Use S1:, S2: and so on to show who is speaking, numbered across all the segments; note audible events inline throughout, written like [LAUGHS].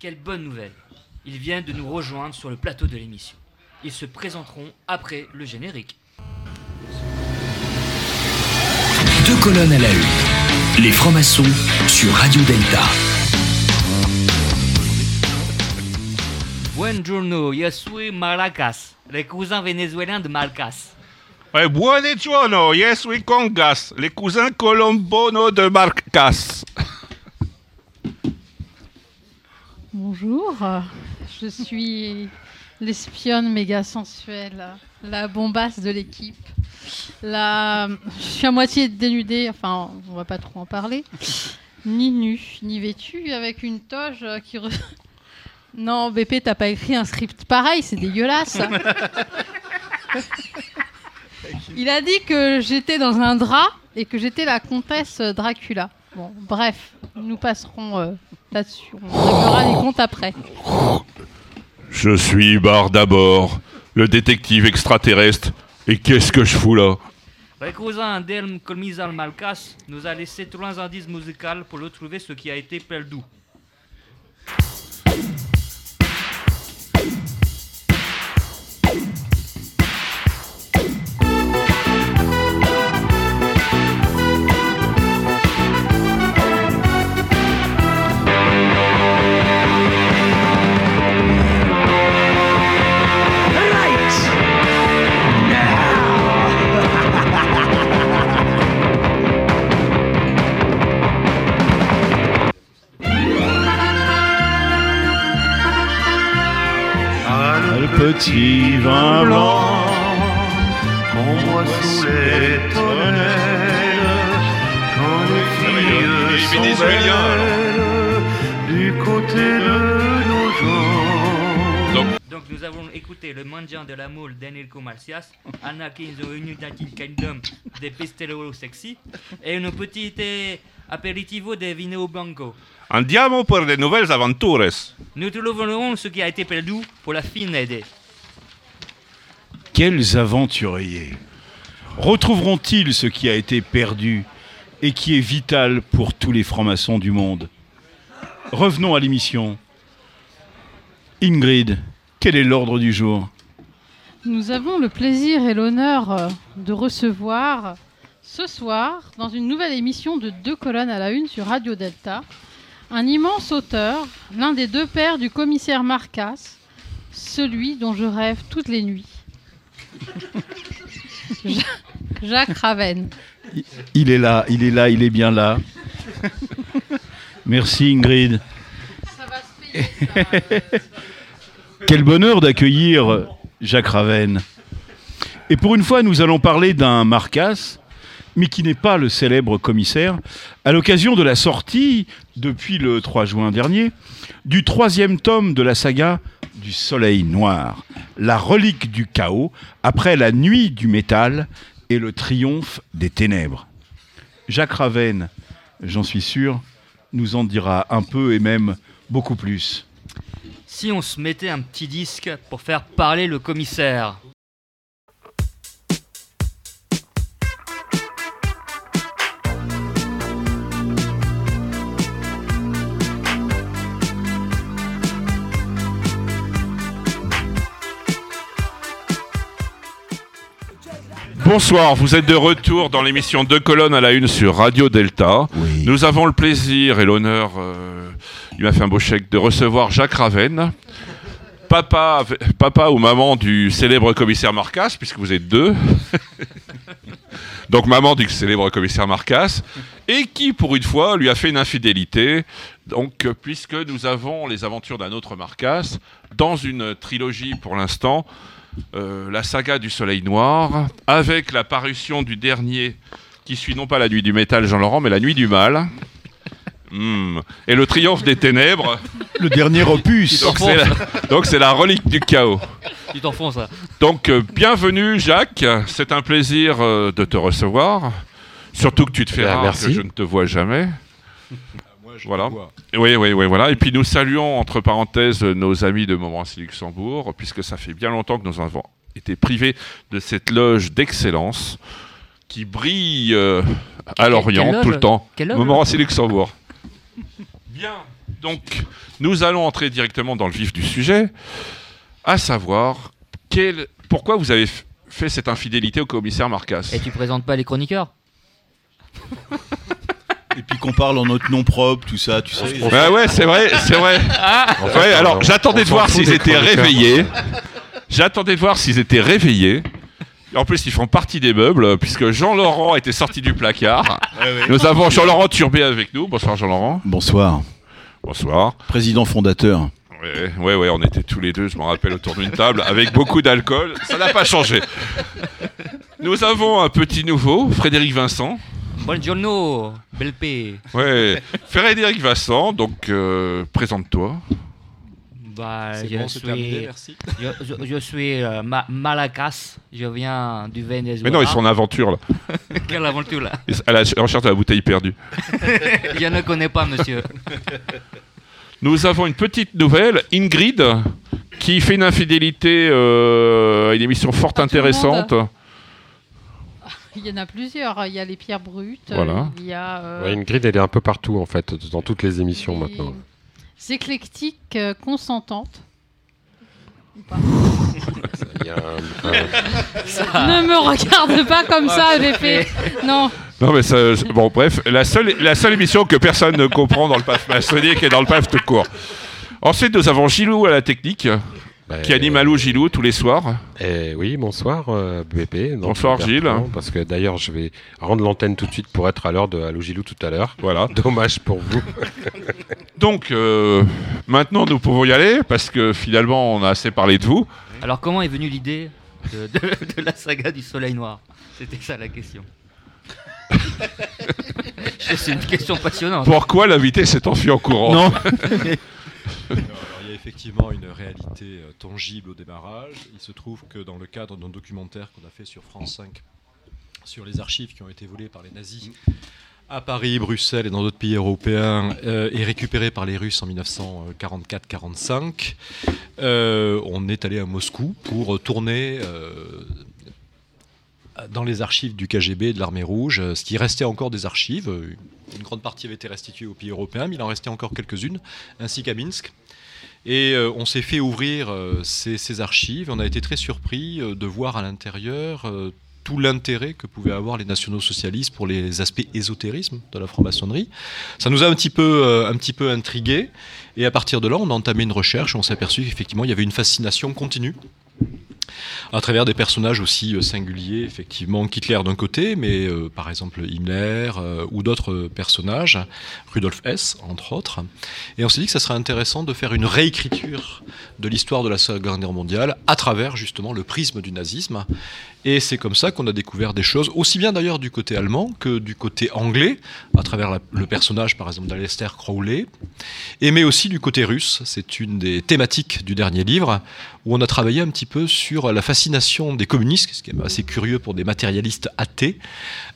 S1: Quelle bonne nouvelle Ils viennent de nous rejoindre sur le plateau de l'émission. Ils se présenteront après le générique.
S2: Deux colonnes à la une. Les francs-maçons sur Radio Delta.
S1: Buongiorno, yo soy Maracas, les cousins vénézuéliens de Marcas.
S3: Eh, buongiorno, yes we congas, les cousins colombono de Marcas.
S4: Bonjour, je suis l'espionne méga sensuelle, la bombasse de l'équipe. La... Je suis à moitié dénudée, enfin on va pas trop en parler, ni nue, ni vêtue, avec une toge qui... re- [LAUGHS] Non, BP, t'as pas écrit un script pareil, c'est dégueulasse. Il a dit que j'étais dans un drap et que j'étais la comtesse Dracula. Bon, bref, nous passerons euh, là-dessus. On réglera les comptes après.
S3: Je suis Bar d'abord, le détective extraterrestre. Et qu'est-ce que je fous là?
S1: Le cousin d'Elm Colmizal Malcas nous a laissé trois indices musicaux pour retrouver ce qui a été perdu.
S5: Petit vin blanc qu'on boit sous les tonnelles quand les filles sont belles du côté de nos gens.
S1: Donc nous avons écouté le mendiant de la moule d'Enrico Marcias, Anakin the United Kingdom de Pistello Sexy, et une petite aperitivo de Vino Blanco.
S3: Andiamo per de nouvelles aventures.
S1: Nous trouverons ce qui a été perdu pour la fin d'aider.
S5: Quels aventuriers Retrouveront-ils ce qui a été perdu et qui est vital pour tous les francs-maçons du monde? Revenons à l'émission. Ingrid, quel est l'ordre du jour?
S4: Nous avons le plaisir et l'honneur euh, de recevoir ce soir, dans une nouvelle émission de Deux colonnes à la une sur Radio Delta, un immense auteur, l'un des deux pères du commissaire Marcas, celui dont je rêve toutes les nuits. Ja- [LAUGHS] Jacques Raven.
S5: Il est là, il est là, il est bien là. Merci Ingrid.
S4: Ça va se payer, ça.
S5: Quel bonheur d'accueillir Jacques Raven. Et pour une fois, nous allons parler d'un Marcas, mais qui n'est pas le célèbre commissaire, à l'occasion de la sortie, depuis le 3 juin dernier, du troisième tome de la saga du Soleil Noir, la relique du chaos, après la nuit du métal et le triomphe des ténèbres. Jacques Raven, j'en suis sûr, nous en dira un peu et même beaucoup plus.
S1: Si on se mettait un petit disque pour faire parler le commissaire.
S3: Bonsoir, vous êtes de retour dans l'émission Deux colonnes à la une sur Radio Delta.
S5: Oui.
S3: Nous avons le plaisir et l'honneur, euh, il m'a fait un beau chèque, de recevoir Jacques Raven, papa, papa ou maman du célèbre commissaire Marcas, puisque vous êtes deux. [LAUGHS] Donc maman du célèbre commissaire Marcas, et qui pour une fois lui a fait une infidélité. Donc puisque nous avons les aventures d'un autre Marcas dans une trilogie pour l'instant, euh, la saga du Soleil Noir, avec la parution du dernier qui suit non pas la nuit du métal Jean-Laurent, mais la nuit du mal. Hmm. Et le triomphe des ténèbres.
S5: Le dernier opus.
S3: Donc c'est la, donc c'est la relique du chaos.
S1: Tu t'enfonces là.
S3: Donc euh, bienvenue Jacques, c'est un plaisir euh, de te recevoir. Surtout que tu te fais
S6: Bah,
S3: rare,
S6: merci.
S3: que je ne te vois jamais. Voilà. Oui, oui, oui, voilà. Et puis nous saluons entre parenthèses nos amis de Montmorency Luxembourg, puisque ça fait bien longtemps que nous avons été privés de cette loge d'excellence qui brille euh, à l'Orient
S1: loge
S3: tout le temps.
S1: Quelle loge
S3: Montmorency Luxembourg. [LAUGHS] Bien. Donc, nous allons entrer directement dans le vif du sujet, à savoir quel- pourquoi vous avez fait cette infidélité au commissaire Marcas.
S1: Et tu présentes pas les chroniqueurs? [LAUGHS]
S5: Et puis qu'on parle en notre nom propre, tout ça, tu sais.
S3: Ouais, ouais, c'est vrai, c'est vrai.
S6: En fait,
S3: Ouais,
S6: on-
S3: alors j'attendais de voir s'ils étaient réveillés. J'attendais de voir s'ils étaient réveillés. En plus, ils font partie des meubles, puisque Jean-Laurent était sorti du placard. Nous avons Jean-Laurent Turbé avec nous. Bonsoir Jean-Laurent.
S5: Bonsoir,
S3: Bonsoir.
S5: président fondateur.
S3: Ouais, ouais, ouais, on était tous les deux, je me rappelle, autour d'une table, avec beaucoup d'alcool. Ça n'a pas changé. Nous avons un petit nouveau, Frédéric Vincent.
S1: Buongiorno, Belpe.
S3: Ouais, Frédéric Vincent, donc euh, présente-toi.
S1: Bah, je,
S7: bon, c'est terminé,
S1: suis,
S7: merci.
S1: je, je- je suis euh, Ma- Malacas, je viens du Venezuela.
S3: Mais non, ils sont en aventure là. [LAUGHS]
S1: Quelle aventure là?
S3: Ils- À la recherche de la bouteille perdue. [LAUGHS]
S1: Je ne connais pas, monsieur.
S3: Nous avons une petite nouvelle, Ingrid, qui fait une infidélité euh, à une émission fort
S4: Pas tout le
S3: intéressante.
S4: Il y en a plusieurs. Il y a les pierres brutes.
S3: Voilà.
S4: Il y a. euh,
S6: Ouais, Ingrid, elle est un peu partout en fait, dans toutes les émissions
S4: les-
S6: maintenant.
S4: éclectiques euh, consentantes. Ou pas
S6: un- [LAUGHS]
S4: Ne me regarde pas comme ça, fait. Non,
S3: Non mais ça, bon bref, la seule, la seule émission que personne ne comprend dans le PAF maçonnique et dans le PAF tout court. Ensuite, nous avons Gilou à la technique,
S6: bah,
S3: qui anime Allô Gilou tous les soirs.
S6: eh oui, bonsoir euh, BP.
S3: Bonsoir, Gilles.
S6: Parce que d'ailleurs, je vais rendre l'antenne tout de suite pour être à l'heure de Allo Gilou tout à l'heure.
S3: Voilà. [LAUGHS]
S6: Dommage pour vous. [LAUGHS]
S3: Donc, euh, maintenant, nous pouvons y aller, parce que finalement, on a assez parlé de vous.
S1: Alors, comment est venue l'idée de, de- de la saga du Soleil Noir? C'était ça la question. [LAUGHS] C'est une question passionnante.
S3: Pourquoi l'invité s'est enfui en courant?
S5: Non,
S7: Effectivement une réalité euh, tangible au démarrage. Il se trouve que dans le cadre d'un documentaire qu'on a fait sur France 5 sur les archives qui ont été volées par les nazis à Paris, Bruxelles et dans d'autres pays européens euh, et récupérées par les Russes en 1944-45, euh, on est allé à Moscou pour tourner dans les archives du KGB de l'armée rouge, euh, ce qui restait encore des archives. euh, Une grande partie avait été restituée aux pays européens, mais il en restait encore quelques-unes, ainsi qu'à Minsk. Et euh, on s'est fait ouvrir ces, archives. On a été très surpris de voir à l'intérieur tout l'intérêt que pouvaient avoir les nationaux socialistes pour les aspects ésotérisme de la franc-maçonnerie. Ça nous a un petit peu, un petit peu intrigués. Et à partir de là, on a entamé une recherche. On s'est aperçu qu'effectivement, il y avait une fascination continue à travers des personnages aussi euh, singuliers, effectivement, qu'Hitler d'un côté, mais euh, par exemple Himmler euh, ou d'autres personnages, Rudolf Hess entre autres. Et on s'est dit que ça serait intéressant de faire une réécriture de l'histoire de la Seconde Guerre mondiale à travers justement le prisme du nazisme. Et c'est comme ça qu'on a découvert des choses, aussi bien d'ailleurs du côté allemand que du côté anglais, à travers le personnage par exemple d'Aleister Crowley, et mais aussi du côté russe. C'est une des thématiques du dernier livre, où on a travaillé un petit peu sur la fascination des communistes, ce qui est assez curieux pour des matérialistes athées,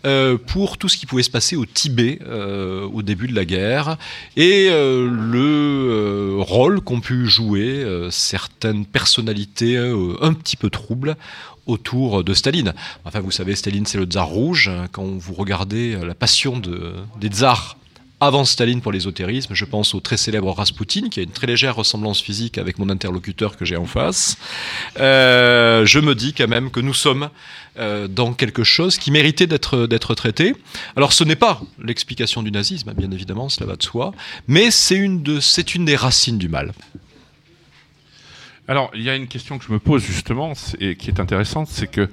S7: euh, pour tout ce qui pouvait se passer au Tibet euh, au début de la guerre, et euh, le rôle qu'ont pu jouer certaines personnalités un petit peu troubles autour de Staline. Enfin, vous savez, Staline, c'est le tsar rouge. Quand vous regardez la passion de, des tsars avant Staline pour l'ésotérisme, je pense au très célèbre Rasputin, qui a une très légère ressemblance physique avec mon interlocuteur que j'ai en face. Euh, je me dis quand même que nous sommes euh, dans quelque chose qui méritait d'être traité. Alors, ce n'est pas l'explication du nazisme, bien évidemment, cela va de soi, mais c'est une, de, une des racines du mal.
S3: Alors, il y a une question que je me pose justement, et qui est intéressante, c'est que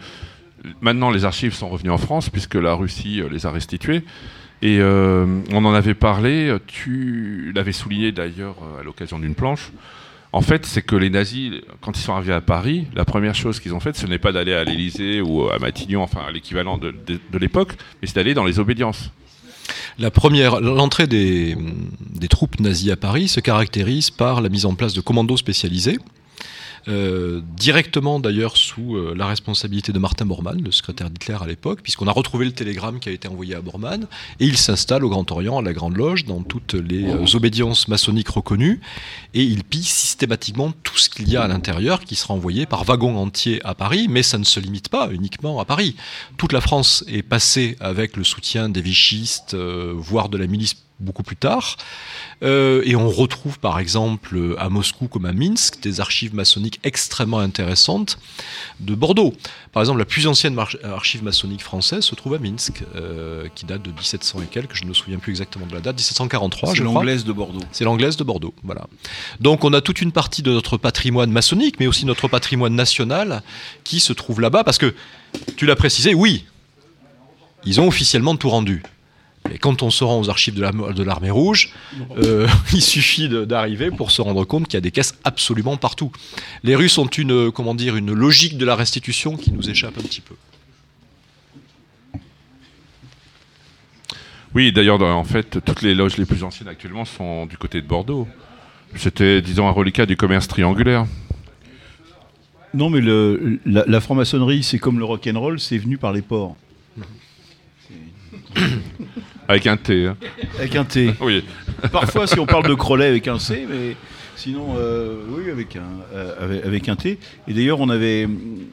S3: maintenant les archives sont revenues en France, puisque la Russie euh, les a restituées. Et euh, on en avait parlé, tu l'avais souligné d'ailleurs euh, à l'occasion d'une planche. En fait, c'est que les nazis, quand ils sont arrivés à Paris, la première chose qu'ils ont faite, ce n'est pas d'aller à l'Élysée ou à Matignon, enfin à l'équivalent de, l'époque, mais c'est d'aller dans les obédiences.
S7: L'entrée des troupes nazies à Paris se caractérise par la mise en place de commandos spécialisés, euh, directement d'ailleurs sous euh, la responsabilité de Martin Bormann, le secrétaire d'Hitler à l'époque, puisqu'on a retrouvé le télégramme qui a été envoyé à Bormann, et il s'installe au Grand Orient, à la Grande Loge, dans toutes les euh, obédiences maçonniques reconnues, et il pille systématiquement tout ce qu'il y a à l'intérieur, qui sera envoyé par wagon entier à Paris, mais ça ne se limite pas uniquement à Paris. Toute la France est passée avec le soutien des vichistes, voire de la milice beaucoup plus tard. Euh, et on retrouve par exemple à Moscou comme à Minsk des archives maçonniques extrêmement intéressantes de Bordeaux. Par exemple, la plus ancienne archive maçonnique française se trouve à Minsk, euh, qui date de 1700 et quelques, je ne me souviens plus exactement de la date, 1743
S5: C'est
S7: je crois.
S5: l'anglaise de Bordeaux.
S7: C'est l'anglaise de Bordeaux, voilà. Donc on a toute une partie de notre patrimoine maçonnique, mais aussi notre patrimoine national qui se trouve là-bas, parce que, tu l'as précisé, oui, ils ont officiellement tout rendu. Mais quand on se rend aux archives de la- de l'armée rouge, euh, [LAUGHS] il suffit d'arriver pour se rendre compte qu'il y a des caisses absolument partout. Les Russes ont une, comment dire, une logique de la restitution qui nous échappe un petit peu.
S3: Oui, d'ailleurs, en fait, toutes les loges les plus anciennes actuellement sont du côté de Bordeaux. C'était, disons, un reliquat du commerce triangulaire.
S5: Non, mais le, la, la franc-maçonnerie, c'est comme le rock'n'roll, c'est venu par les ports. [COUGHS]
S3: Avec un T. hein.
S5: Avec un T. [LAUGHS]
S3: Oui.
S5: Parfois, si on parle de Crollet avec un C, mais sinon, euh, oui, avec un, euh, avec, avec un T. Et d'ailleurs, on avait,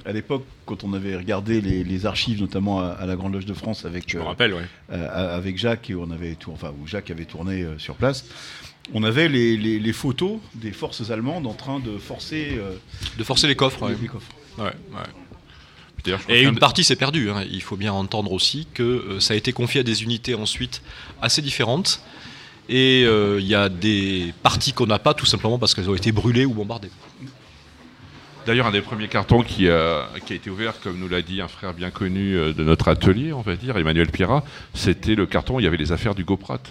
S5: à l'époque, quand on avait regardé les, les archives, notamment à, à la Grande Loge de France avec,
S6: Je me
S5: euh,
S6: rappelle, ouais.
S5: euh, avec Jacques, et on avait tour- enfin, où Jacques avait tourné euh, sur place, on avait les, les- les photos des forces allemandes en train de forcer euh,
S7: De forcer les coffres. ouais.
S5: les coffres.
S7: Ouais, ouais. Et une partie s'est perdue. hein. Il faut bien entendre aussi que euh, ça a été confié à des unités ensuite assez différentes. Et euh, il y a des parties qu'on n'a pas tout simplement parce qu'elles ont été brûlées ou bombardées.
S3: D'ailleurs, un des premiers cartons qui a, qui a été ouvert, comme nous l'a dit un frère bien connu euh, de notre atelier, on va dire, Emmanuel Pirat, c'était le carton où il y avait les affaires d'Hugo Pratt.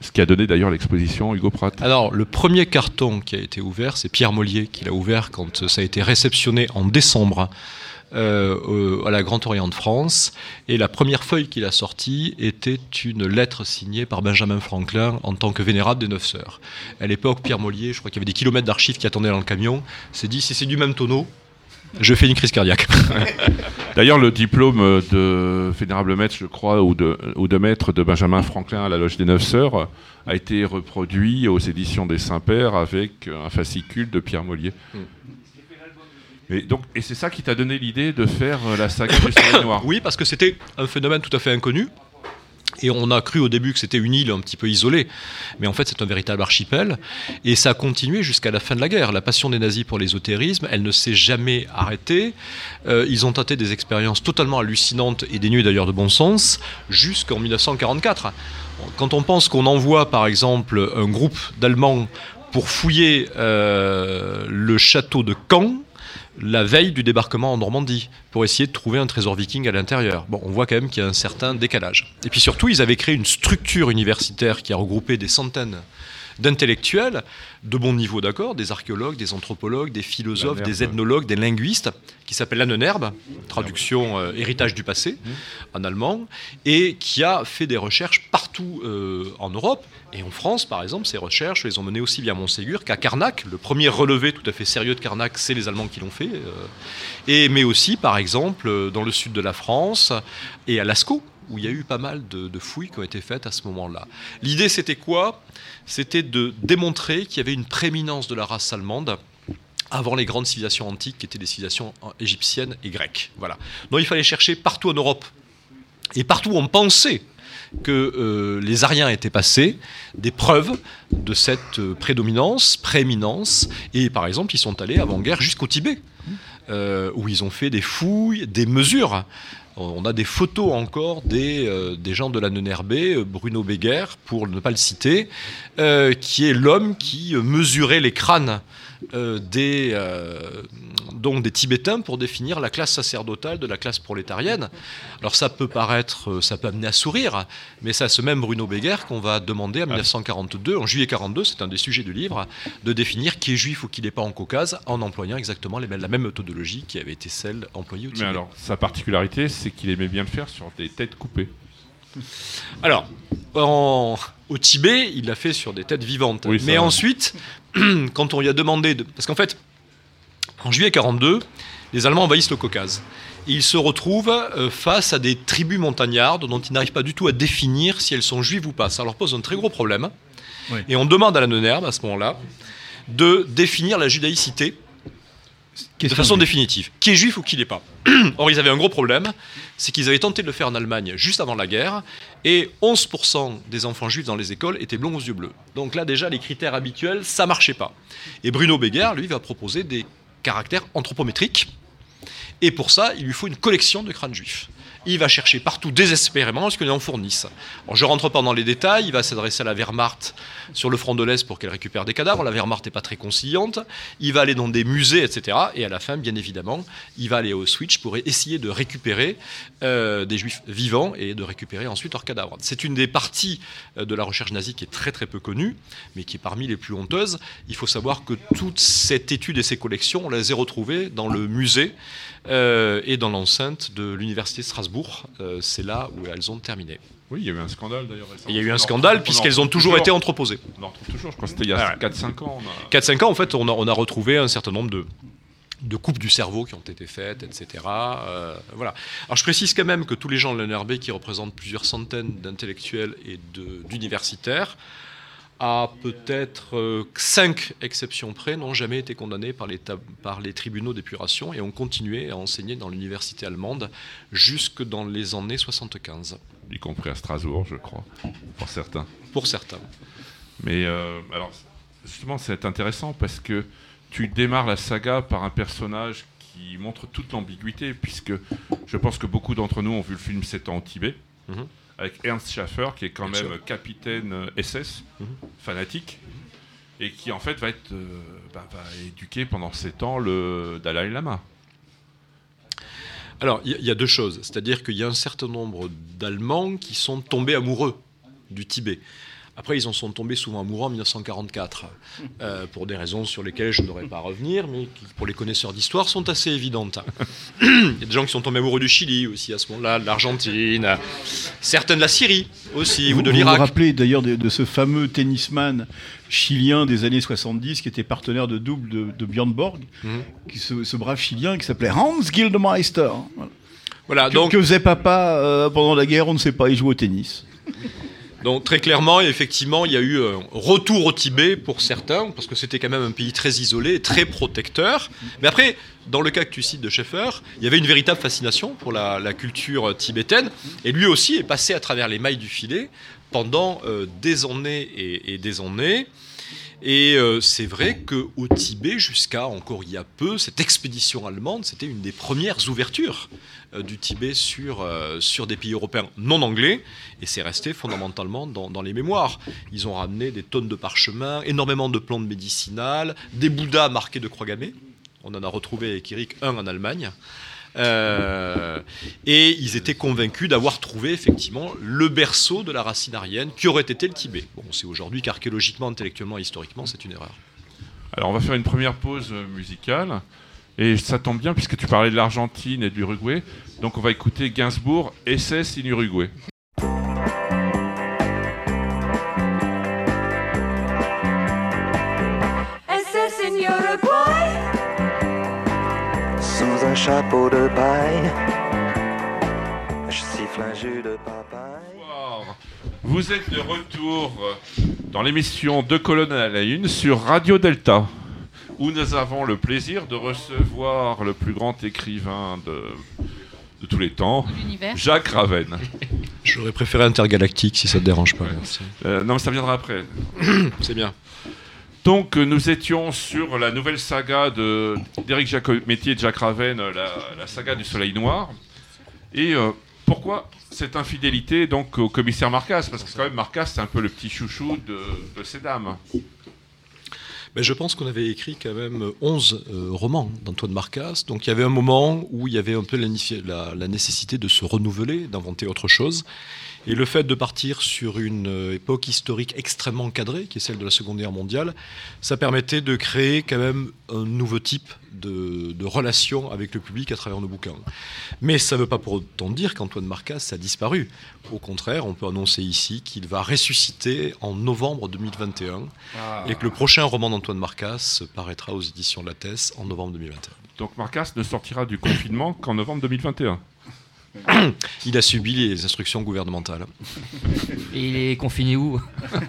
S3: Ce qui a donné d'ailleurs l'exposition Hugo Pratt.
S7: Alors, le premier carton qui a été ouvert, c'est Pierre Mollier qui l'a ouvert quand ça a été réceptionné en décembre euh, à la Grand Orient de France. Et la première feuille qu'il a sortie était une lettre signée par Benjamin Franklin en tant que vénérable des Neuf Sœurs. À l'époque, Pierre Mollier, je crois qu'il y avait des kilomètres d'archives qui attendaient dans le camion, s'est dit si c'est du même tonneau, je fais une crise cardiaque. [LAUGHS]
S3: D'ailleurs, le diplôme de vénérable maître, je crois, ou de, ou de maître de Benjamin Franklin à la Loge des Neuf Sœurs, a été reproduit aux éditions des Saints-Pères avec un fascicule de Pierre Mollier.
S7: Mm.
S3: Et, donc, et c'est ça qui t'a donné l'idée de faire euh, la saga du Soleil Noir [COUGHS]
S7: Oui, parce que c'était un phénomène tout à fait inconnu. Et on a cru au début que c'était une île un petit peu isolée, mais en fait c'est un véritable archipel. Et ça a continué jusqu'à la fin de la guerre. La passion des nazis pour l'ésotérisme, elle ne s'est jamais arrêtée. Euh, ils ont tenté des expériences totalement hallucinantes et dénuées d'ailleurs de bon sens jusqu'en 1944. Quand on pense qu'on envoie par exemple un groupe d'Allemands pour fouiller euh, le château de Caen, la veille du débarquement en Normandie pour essayer de trouver un trésor viking à l'intérieur. Bon, on voit quand même qu'il y a un certain décalage. Et puis surtout, ils avaient créé une structure universitaire qui a regroupé des centaines d'intellectuels de bon niveau d'accord, des archéologues, des anthropologues, des philosophes, des ethnologues, des linguistes, qui s'appelle l'Annenerbe, traduction euh, héritage du passé en allemand, et qui a fait des recherches partout euh, en Europe. Et en France, par exemple, ces recherches les ont menées aussi bien à Montségur qu'à Carnac. Le premier relevé tout à fait sérieux de Carnac, c'est les Allemands qui l'ont fait. euh, et, mais aussi, par exemple, dans le sud de la France et à Lascaux, où il y a eu pas mal de, fouilles qui ont été faites à ce moment-là. L'idée, c'était quoi? C'était de démontrer qu'il y avait une prééminence de la race allemande avant les grandes civilisations antiques, qui étaient des civilisations euh, égyptiennes et grecques. Voilà. Donc il fallait chercher partout en Europe. Et partout où on pensait que euh, les Ariens étaient passés, des preuves de cette euh, prédominance, prééminence. Et par exemple, ils sont allés avant-guerre jusqu'au Tibet, où ils ont fait des fouilles, des mesures. On a des photos encore des, euh, gens de la Nenerbé, euh, Bruno Beguer, pour ne pas le citer, euh, qui est l'homme qui mesurait les crânes euh, des, euh, donc des Tibétains pour définir la classe sacerdotale de la classe prolétarienne. Alors ça peut paraître, euh, ça peut amener à sourire, mais c'est à ce même Bruno Beguer qu'on va demander en 1942, en juillet 42, c'est un des sujets du livre, de définir qui est juif ou qui n'est pas en Caucase en employant exactement les la même méthodologie qui avait été celle employée au Tibet.
S3: Mais alors, sa particularité, c'est qu'il aimait bien le faire sur des têtes coupées.
S7: Alors, en- au Tibet, il l'a fait sur des têtes vivantes.
S3: Oui,
S7: Mais ensuite, [CLEARS THROAT] quand on lui a demandé de... Parce qu'en fait, en juillet 42, les Allemands envahissent le Caucase. Et ils se retrouvent euh, face à des tribus montagnardes dont ils n'arrivent pas du tout à définir si elles sont juives ou pas. Ça leur pose un très gros problème.
S5: Oui.
S7: Et on demande à la Nenerbe, à ce moment-là, de définir la judaïcité de façon définitive. Qui est juif ou qui l'est pas [CLEARS THROAT] Or, ils avaient un gros problème, c'est qu'ils avaient tenté de le faire en Allemagne juste avant la guerre, et 11% des enfants juifs dans les écoles étaient blonds aux yeux bleus. Donc là, déjà, les critères habituels, ça marchait pas. Et Bruno Beguer, lui, va proposer des caractères anthropométriques, et pour ça, il lui faut une collection de crânes juifs. Il va chercher partout désespérément ce que les en fournissent. Alors, je rentre pas dans les détails, il va s'adresser à la Wehrmacht sur le front de l'Est pour qu'elle récupère des cadavres. La Wehrmacht n'est pas très conciliante. Il va aller dans des musées, etc. Et à la fin, bien évidemment, il va aller au Switch pour essayer de récupérer euh, des juifs vivants et de récupérer ensuite leurs cadavres. C'est une des parties euh, de la recherche nazie qui est très très peu connue, mais qui est parmi les plus honteuses. Il faut savoir que toute cette étude et ces collections, on les a retrouvées dans le musée euh, et dans l'enceinte de l'université de Strasbourg. Euh, C'est là où elles ont terminé.
S3: Oui, il y a eu un scandale d'ailleurs. récemment.
S7: Il y a eu un scandale puisqu'elles ont toujours été entreposées.
S3: On en retrouve toujours, je crois que c'était il y a
S7: Ah ouais.
S3: 4-5 ans. a-
S7: 4-5 ans, en fait, on a, on a retrouvé un certain nombre de, de coupes du cerveau qui ont été faites, etc. Euh, voilà. Alors je précise quand même que tous les gens de l'NRB qui représentent plusieurs centaines d'intellectuels et d'universitaires, à peut-être 5 exceptions près, n'ont jamais été condamnés par les, tab- par les tribunaux d'épuration et ont continué à enseigner dans l'université allemande jusque dans les années 75,
S3: y compris à Strasbourg, je crois, pour certains.
S7: pour certains.
S3: Mais euh, alors, justement, c'est intéressant parce que tu démarres la saga par un personnage qui montre toute l'ambiguïté, puisque je pense que beaucoup d'entre nous ont vu le film 7 ans au Tibet,
S7: Mhm.
S3: Avec Ernst Schaffer, qui est quand
S7: Bien
S3: même
S7: sûr.
S3: capitaine euh, SS,
S7: Mhm.
S3: fanatique, et qui en fait va, être, euh, bah, va éduquer pendant 7 ans le Dalai Lama.
S7: Alors, il y, a- il y a deux choses. C'est-à-dire qu'il y a un certain nombre d'Allemands qui sont tombés amoureux du Tibet. Après, ils en sont tombés souvent amoureux en 1944, euh, pour des raisons sur lesquelles je n'aurais pas à revenir, mais qui, pour les connaisseurs d'histoire, sont assez évidentes. Il y a des gens qui sont tombés amoureux du Chili aussi à ce moment-là, de l'Argentine, certains de la Syrie aussi,
S5: Vous
S7: ou de
S5: vous, vous
S7: l'Irak.
S5: rappelez d'ailleurs de, de ce fameux tennisman chilien des années 70 qui était partenaire de double de, de Björn Borg,
S7: Mhm.
S5: qui, ce, ce brave chilien qui s'appelait Hans Gildemeister. Voilà.
S7: Voilà,
S5: Que,
S7: donc,
S5: que faisait papa euh, pendant la guerre On ne sait pas, il jouait au tennis.
S7: Donc très clairement, effectivement, il y a eu un retour au Tibet pour certains, parce que c'était quand même un pays très isolé, très protecteur. Mais après, dans le cas que tu cites de Schaeffer, il y avait une véritable fascination pour la, culture tibétaine, et lui aussi est passé à travers les mailles du filet pendant euh, des années et des années. Et euh, c'est vrai qu'au Tibet, jusqu'à encore il y a peu, cette expédition allemande, c'était une des premières ouvertures euh, du Tibet sur, euh, sur des pays européens non anglais, et c'est resté fondamentalement dans, les mémoires. Ils ont ramené des tonnes de parchemins, énormément de plantes médicinales, des bouddhas marqués de croix gammée. On en a retrouvé avec Eric un en Allemagne. Euh, et ils étaient convaincus d'avoir trouvé effectivement le berceau de la racine aryenne qui aurait été le Tibet. Bon, on sait aujourd'hui qu'archéologiquement, intellectuellement historiquement, c'est une erreur.
S3: Alors on va faire une première pause euh, musicale. Et ça tombe bien puisque tu parlais de l'Argentine et de l'Uruguay. Donc on va écouter Gainsbourg, SS in Uruguay.
S8: Un chapeau de paille, je siffle un jus de papaye.
S3: Bonsoir. Vous êtes de retour dans l'émission Deux colonnes à la une sur Radio Delta, où nous avons le plaisir de recevoir le plus grand écrivain de, de tous les temps. Jacques Ravenne. [LAUGHS]
S7: J'aurais préféré Intergalactique si ça te dérange pas. merci.
S3: Euh, non, mais ça viendra après.
S7: C'est bien.
S3: Donc, nous étions sur la nouvelle saga d'Éric Jacometti et de Jacques Ravenne, euh, la, saga du Soleil Noir. Et euh, pourquoi cette infidélité donc au commissaire Marcas? Parce que quand même, Marcas, c'est un peu le petit chouchou de, ces dames.
S7: Ben, je pense qu'on avait écrit quand même 11 euh, romans d'Antoine Marcas. Donc il y avait un moment où il y avait un peu la nécessité de se renouveler, d'inventer autre chose. Et le fait de partir sur une euh, époque historique extrêmement cadrée, qui est celle de la Seconde Guerre mondiale, ça permettait de créer quand même un nouveau type de, de relation avec le public à travers nos bouquins. Mais ça ne veut pas pour autant dire qu'Antoine Marcas a disparu. Au contraire, on peut annoncer ici qu'il va ressusciter en novembre 2021 et que le prochain roman d'Antoine Marcas paraîtra aux éditions Lattès en novembre 2021.
S3: Donc Marcas ne sortira du confinement qu'en novembre 2021. [COUGHS]
S7: Il a subi les instructions gouvernementales.
S1: Et il est confiné où [LAUGHS]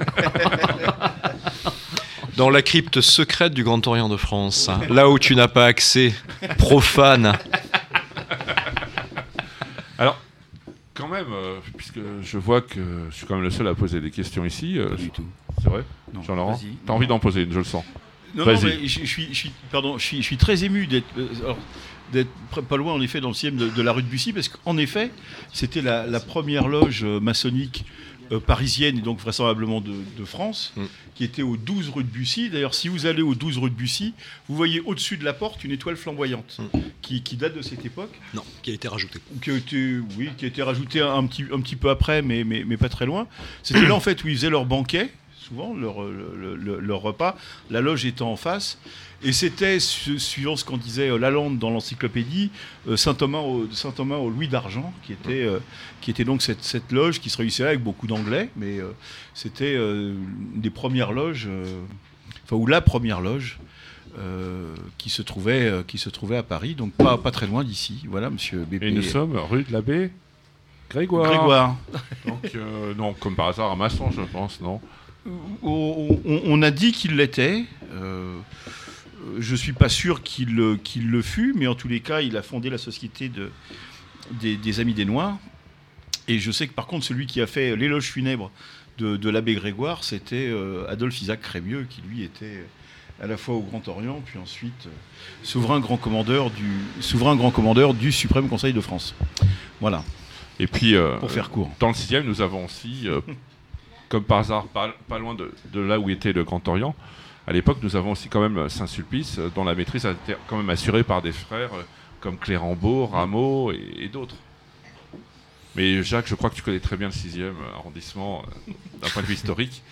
S7: Dans la crypte secrète du Grand Orient de France, là où tu n'as pas accès, profane. [LAUGHS]
S3: Alors, quand même, euh, puisque je vois que je suis quand même le seul à poser des questions ici. euh,
S5: Pas du tout.
S3: C'est vrai Jean-Laurent. T'as envie d'en poser une, je le sens.
S5: Non, non,
S3: Vas-y.
S5: mais je, je suis, je suis- pardon, je suis, je suis très ému d'être, euh, alors, d'être pas loin en effet dans le sixième de, de la rue de Bussy, parce qu'en effet, c'était la, la première loge euh, maçonnique euh, parisienne et donc vraisemblablement de, de France,
S7: Mm.
S5: qui était au 12 rue de Bussy. D'ailleurs, si vous allez au 12 rue de Bussy, vous voyez au-dessus de la porte une étoile flamboyante
S7: Mm.
S5: qui, qui date de cette époque.
S7: Non, qui a été rajouté.
S5: qui a été, oui, qui a été rajouté un, un petit, un petit peu après, mais, mais, mais pas très loin. C'était là en fait où ils faisaient leur banquet, souvent leur, le- le- leur repas, la loge étant en face. Et c'était, su- suivant ce qu'en disait euh, Lalande dans l'encyclopédie, euh, Saint Thomas au, Saint Thomas au Louis d'argent, qui était, euh, qui était donc cette, cette loge qui se réunissait avec beaucoup d'anglais, mais euh, c'était euh, une des premières loges, euh, enfin ou la première loge. euh, qui se trouvait euh, qui se trouvait à Paris donc pas pas très loin d'ici voilà monsieur Bébé
S3: Et nous sommes rue de l'abbé Grégoire.
S5: Grégoire
S3: Donc, euh, non, comme par hasard, un maçon, je pense, non?
S5: On, on- on a dit qu'il l'était. Euh, je suis pas sûr qu'il le- fut, mais en tous les cas, il a fondé la société de, des, des Amis des Noirs. Et je sais que par contre, celui qui a fait l'éloge funèbre de, de l'abbé Grégoire, c'était euh, Adolphe Isaac Crémieux, qui lui était à la fois au Grand Orient, puis ensuite euh, souverain grand commandeur du souverain grand commandeur du Suprême Conseil de France. Voilà,
S3: Et puis, euh,
S5: pour faire court.
S3: dans le sixième, nous avons aussi, euh, comme par hasard, pas, pas loin de, de là où était le Grand Orient, à l'époque, nous avons aussi quand même Saint-Sulpice, euh, dont la maîtrise a été quand même assurée par des frères euh, comme Clérambault, Rameau et, d'autres. Mais Jacques, je crois que tu connais très bien le sixième arrondissement euh, d'un point de vue historique.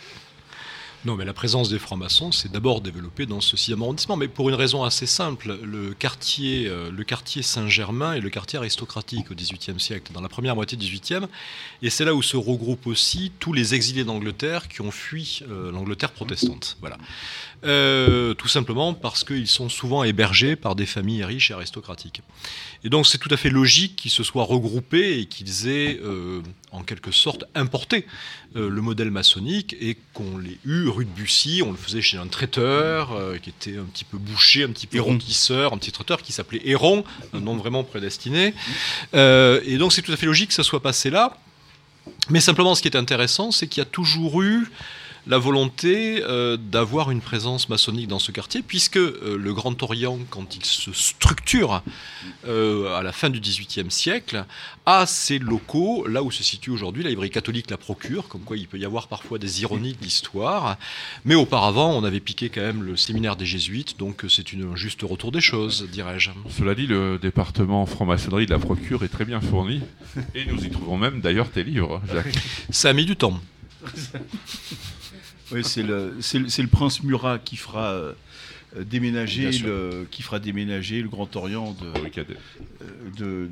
S7: Non, mais la présence des francs-maçons s'est d'abord développée dans ce sixième arrondissement, mais pour une raison assez simple. Le quartier, euh, le quartier Saint-Germain est le quartier aristocratique au XVIIIe siècle, dans la première moitié du XVIIIe, et c'est là où se regroupent aussi tous les exilés d'Angleterre qui ont fui euh, l'Angleterre protestante. Voilà. Euh, tout simplement parce qu'ils sont souvent hébergés par des familles riches et aristocratiques. Et donc c'est tout à fait logique qu'ils se soient regroupés et qu'ils aient euh, en quelque sorte importé euh, le modèle maçonnique et qu'on l'ait eu rue de Bussy, on le faisait chez un traiteur qui était un petit peu bouché, un petit peu ronquisseur, un petit traiteur qui s'appelait Héron, un nom vraiment prédestiné. Et donc c'est tout à fait logique que ça soit passé là. Mais simplement ce qui est intéressant, c'est qu'il y a toujours eu la volonté euh, d'avoir une présence maçonnique dans ce quartier, puisque euh, le Grand Orient, quand il se structure euh, à la fin du XVIIIe siècle, a ses locaux, là où se situe aujourd'hui la librairie catholique La Procure, comme quoi il peut y avoir parfois des ironies de l'histoire. Mais auparavant, on avait piqué quand même le séminaire des Jésuites, donc c'est une- un juste retour des choses, dirais-je.
S3: Cela dit, le département franc-maçonnerie de la Procure est très bien fourni. Et nous y trouvons même d'ailleurs tes livres, Jacques.
S7: Ça a mis du temps. [LAUGHS]
S5: Oui, c'est le, prince Murat qui fera euh, euh, déménager le, qui fera déménager le Grand Orient de,
S3: Oui, Cadet.
S5: euh, de, de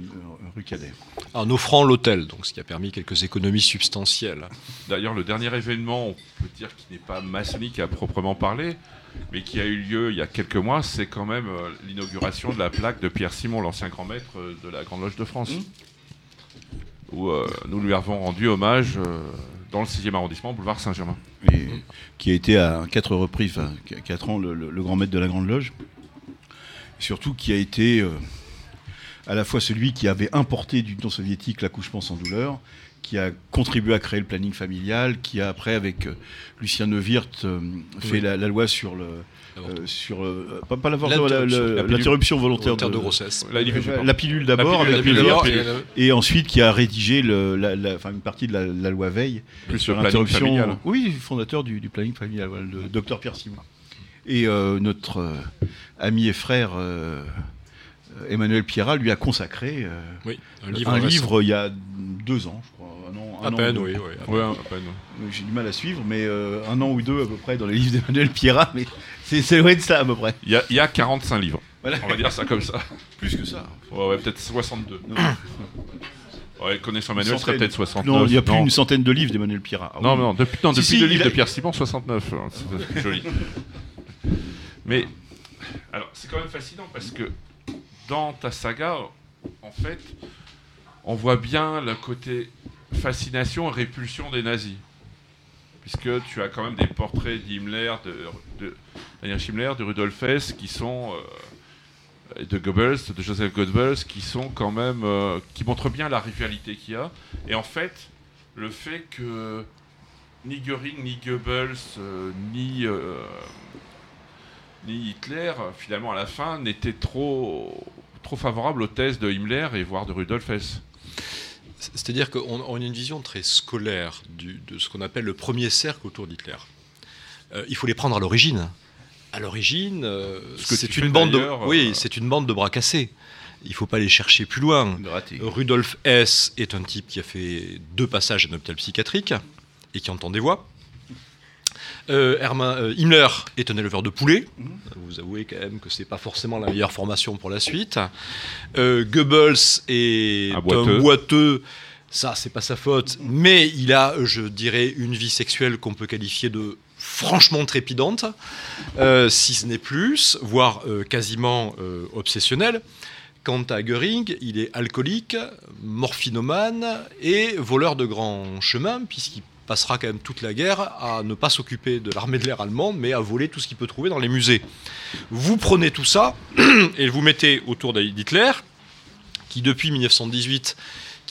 S5: rue Cadet.
S7: En offrant l'hôtel, donc ce qui a permis quelques économies substantielles.
S3: D'ailleurs, le dernier événement, on peut dire qui n'est pas maçonnique à proprement parler, mais qui a eu lieu il y a quelques mois, c'est quand même l'inauguration de la plaque de Pierre Simon, l'ancien grand maître de la Grande Loge de France, où euh, nous lui avons rendu hommage euh, dans le 6e arrondissement, boulevard Saint-Germain.
S5: Qui a été à quatre reprises, enfin, qu- quatre ans, le, grand maître de la Grande Loge. Surtout qui a été euh, à la fois celui qui avait importé du temps soviétique l'accouchement sans douleur, qui a contribué à créer le planning familial, qui a après, avec euh, Lucien Neuwirth, euh, fait
S7: Oui.
S5: la, la loi sur le. Euh, sur euh, pas, pas l'avortement, la-
S7: L'interruption.
S5: volontaire,
S7: Volontaire de
S5: de,
S7: grossesse.
S3: La
S5: pilule d'abord,
S7: et-
S5: et ensuite qui a rédigé le, la, la- enfin, une partie de la, la loi Veil
S3: Plus
S5: sur l'interruption. Oui, fondateur du, du planning familial, voilà, le docteur Pierre Simon. Et euh, notre euh, ami et frère Emmanuel Pierrat lui a consacré euh,
S7: Oui, un
S5: un
S7: livre.
S5: il y a deux ans, je crois. Un an, un
S7: À
S5: an
S7: peine,
S5: ou deux.
S7: oui. oui, à peine.
S3: Ouais, à peine.
S5: J'ai du mal à suivre, mais euh, un an ou deux à peu près dans les livres d'Emmanuel Pierrat, mais c'est loin de ça à peu près.
S3: Il y, a, il y a 45 livres,
S5: Voilà.
S3: on va dire ça comme ça. [LAUGHS]
S5: Plus que ça.
S3: Ouais, ouais, peut-être 62.
S5: Non.
S3: Ouais, connaissant Manuel, ce serait peut-être 69.
S5: Non, il y a plus d'une centaine de livres d'Emmanuel Pierrat. Ah
S3: Non,
S5: oui.
S3: non, depuis, non, depuis
S5: si,
S3: le livre
S5: a-
S3: de Pierre Simon, 69. hein, C'est joli. Mais, alors, c'est quand même fascinant parce que dans ta saga, en fait, on voit bien le côté fascination et répulsion des nazis. Puisque tu as quand même des portraits d'Himmler, de, de Daniel Schimmler, de Rudolf Hess, qui sont euh, de Goebbels, de Joseph Goebbels, qui sont quand même euh, qui montrent bien la rivalité qu'il y a. Et en fait, le fait que ni Göring, ni Goebbels, euh, ni Hitler, finalement à la fin, n'étaient trop trop favorables aux thèses de Himmler et voire de Rudolf Hess.
S7: C'est-à-dire qu'on on a une vision très scolaire de ce qu'on appelle le premier cercle autour d'Hitler. Euh, il faut les prendre à l'origine. À l'origine, euh,
S3: Ce que
S7: c'est une bande de, oui,
S3: euh,
S7: c'est une bande de bras cassés. Il faut pas les chercher plus loin. Rudolf Hess est un type qui a fait deux passages à un hôpital psychiatrique et qui entend des voix. Euh, Hermann- euh, Himmler est un éleveur de poulets. Vous avouez quand même que c'est pas forcément la meilleure formation pour la suite. Euh, Goebbels est
S3: Un
S7: un
S3: boiteux.
S7: boiteux. Ça, c'est pas sa faute. Mais il a, je dirais, une vie sexuelle qu'on peut qualifier de franchement trépidante, euh, si ce n'est plus, voire euh, quasiment euh, obsessionnelle. Quant à Goering, il est alcoolique, morphinomane et voleur de grands chemins, puisqu'il passera quand même toute la guerre à ne pas s'occuper de l'armée de l'air allemande, mais à voler tout ce qu'il peut trouver dans les musées. Vous prenez tout ça [CLEARS THROAT] et vous mettez autour d'Hitler, qui depuis 1918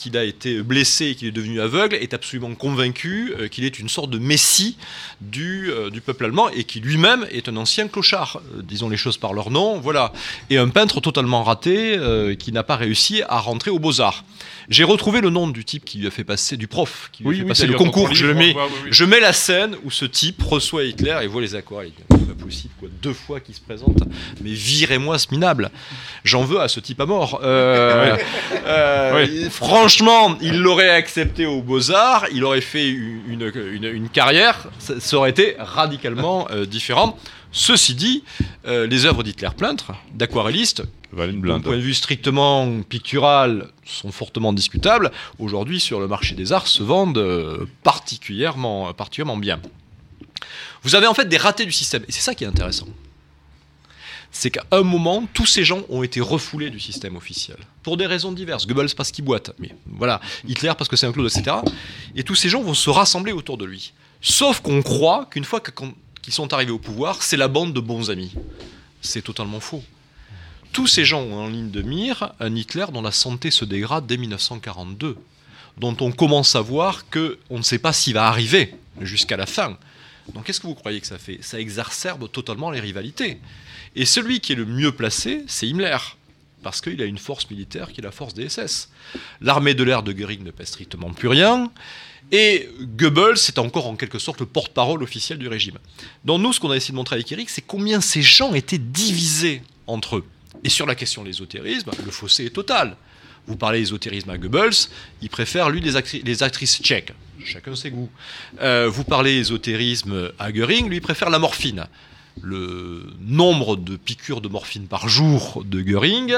S7: qu'il a été blessé et qu'il est devenu aveugle, est absolument convaincu euh, qu'il est une sorte de messie du, euh, du peuple allemand et qui lui-même est un ancien clochard, euh, disons les choses par leur nom, voilà. Et un peintre totalement raté euh, qui n'a pas réussi à rentrer aux Beaux-Arts. J'ai retrouvé le nom du type qui lui a fait passer, du prof qui lui a fait
S3: oui,
S7: passer le concours. Je, le mets,
S3: oui,
S7: je mets la scène où ce type reçoit Hitler et voit les aquarelles. Pas possible, quoi. Deux fois qu'il se présente. Mais virez-moi ce minable. J'en veux à ce type à mort. Euh, [LAUGHS] euh, Franchement, il l'aurait accepté aux Beaux-Arts, il aurait fait une, une- une carrière, ça, ça aurait été radicalement euh, différent. Ceci dit, les œuvres d'Hitler peintre, d'aquarelliste, d'un point de vue strictement pictural, sont fortement discutables. Aujourd'hui, sur le marché des arts, se vendent particulièrement, particulièrement bien. Vous avez en fait des ratés du système, et c'est ça qui est intéressant. C'est qu'à un moment, tous ces gens ont été refoulés du système officiel. Pour des raisons diverses. Goebbels parce qu'il boite, mais voilà. Hitler parce que c'est un clown, etc. Et tous ces gens vont se rassembler autour de lui. Sauf qu'on croit qu'une fois qu'ils sont arrivés au pouvoir, c'est la bande de bons amis. C'est totalement faux. Tous ces gens ont en ligne de mire un Hitler dont la santé se dégrade dès 1942, dont on commence à voir que on ne sait pas s'il va arriver jusqu'à la fin. Donc qu'est-ce que vous croyez que ça fait? Ça exacerbe totalement les rivalités. Et celui qui est le mieux placé, c'est Himmler, parce qu'il a une force militaire qui est la force des SS. L'armée de l'air de Göring ne pèse strictement plus rien, et Goebbels est encore en quelque sorte le porte-parole officiel du régime. Donc nous, ce qu'on a essayé de montrer avec Eric, c'est combien ces gens étaient divisés entre eux. Et sur la question de l'ésotérisme, le fossé est total. Vous parlez d'ésotérisme à Goebbels, il préfère lui les actrices tchèques. Chacun ses goûts. Euh, vous parlez ésotérisme à Goering, lui préfère la morphine. Le nombre de piqûres de morphine par jour de Goering,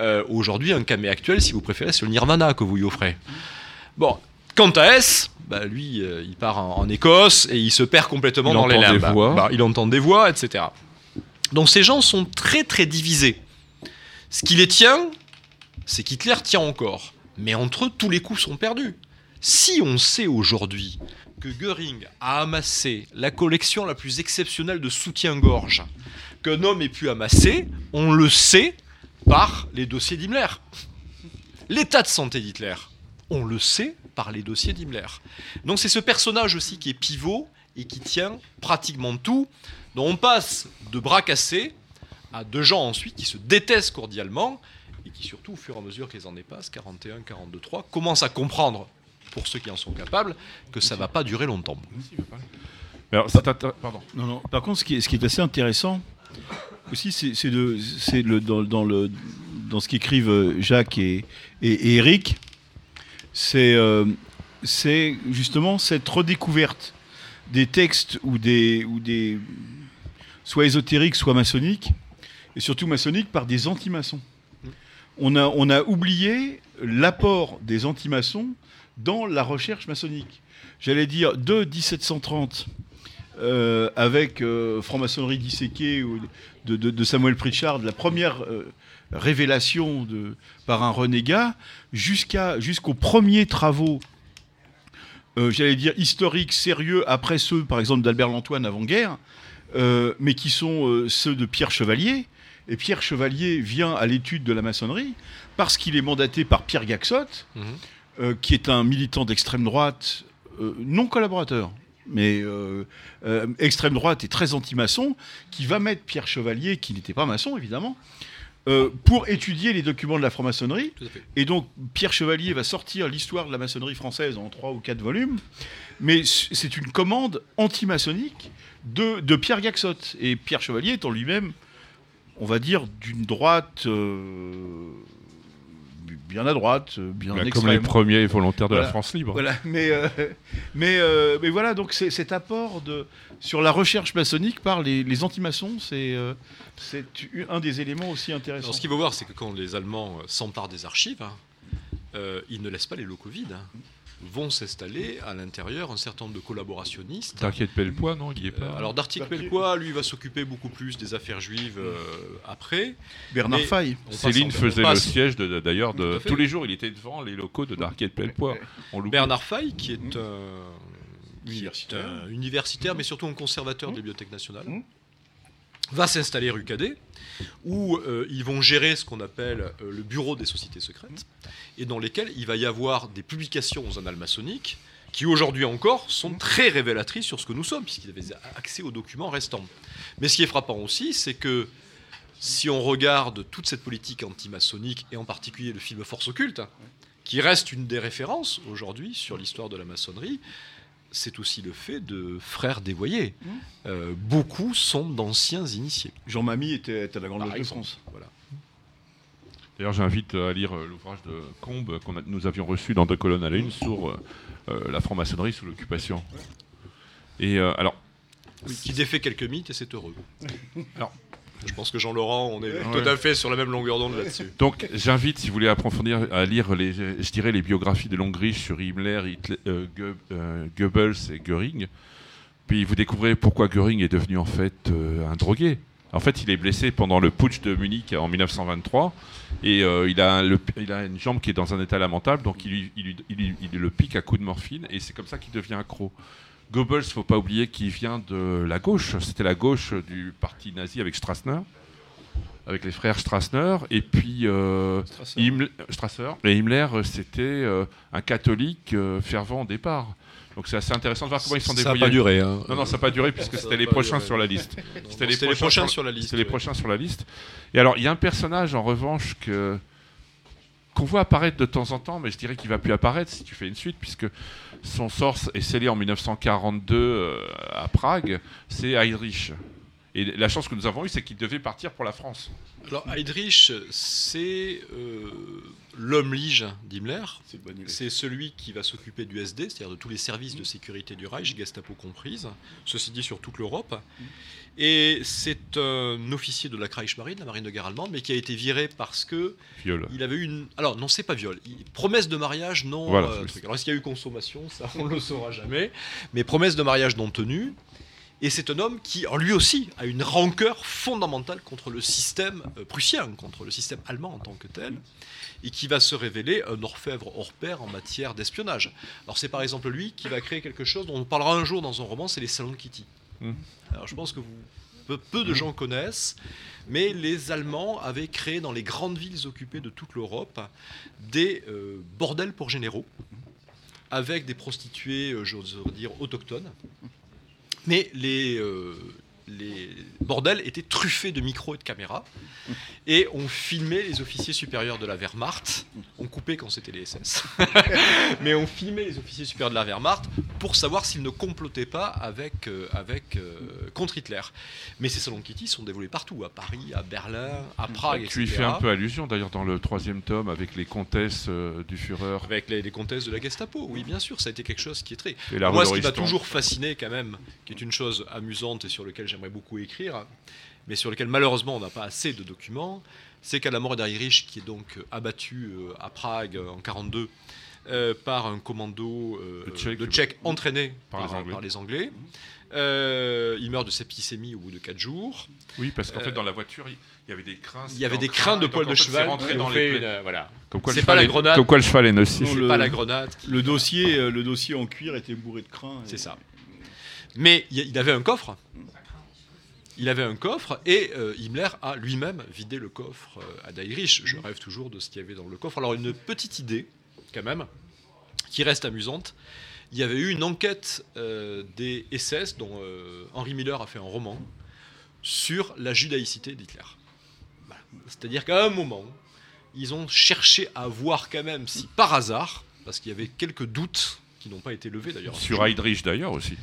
S7: euh, aujourd'hui, un camé actuel, si vous préférez, c'est le nirvana que vous lui offrez. Bon, quant à S, bah, lui, euh, il part en, en Écosse et il se perd complètement
S3: Il
S7: dans les limbes.
S3: voix.
S7: Bah, il entend des voix, etc. Donc ces gens sont très très divisés. Ce qui les tient, c'est qu'Hitler tient encore. Mais entre eux, tous les coups sont perdus. Si on sait aujourd'hui que Göring a amassé la collection la plus exceptionnelle de soutien-gorge qu'un homme ait pu amasser, on le sait par les dossiers d'Himmler. L'état de santé d'Hitler, on le sait par les dossiers d'Himmler. Donc c'est ce personnage aussi qui est pivot et qui tient pratiquement tout. Donc on passe de bras cassés à deux gens ensuite qui se détestent cordialement et qui surtout au fur et à mesure que les années passent, 41, 42, 3, commencent à comprendre, pour ceux qui en sont capables, que ça va pas durer longtemps.
S3: Alors, pardon.
S5: Non, non. Par contre, ce qui est, ce qui est assez intéressant aussi, c'est c'est de- c'est le, dans, dans le, dans ce qu'écrivent Jacques et, et, et Eric, c'est euh, c'est justement cette redécouverte des textes ou des, ou des soit ésotériques, soit maçonniques, et surtout maçonniques par des anti-maçons. On a, on a oublié l'apport des anti-maçons dans la recherche maçonnique. J'allais dire de 1730 euh, avec euh, franc-maçonnerie disséquée ou de, Samuel Pritchard, la première euh, révélation de, par un renégat, jusqu'à, jusqu'aux premiers travaux, j'allais dire historiques, sérieux, après ceux, par exemple, d'Albert Lantoine avant-guerre, mais qui sont ceux de Pierre Chevalier. Et Pierre Chevalier vient à l'étude de la maçonnerie parce qu'il est mandaté par Pierre Gaxotte,
S7: Mhm.
S5: Euh, qui est un militant d'extrême droite, euh, non collaborateur, mais euh, extrême droite et très anti-maçon, qui va mettre Pierre Chevalier, qui n'était pas maçon évidemment, pour étudier les documents de la franc-maçonnerie. Et donc Pierre Chevalier va sortir l'histoire de la maçonnerie française en trois ou quatre volumes, mais c'est une commande anti-maçonnique de, de Pierre Gaxotte. Et Pierre Chevalier en lui-même, on va dire, d'une droite bien à droite, euh, bien
S3: Bah, comme les premiers volontaires de
S5: Voilà.
S3: la France libre.
S5: Voilà, mais, euh, mais, euh, mais voilà, donc c'est- cet apport de, sur la recherche maçonnique par les, les anti-maçons, c'est euh, un des éléments aussi intéressants.
S7: Alors, ce qu'il faut voir, c'est que quand les Allemands s'emparent des archives, hein, euh, ils ne laissent pas les locaux vides. hein. Vont s'installer à l'intérieur un certain nombre de collaborationnistes.
S3: T'inquiète Pellepoix, non Il y est pas.
S7: Alors d'Artic
S5: Darky-
S7: Pellepoix, lui, va s'occuper beaucoup plus des affaires juives euh, après.
S5: Bernard Fay.
S3: Céline
S7: en-
S3: faisait le siège de- de- d'ailleurs de tous les jours. Il était devant les locaux de de Pellepoix.
S7: Bernard Fay, qui est
S5: Mmh.
S7: un
S5: Universitaire.
S7: un universitaire, mais surtout un conservateur
S5: Mmh.
S7: de la Bibliothèque nationale,
S5: Mmh.
S7: va s'installer rue Cadet, où euh, ils vont gérer ce qu'on appelle euh, le bureau des sociétés secrètes, et dans lesquels il va y avoir des publications aux annales maçonniques qui aujourd'hui encore sont très révélatrices sur ce que nous sommes, puisqu'ils avaient accès aux documents restants. Mais ce qui est frappant aussi, c'est que si on regarde toute cette politique anti-maçonnique, et en particulier le film Force occulte, qui reste une des références aujourd'hui sur l'histoire de la maçonnerie, c'est aussi le fait de frères dévoyés.
S5: Mmh.
S7: Euh, beaucoup sont d'anciens initiés.
S5: Jean Mamie était, était à la Grande Loge de. France.
S7: Voilà.
S3: D'ailleurs, j'invite à lire euh, l'ouvrage de Combe que nous avions reçu dans deux colonnes à la une sur euh, euh, la franc-maçonnerie sous l'occupation. Et euh, alors,
S7: Qui défait quelques mythes et c'est heureux. [LAUGHS]
S3: Alors-
S7: je pense que Jean-Laurent, on est
S3: Ouais.
S7: tout à fait sur la même longueur d'onde là-dessus.
S3: donc j'invite, si vous voulez approfondir, à lire les, je dirais, les biographies de Longrich sur Himmler, Hitler, euh, euh, Goebbels et Göring. Puis vous découvrez pourquoi Göring est devenu en fait euh, un drogué. En fait, il est blessé pendant le putsch de Munich en 1923 et euh, il, a le- il a une jambe qui est dans un état lamentable, donc il, il le pique à coups de morphine et c'est comme ça qu'il devient accro. Goebbels, faut pas oublier qu'il vient de la gauche. C'était la gauche du parti nazi avec Strassner, avec les frères Strassner. Et puis euh,
S5: Strasser.
S3: Himmler, Strasser. Et Himmler, c'était euh, un catholique euh, fervent au départ. Donc c'est assez intéressant de voir comment ils sont
S7: Ça n'a
S3: débrouillés.
S7: pas duré. hein.
S3: Non, non, ça n'a pas duré puisque c'était
S7: a
S3: les prochains
S7: duré.
S3: sur la liste. [LAUGHS] C'était les prochains
S7: sur la liste.
S3: C'était les prochains sur la liste. Et alors, il y a un personnage, en revanche, que qu'on voit apparaître de temps en temps, mais je dirais qu'il va plus apparaître si tu fais une suite, puisque son sort est scellé en 1942 euh, à Prague, c'est Heinrich. Et la chance que nous avons eue, c'est qu'il devait partir pour la France.
S7: Alors Heydrich, c'est euh, l'homme lige d'Himmler.
S5: C'est
S7: celui qui va s'occuper du SD, c'est-à-dire de tous les services de sécurité du Reich, Gestapo comprise, ceci dit sur toute l'Europe. Et c'est un officier de la Kriegsmarine, la marine de guerre allemande, mais qui a été viré parce que
S3: Viol.
S7: il avait eu une. Alors non, c'est pas viol. Il- Promesse de mariage non.
S3: Voilà,
S7: euh, truc. Alors est-ce qu'il y a eu consommation? Ça, on le saura jamais. Mais promesse de mariage non tenue. Et c'est un homme qui, en lui aussi, a une rancœur fondamentale contre le système euh, prussien, contre le système allemand en tant que tel, et qui va se révéler un orfèvre hors pair en matière d'espionnage. Alors c'est par exemple lui qui va créer quelque chose dont on parlera un jour dans un roman, c'est les salons de Kitty.
S3: Mhm.
S7: Alors je pense que vous, peu, peu de gens connaissent, mais les Allemands avaient créé dans les grandes villes occupées de toute l'Europe des euh, bordels pour généraux, avec des prostituées, euh, j'ose dire, autochtones. Mais les, euh, les bordels étaient truffés de micros et de caméras. Et on filmait les officiers supérieurs de la Wehrmacht. On coupait quand c'était les SS. [LAUGHS] Mais on filmait les officiers supérieurs de la Wehrmacht pour savoir s'ils ne complotaient pas avec, euh, avec, euh, contre Hitler. Mais ces salons Kitty sont dévoilés partout, à Paris, à Berlin, à Prague,
S3: tu y fais un peu allusion, d'ailleurs, dans le troisième tome, avec les comtesses euh, du Führer
S7: Avec les, les comtesses de la Gestapo, oui, bien sûr, ça a été quelque chose qui est très.
S3: et
S7: Moi, ce qui m'a toujours fasciné, quand même, qui est une chose amusante et sur lequel j'aimerais beaucoup écrire, mais sur lequel malheureusement on n'a pas assez de documents, c'est qu'à la mort d'Heinrich, qui est donc euh, abattu euh, à Prague euh, en 42 euh, par un commando euh,
S3: De Tchèques
S7: entraîné
S3: Par
S7: par,
S3: les Anglais.
S7: par les Anglais. Euh, il meurt de septicémie au bout de 4 jours.
S3: Oui, parce qu'en
S7: Euh,
S3: fait, dans la voiture, il y avait des crins.
S7: Il y avait des crins de poils de cheval.
S3: rentré dans les
S7: fait
S3: plaies.
S7: une- voilà.
S3: Comme quoi, le
S7: C'est pas la
S3: est-
S7: grenade.
S3: Comme quoi le cheval est nocif.
S5: Non,
S7: C'est
S5: le-
S7: pas la grenade. qui-
S5: Le dossier, le dossier en cuir était bourré de crins. et-
S7: C'est ça. Mais il avait un coffre. Il avait un coffre et euh, Himmler a lui-même vidé le coffre euh, à Dietrich. Je rêve toujours de ce qu'il y avait dans le coffre. Alors une petite idée, quand même, qui reste amusante. Il y avait eu une enquête euh, des SS, dont Henry Miller a fait un roman, sur la judaïcité d'Hitler. C'est-à-dire qu'à un moment, ils ont cherché à voir quand même si par hasard, parce qu'il y avait quelques doutes qui n'ont pas été levés d'ailleurs.
S3: Sur Heydrich d'ailleurs aussi.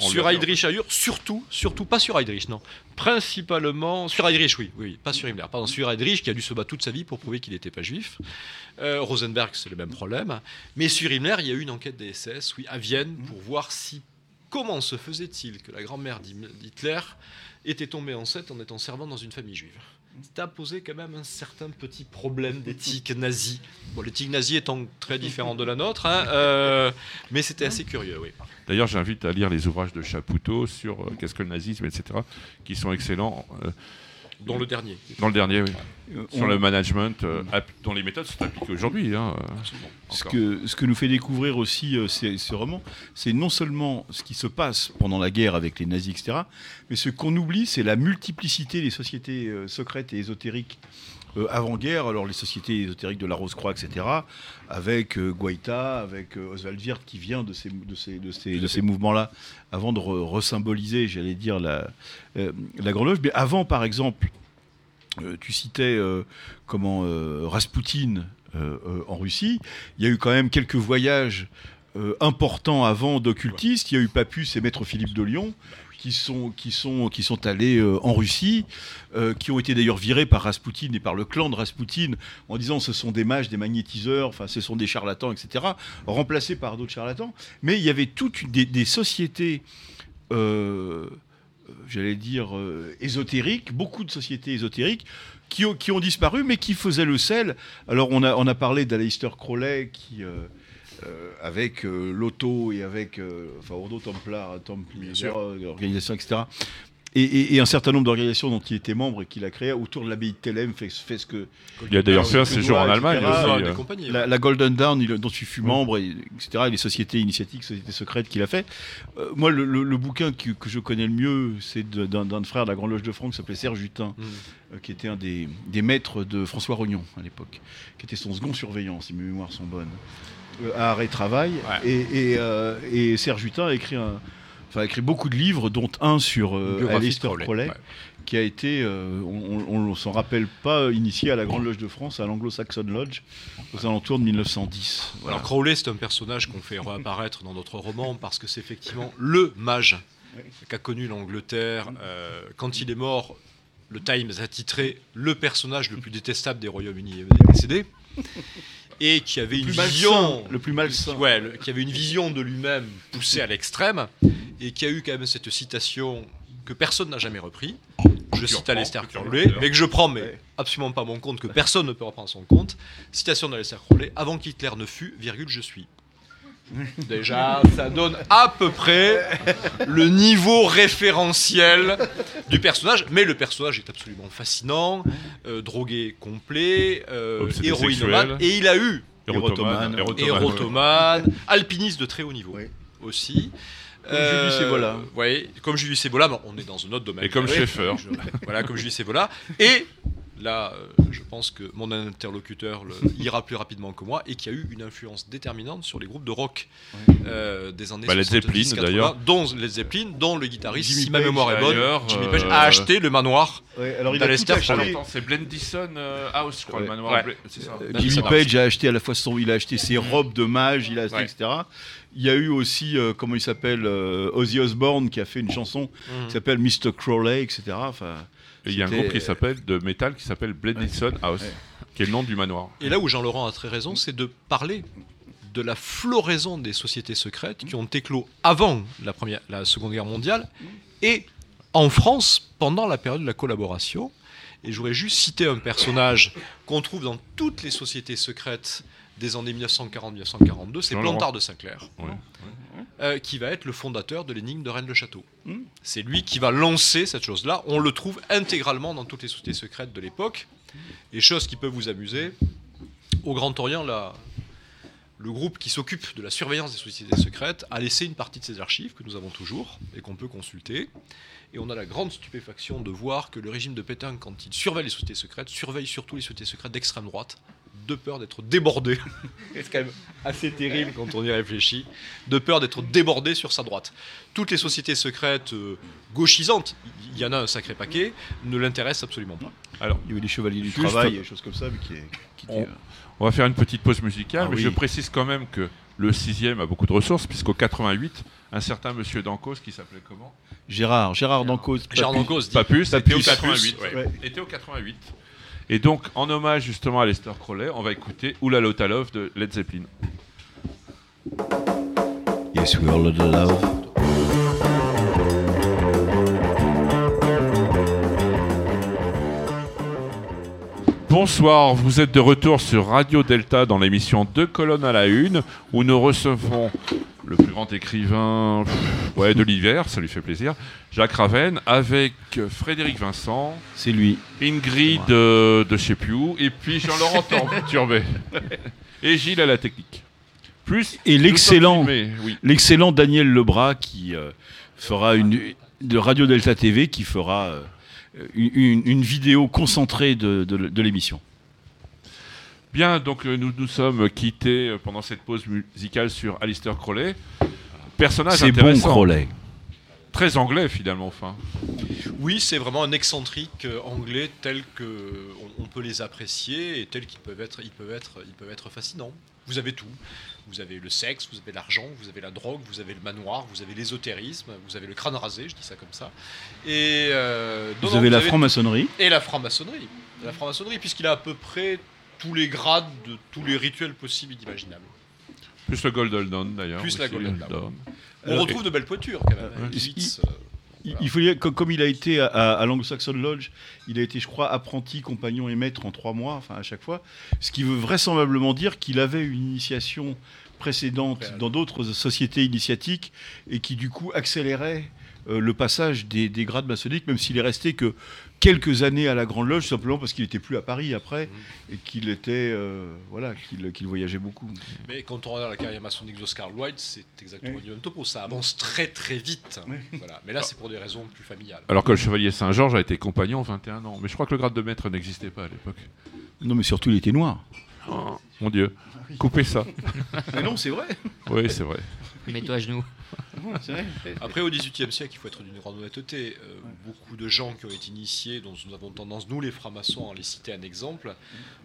S3: On
S7: Sur Heydrich ailleurs, surtout, surtout pas sur Heydrich, non. Principalement sur Heydrich, oui, oui, pas sur Himmler. Pardon, sur Heydrich qui a dû se battre toute sa vie pour prouver qu'il n'était pas juif. Euh, Rosenberg, c'est le même problème. Mais sur Himmler, il y a eu une enquête des SS, oui, à Vienne, pour voir si comment se faisait-il que la grand-mère d'Hitler était tombée enceinte en étant servante dans une famille juive. A posé quand même un certain petit problème d'éthique nazie. Bon, l'éthique nazie étant très différente de la nôtre, hein, euh, mais c'était assez curieux.
S3: D'ailleurs, j'invite à lire les ouvrages de Chapoutot sur euh, qu'est-ce que le nazisme, etc., qui sont excellents. euh,
S7: Dans le dernier.
S3: Dans le dernier, oui.
S5: Euh,
S3: Sur
S5: on-
S3: le management, euh, app- dont les méthodes sont appliquées aujourd'hui. hein, euh,
S5: Ce que, ce que nous fait découvrir aussi euh, ces, ces romans, c'est non seulement ce qui se passe pendant la guerre avec les nazis, etc., mais ce qu'on oublie, c'est la multiplicité des sociétés euh, secrètes et ésotériques avant-guerre. Alors les sociétés ésotériques de la Rose-Croix, etc., avec euh, Guaita, avec euh, Oswald Wirth qui vient de ces, de ces, de ces, de ces mouvements-là, avant de re- resymboliser, j'allais dire, la, euh, la Loge. Mais avant, par exemple, euh, tu citais euh, comment euh, euh, euh, en Russie. Il y a eu quand même quelques voyages euh, importants avant d'occultistes. Il y a eu Papus et Maître Philippe de Lyon qui sont, qui sont, qui sont allés euh, en Russie, euh, qui ont été d'ailleurs virés par Raspoutine et par le clan de Raspoutine en disant ce sont des mages, des magnétiseurs, enfin ce sont des charlatans, etc., remplacés par d'autres charlatans. Mais il y avait toutes des, sociétés euh, j'allais dire, euh, ésotériques, beaucoup de sociétés ésotériques qui ont, qui ont disparu, mais qui faisaient le sel. Alors, on a, on a parlé d'Aleister Crowley, qui, euh, avec euh, l'Auto et avec, euh, enfin, Ordo Templar, Templar,
S7: sûr.
S5: euh, organisation, etc. Et, et- et un certain nombre d'organisations dont il était membre et qu'il a créé autour de l'abbaye de Thélème fait, fait ce que.
S3: Il a d'ailleurs fait un séjour en Allemagne aussi. euh.
S5: La, Golden Dawn, il- dont tu fus membre, et, etc., et les sociétés initiatiques, sociétés secrètes qu'il a fait. Euh, moi, le, le- le bouquin que, que je connais le mieux, c'est de- d'un frère de la Grande Loge de France qui s'appelait Serge Hutin,
S7: Mm.
S5: euh, qui était un des, des maîtres de François Rognon à l'époque, qui était son second surveillant, si mes mémoires sont bonnes, à Arrêt Travail.
S7: Ouais.
S5: Et, et, euh, et Serge Hutin a écrit, un, enfin, a écrit beaucoup de livres, dont un sur euh,
S7: Crowley, ouais.
S5: qui a été, euh, on ne s'en rappelle pas, initié à la Grande Loge de France, à l'Anglo-Saxon Lodge, aux alentours de 1910. Voilà.
S7: Alors Crowley, c'est un personnage qu'on fait réapparaître dans notre roman parce que c'est effectivement le mage qu'a connu l'Angleterre. Euh, quand il est mort, le Times a titré le personnage le plus détestable des Royaumes-Unis est décédé. Et qui avait une
S5: malsain,
S7: vision,
S5: le plus malsain.
S7: ouais, le- qui avait une vision de lui-même poussée à l'extrême, et qui a eu quand même cette citation que personne n'a jamais repris. Je cite Aleister Crowley, mais que je prends, mais
S5: Ouais.
S7: absolument pas mon compte, que personne ne peut reprendre son compte. Citation d'Aleister Crowley Avant qu'Hitler ne fût, virgule, je suis. Déjà, ça donne à peu près le niveau référentiel du personnage, mais le personnage est absolument fascinant, euh, drogué complet, euh, héroïnomane, et il a eu
S5: Érotomane.
S3: Érotomane.
S7: érotomane, alpiniste de très haut niveau
S5: Oui.
S7: aussi.
S5: Comme Julius Evola.
S7: Oui, comme Julius Evola, mais on est dans un autre domaine.
S3: Et comme. Schaeffer.
S7: Voilà, comme Julius Evola. Et là, euh, je pense que mon interlocuteur le, [LAUGHS] ira plus rapidement que moi et qui a eu une influence déterminante sur les groupes de rock euh, des années
S3: Bah, Led
S7: 70,
S3: Zeppelin,
S7: 80,
S3: d'ailleurs.
S7: dont Led Zeppelin, dont le guitariste,
S5: Jimmy
S7: si ma
S5: Page,
S7: mémoire est bonne, Jimmy
S3: euh,
S7: Page a acheté le manoir.
S5: Ouais, alors il a
S3: c'est Blendison euh, House, je crois, le manoir.
S7: Ouais.
S3: Bla- C'est ça.
S5: Euh,
S7: Même
S5: Jimmy. Page a acheté à la fois son, il a acheté ses robes de mage, il a acheté,
S7: Ouais.
S5: etc. Il y a eu aussi, euh, comment il s'appelle, euh, Ozzy Osbourne qui a fait une chanson
S7: Mhm.
S5: qui s'appelle Mr. Crowley, etc. Enfin,
S3: Et il y a un groupe qui s'appelle de métal qui s'appelle Blendison House, qui est le nom du manoir.
S7: Et là où Jean-Laurent a très raison, c'est de parler de la floraison des sociétés secrètes qui ont éclos avant la, première, la Seconde Guerre mondiale et en France pendant la période de la collaboration. Et je voudrais juste citer un personnage qu'on trouve dans toutes les sociétés secrètes des années 1940-1942, c'est. Plantard de Saint-Clair,
S3: Ouais.
S7: euh, qui va être le fondateur de l'énigme de Rennes-le-Château.
S5: Mm.
S7: C'est lui qui va lancer cette chose-là. On le trouve intégralement dans toutes les sociétés secrètes de l'époque. Et chose qui peut vous amuser, au Grand Orient, la- le groupe qui s'occupe de la surveillance des sociétés secrètes a laissé une partie de ses archives que nous avons toujours et qu'on peut consulter. Et on a la grande stupéfaction de voir que le régime de Pétain, quand il surveille les sociétés secrètes, surveille surtout les sociétés secrètes d'extrême droite, de peur d'être débordé. [LAUGHS] C'est quand même assez terrible quand on y réfléchit. De peur d'être débordé sur sa droite. Toutes les sociétés secrètes euh, gauchisantes, il y en a un sacré paquet, ne l'intéressent absolument pas.
S3: Alors,
S5: Il y avait les chevaliers du travail et des choses comme ça, mais qui, est- qui
S3: On-
S5: étaient, euh,
S3: On va faire une petite pause musicale,
S5: Ah
S3: mais
S5: oui.
S3: je précise quand même que le sixième a beaucoup de ressources, puisqu'au 88, un certain monsieur Dancos, qui s'appelait comment?
S5: Gérard, Gérard Dancos.
S7: Gérard
S5: Papus.
S7: Dancos
S3: Papus,
S5: Papus.
S3: était au 88.
S5: Ouais.
S3: ouais. Était au 88. Et donc, en hommage justement à Lester Crowley, on va écouter Oula Lota Love de Led Zeppelin.
S5: Yes, we all love.
S3: Bonsoir, vous êtes de retour sur Radio Delta dans l'émission Deux colonnes à la une, où nous recevons le plus grand écrivain ouais, de l'hiver, ça lui fait plaisir, Jacques Raven, avec euh, Frédéric Vincent,
S5: C'est lui.
S3: Ingrid euh, de je sais plus où, et puis Jean-Laurent [LAUGHS] Turbet. Et Gilles à la technique. Plus
S5: Et l'excellent-
S3: oui.
S5: Daniel Lebras qui euh, fera une de Radio Delta TV qui fera euh, une, une- une vidéo concentrée de, de- de l'émission.
S3: Bien, donc euh, nous nous sommes quittés euh, pendant cette pause musicale sur Alistair Crowley. Personnage
S5: C'est bon Crowley.
S3: très anglais finalement. Enfin,
S7: Oui, c'est vraiment un excentrique euh, anglais tel que on, peut les apprécier et tel qu'ils peuvent être, ils peuvent être, ils peuvent être fascinants. Vous avez tout. Vous avez le sexe, vous avez l'argent, vous avez la drogue, vous avez le manoir, vous avez l'ésotérisme, vous avez le crâne rasé, je dis ça comme ça. Et euh, non,
S5: Vous
S7: non,
S5: avez la franc-maçonnerie.
S7: et la franc-maçonnerie, la franc-maçonnerie, puisqu'il a à peu près tous les grades de tous les rituels possibles et imaginables.
S3: plus le Golden Dawn d'ailleurs.
S7: Plus la
S3: aussi,
S7: Golden
S3: euh,
S7: Dawn.
S3: Dawn.
S7: On
S5: Alors,
S7: retrouve de belles pointures quand même. hein.
S5: il-
S7: euh,
S5: Il,
S7: Voilà.
S5: il faut dire, co- comme il a été à, à- à l'Anglo-Saxon Lodge, il a été, je crois, apprenti, compagnon et maître en trois mois, enfin à chaque fois, ce qui veut vraisemblablement dire qu'il avait une initiation précédente dans d'autres sociétés initiatiques et qui du coup accélérait euh, le passage des, des grades maçonniques, même s'il est resté que quelques années à la Grande Loge, simplement parce qu'il n'était plus à Paris après et qu'il était, euh, voilà, qu'il voyageait beaucoup.
S7: Mais quand on regarde la carrière maçonnique d'Oscar Wilde, c'est exactement
S5: Oui.
S7: du même topo. Ça avance très très vite.
S5: Oui.
S7: Voilà. Mais là, c'est pour des raisons plus familiales.
S3: Alors que le chevalier Saint-Georges a été compagnon 21 ans. Mais je crois que le grade de maître n'existait pas à l'époque.
S5: Non, mais surtout, il était noir.
S3: Oh, mon Dieu. Coupez ça.
S5: mais non, c'est vrai.
S3: Oui, c'est vrai.
S1: Mets-toi à genoux. [LAUGHS]
S7: Après, au XVIIIe siècle, il faut être d'une grande honnêteté. Euh, Beaucoup de gens qui ont été initiés, dont nous avons tendance, nous les francs-maçons, à les citer un exemple,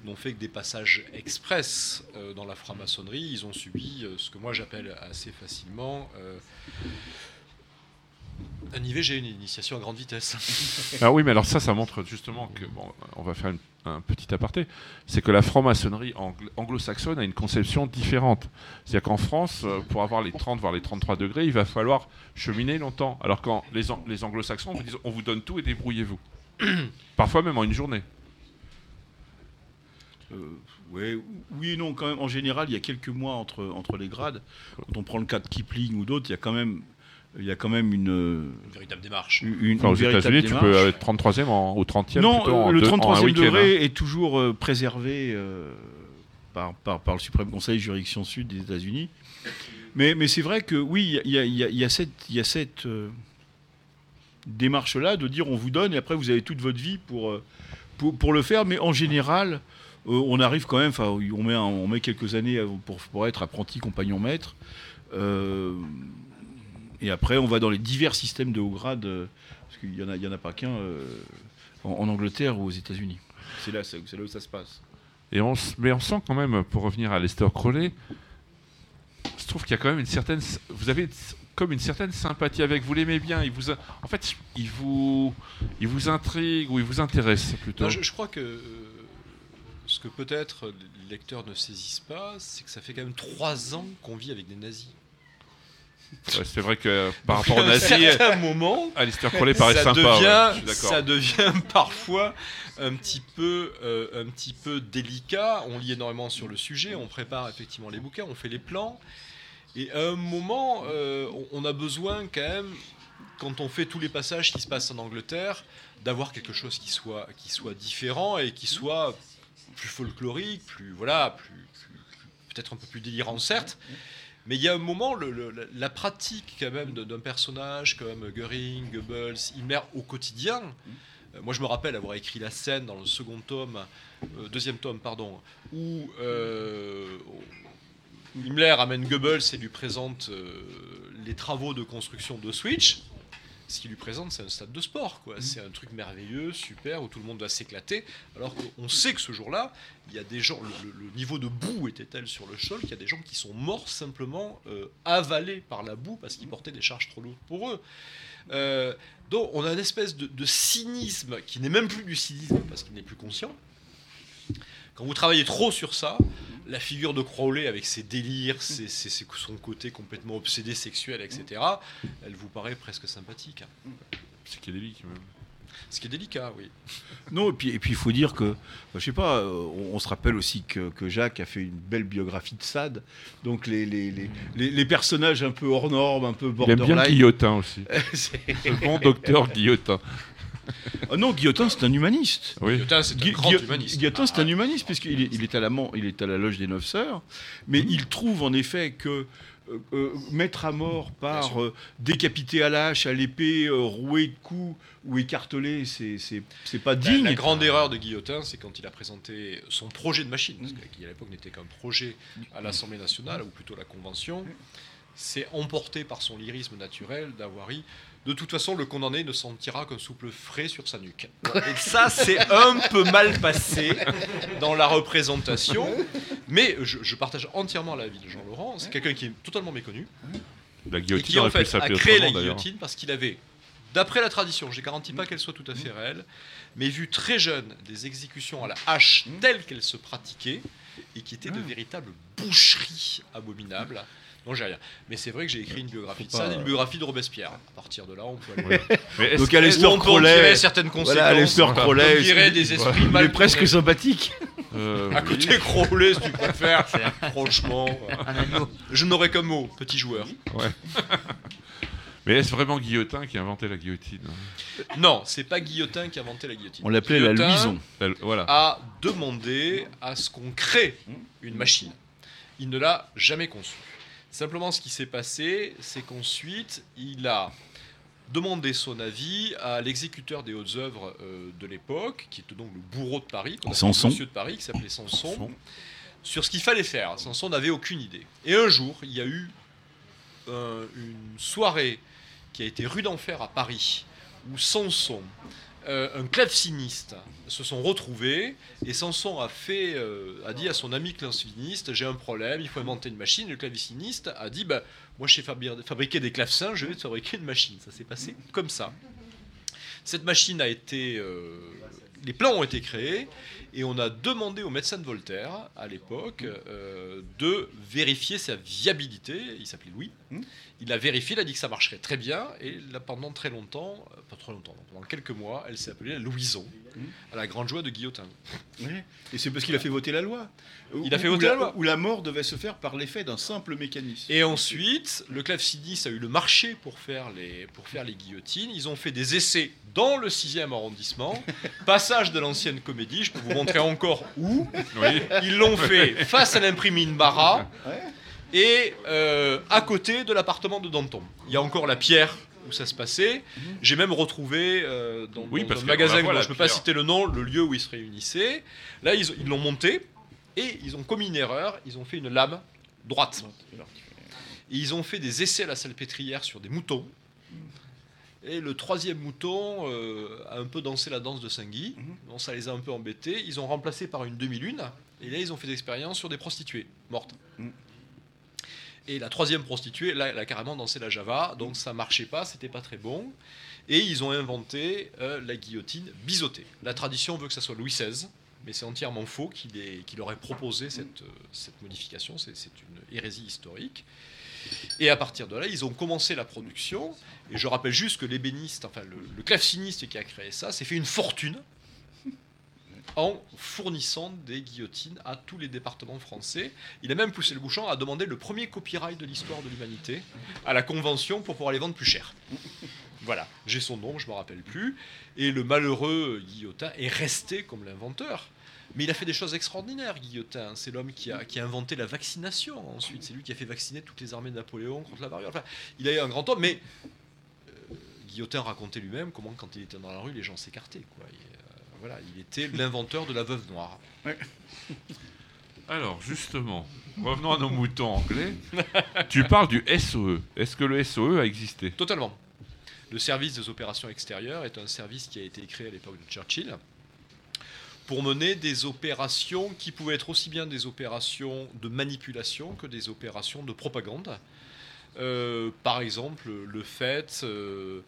S7: n'ont fait que des passages express euh, dans la franc-maçonnerie. Ils ont subi euh, ce que moi j'appelle assez facilement un IVG, une initiation à grande vitesse.
S3: Ah oui, mais alors ça, ça montre justement que, bon, on va faire une- un petit aparté, c'est que la franc-maçonnerie anglo- anglo-saxonne a une conception différente. C'est-à-dire qu'en France, euh, pour avoir les 30, voire les 33 degrés, il va falloir cheminer longtemps. Alors quand les, An- les anglo-saxons vous disent on vous donne tout et débrouillez-vous. [COUGHS] Parfois même en une journée.
S5: Euh, ouais, oui et non, quand même. En général, il y a quelques mois entre, entre les grades. Quand on prend le cas de Kipling ou d'autres, il y a quand même, il y a quand même une,
S7: Une véritable démarche.
S5: une, une
S3: Enfin, aux
S5: véritable
S3: États-Unis, tu peux être 33e en, au 30e.
S5: Non,
S3: plutôt en
S5: le
S3: deux- en un
S5: 33e
S3: week-end,
S5: degré
S3: hein.
S5: est toujours euh, préservé euh, par, par, par le Suprême Conseil juridiction sud des États-Unis. Mais, mais c'est vrai que oui, il y a, il y a- il y a cette, il y a cette euh, démarche-là de dire on vous donne et après vous avez toute votre vie pour, pour, pour le faire. Mais en général, euh, on arrive quand même, enfin, on met, un- on met quelques années pour être apprenti compagnon maître. Et après, on va dans les divers systèmes de haut grade, euh, parce qu'il n'y en, a- il y en a pas qu'un euh, en, en Angleterre ou aux États-Unis. C'est là, c'est c'est là où ça se passe.
S3: Et on, s- mais on sent quand même, pour revenir à Lester Crowley, je trouve qu'il y a quand même une certaine. Vous avez comme une certaine sympathie avec. Vous l'aimez bien. Il vous, a- en fait, il vous, il vous intrigue ou il vous intéresse plutôt.
S7: Non, je, je crois que ce que peut-être les lecteurs ne saisissent pas, c'est que ça fait quand même trois ans qu'on vit avec des nazis.
S3: Ouais, c'est vrai que par rapport [LAUGHS]
S7: À un
S3: nazis,
S7: certain moment,
S3: Alistair Crowley paraît
S7: ça
S3: sympa.
S7: devient, ça devient [LAUGHS] parfois un petit peu, euh, un petit peu délicat. On lit énormément sur le sujet, on prépare effectivement les bouquins, on fait les plans, et à un moment, euh, on- a besoin quand même, quand on fait tous les passages qui se passent en Angleterre, d'avoir quelque chose qui soit, qui soit différent et qui soit plus folklorique, plus voilà, plus- peut-être un peu plus délirant certes. Mais il y a un moment, la- pratique quand même d'un personnage comme Göring, Goebbels, Himmler au quotidien. euh, moi, je me rappelle avoir écrit la scène dans le second tome, euh, deuxième tome, pardon, où euh, Himmler amène Goebbels et lui présente les travaux de construction de Switch. Ce qu'il lui présente, c'est un stade de sport, quoi. C'est un truc merveilleux, super, où tout le monde va s'éclater. Alors qu'on sait que ce jour-là, il y a des gens, le, le- le niveau de boue était tel sur le sol qu'il y a des gens qui sont morts simplement euh, avalés par la boue parce qu'ils portaient des charges trop lourdes pour eux. Euh, donc on a une espèce de, de cynisme qui n'est même plus du cynisme parce qu'il n'est plus conscient. Quand vous travaillez trop sur ça, la figure de Crowley avec ses délires, ses- ses- ses- son côté complètement obsédé sexuel, etc., elle vous paraît presque sympathique.
S3: Psychédélique même.
S7: Ce qui est délicat, oui. [LAUGHS]
S5: Non, et puis et puis il faut dire que, bah, je sais pas, euh, on, on se rappelle aussi que, que Jacques a fait une belle biographie de Sade. Donc les, les, les, les- les personnages un peu hors normes, un peu
S3: Il aime
S5: borderline.
S3: bien Guillotin aussi. [LAUGHS]
S7: C'est-
S3: Le bon docteur Guillotin.
S5: Ah non, Guillotin, c'est un humaniste.
S3: Oui.
S7: Guillotin, c'est un grand humaniste.
S5: Guillotin, c'est un humaniste, puisqu'il est, il est, à la, man- il est à la loge des Neuf Sœurs, mais il trouve en effet que euh, euh, mettre à mort par euh, décapité à l'âche, à l'épée, euh, roué de coups ou écartelé, c'est c'est- c'est pas digne.
S7: la grande erreur de Guillotin, c'est quand il a présenté son projet de machine, parce qui à l'époque n'était qu'un projet à l'Assemblée nationale, ou plutôt la Convention, c'est emporté par son lyrisme naturel d'avoir dit de toute façon, le condamné ne sentira qu'un souple frais sur sa nuque. Et ça, c'est un peu mal passé dans la représentation. Mais je, je partage entièrement l'avis de Jean Laurent. C'est quelqu'un qui est totalement méconnu.
S3: La
S7: Et
S3: guillotine
S7: qui en fait a créé la
S3: autrement
S7: guillotine parce qu'il avait, d'après la tradition, je ne garantis pas qu'elle soit tout à fait réelle, mais vu très jeune des exécutions à la hache telles qu'elles se pratiquaient et qui étaient de véritables boucheries abominables. Non, j'ai rien. Mais c'est vrai que j'ai écrit une biographie de ça, une biographie de Robespierre. À partir de là, on peut aller.
S3: Mais est-ce
S5: Donc Aleister
S7: on
S5: Crowley,
S7: certaines conséquences.
S5: voilà, Aleister
S7: On
S5: Crowley,
S7: dirait
S5: c'est-
S7: des esprits
S5: il
S7: mal
S5: est presque sympathique.
S3: euh,
S7: À
S3: oui.
S7: côté Crowley, si tu préfères. Franchement, [LAUGHS] je n'aurais qu'un mot, petit joueur. [LAUGHS]
S3: Mais est-ce vraiment Guillotin qui a inventé la guillotine
S7: Non, c'est pas Guillotin qui a inventé la guillotine.
S5: On l'appelait la luison.
S3: Voilà.
S7: a demandé à ce qu'on crée une machine. Il ne l'a jamais conçue. Simplement, ce qui s'est passé, c'est qu'ensuite, il a demandé son avis à l'exécuteur des hautes œuvres euh, de l'époque, qui était donc le bourreau de Paris, qu'on monsieur de Paris, qui s'appelait Samson, sur ce qu'il fallait faire. Samson n'avait aucune idée. Et un jour, il y a eu euh, une soirée qui a été rue d'enfer à Paris, où Samson, euh, un claveciniste, se sont retrouvés, et Samson a, fait, euh, a dit à son ami claveciniste, j'ai un problème, il faut inventer une machine. Le claveciniste a dit, bah, moi je sais fabri- fabriquer des clavecins, je vais te fabriquer une machine. Ça s'est passé comme ça. Cette machine a été... euh, les plans ont été créés, et on a demandé au médecin de Voltaire, à l'époque, euh, de vérifier sa viabilité. Il s'appelait Louis. Il a vérifié, il a dit que ça marcherait très bien. Et là, pendant très longtemps, euh, pas trop longtemps, pendant quelques mois, elle s'est appelée la Louison, à la grande joie de Guillotin.
S5: Ouais. Et c'est parce qu'il a fait voter la loi.
S7: Il a fait voter la loi.
S5: Où la mort devait se faire par l'effet d'un simple mécanisme.
S7: Et ensuite, le claveciniste a eu le marché pour faire, les, pour faire les guillotines. Ils ont fait des essais dans le 6e arrondissement. [LAUGHS] Passage de l'ancienne comédie, je peux vous montrer encore où.
S3: Oui.
S7: Ils l'ont fait face à l'imprimerie Mbara et euh, à côté de l'appartement de Danton. Il y a encore la pierre où ça se passait. J'ai même retrouvé euh, dans,
S3: Oui,
S7: dans
S3: parce
S7: un
S3: qu'on
S7: magasin
S3: voit,
S7: dont je ne peux pas citer le nom, le lieu où ils se réunissaient. Là, ils ils l'ont monté et ils ont commis une erreur. Ils ont fait une lame droite. Et ils ont fait des essais à la salpêtrière sur des moutons. Et le troisième mouton euh, a un peu dansé la danse de Saint-Guy. Bon, ça les a un peu embêtés. Ils ont remplacé par une demi-lune. Et là, ils ont fait des expériences sur des prostituées mortes. Et la troisième prostituée, là, elle a carrément dansé la Java. Donc ça marchait pas, c'était pas très bon. Et ils ont inventé euh, la guillotine biseautée. La tradition veut que ça soit Louis XVI. Mais c'est entièrement faux qu'il ait- qu'il aurait proposé cette, euh, cette modification. C'est une hérésie historique. Et à partir de là, ils ont commencé la production. Et je rappelle juste que l'ébéniste, enfin le, le claveciniste qui a créé ça, s'est fait une fortune en fournissant des guillotines à tous les départements français. Il a même poussé le bouchon à demander le premier copyright de l'histoire de l'humanité à la Convention pour pouvoir les vendre plus cher. Voilà, j'ai son nom, je me rappelle plus. Et le malheureux Guillotin est resté comme l'inventeur. Mais il a fait des choses extraordinaires, Guillotin. C'est l'homme qui a, qui a inventé la vaccination. Ensuite, c'est lui qui a fait vacciner toutes les armées de Napoléon contre la variole. Enfin, il a eu un grand homme, mais euh, Guillotin racontait lui-même comment, quand il était dans la rue, les gens s'écartaient. quoi. Et, euh, voilà, il était l'inventeur de la veuve noire.
S3: Alors, justement, revenons à nos moutons anglais. tu parles du SOE. Est-ce que le SOE a existé?
S7: Totalement. Le service des opérations extérieures est un service qui a été créé à l'époque de Churchill pour mener des opérations qui pouvaient être aussi bien des opérations de manipulation que des opérations de propagande. Euh, par exemple, le fait euh,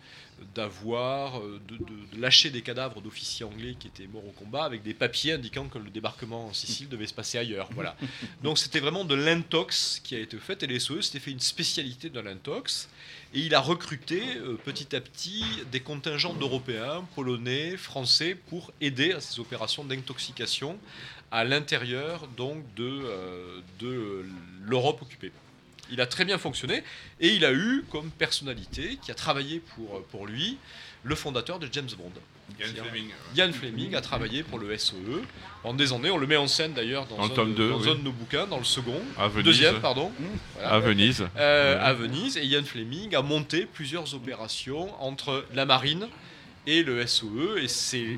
S7: d'avoir euh, de, de- de lâcher des cadavres d'officiers anglais qui étaient morts au combat avec des papiers indiquant que le débarquement en Sicile devait se passer ailleurs. Voilà. [LAUGHS] Donc c'était vraiment de l'intox qui a été fait et les SOE s'était fait une spécialité de l'intox et il a recruté euh, petit à petit des contingents d'Européens, Polonais, Français pour aider à ces opérations d'intoxication à l'intérieur donc de, euh, de l'Europe occupée. Il a très bien fonctionné et il a eu comme personnalité qui a travaillé pour, pour lui le fondateur de James Bond.
S3: Ian Fleming.
S7: Ian Fleming a travaillé pour le SOE en des années. On le met en scène d'ailleurs dans, un,
S3: tome
S7: de-
S3: deux,
S7: dans
S3: oui.
S7: un de nos bouquins, dans le second,
S3: À Venise.
S7: deuxième, pardon. Voilà.
S3: À Venise.
S7: Euh,
S3: Ouais.
S7: à Venise. Et Ian Fleming a monté plusieurs opérations entre la marine et le SOE. Et c'est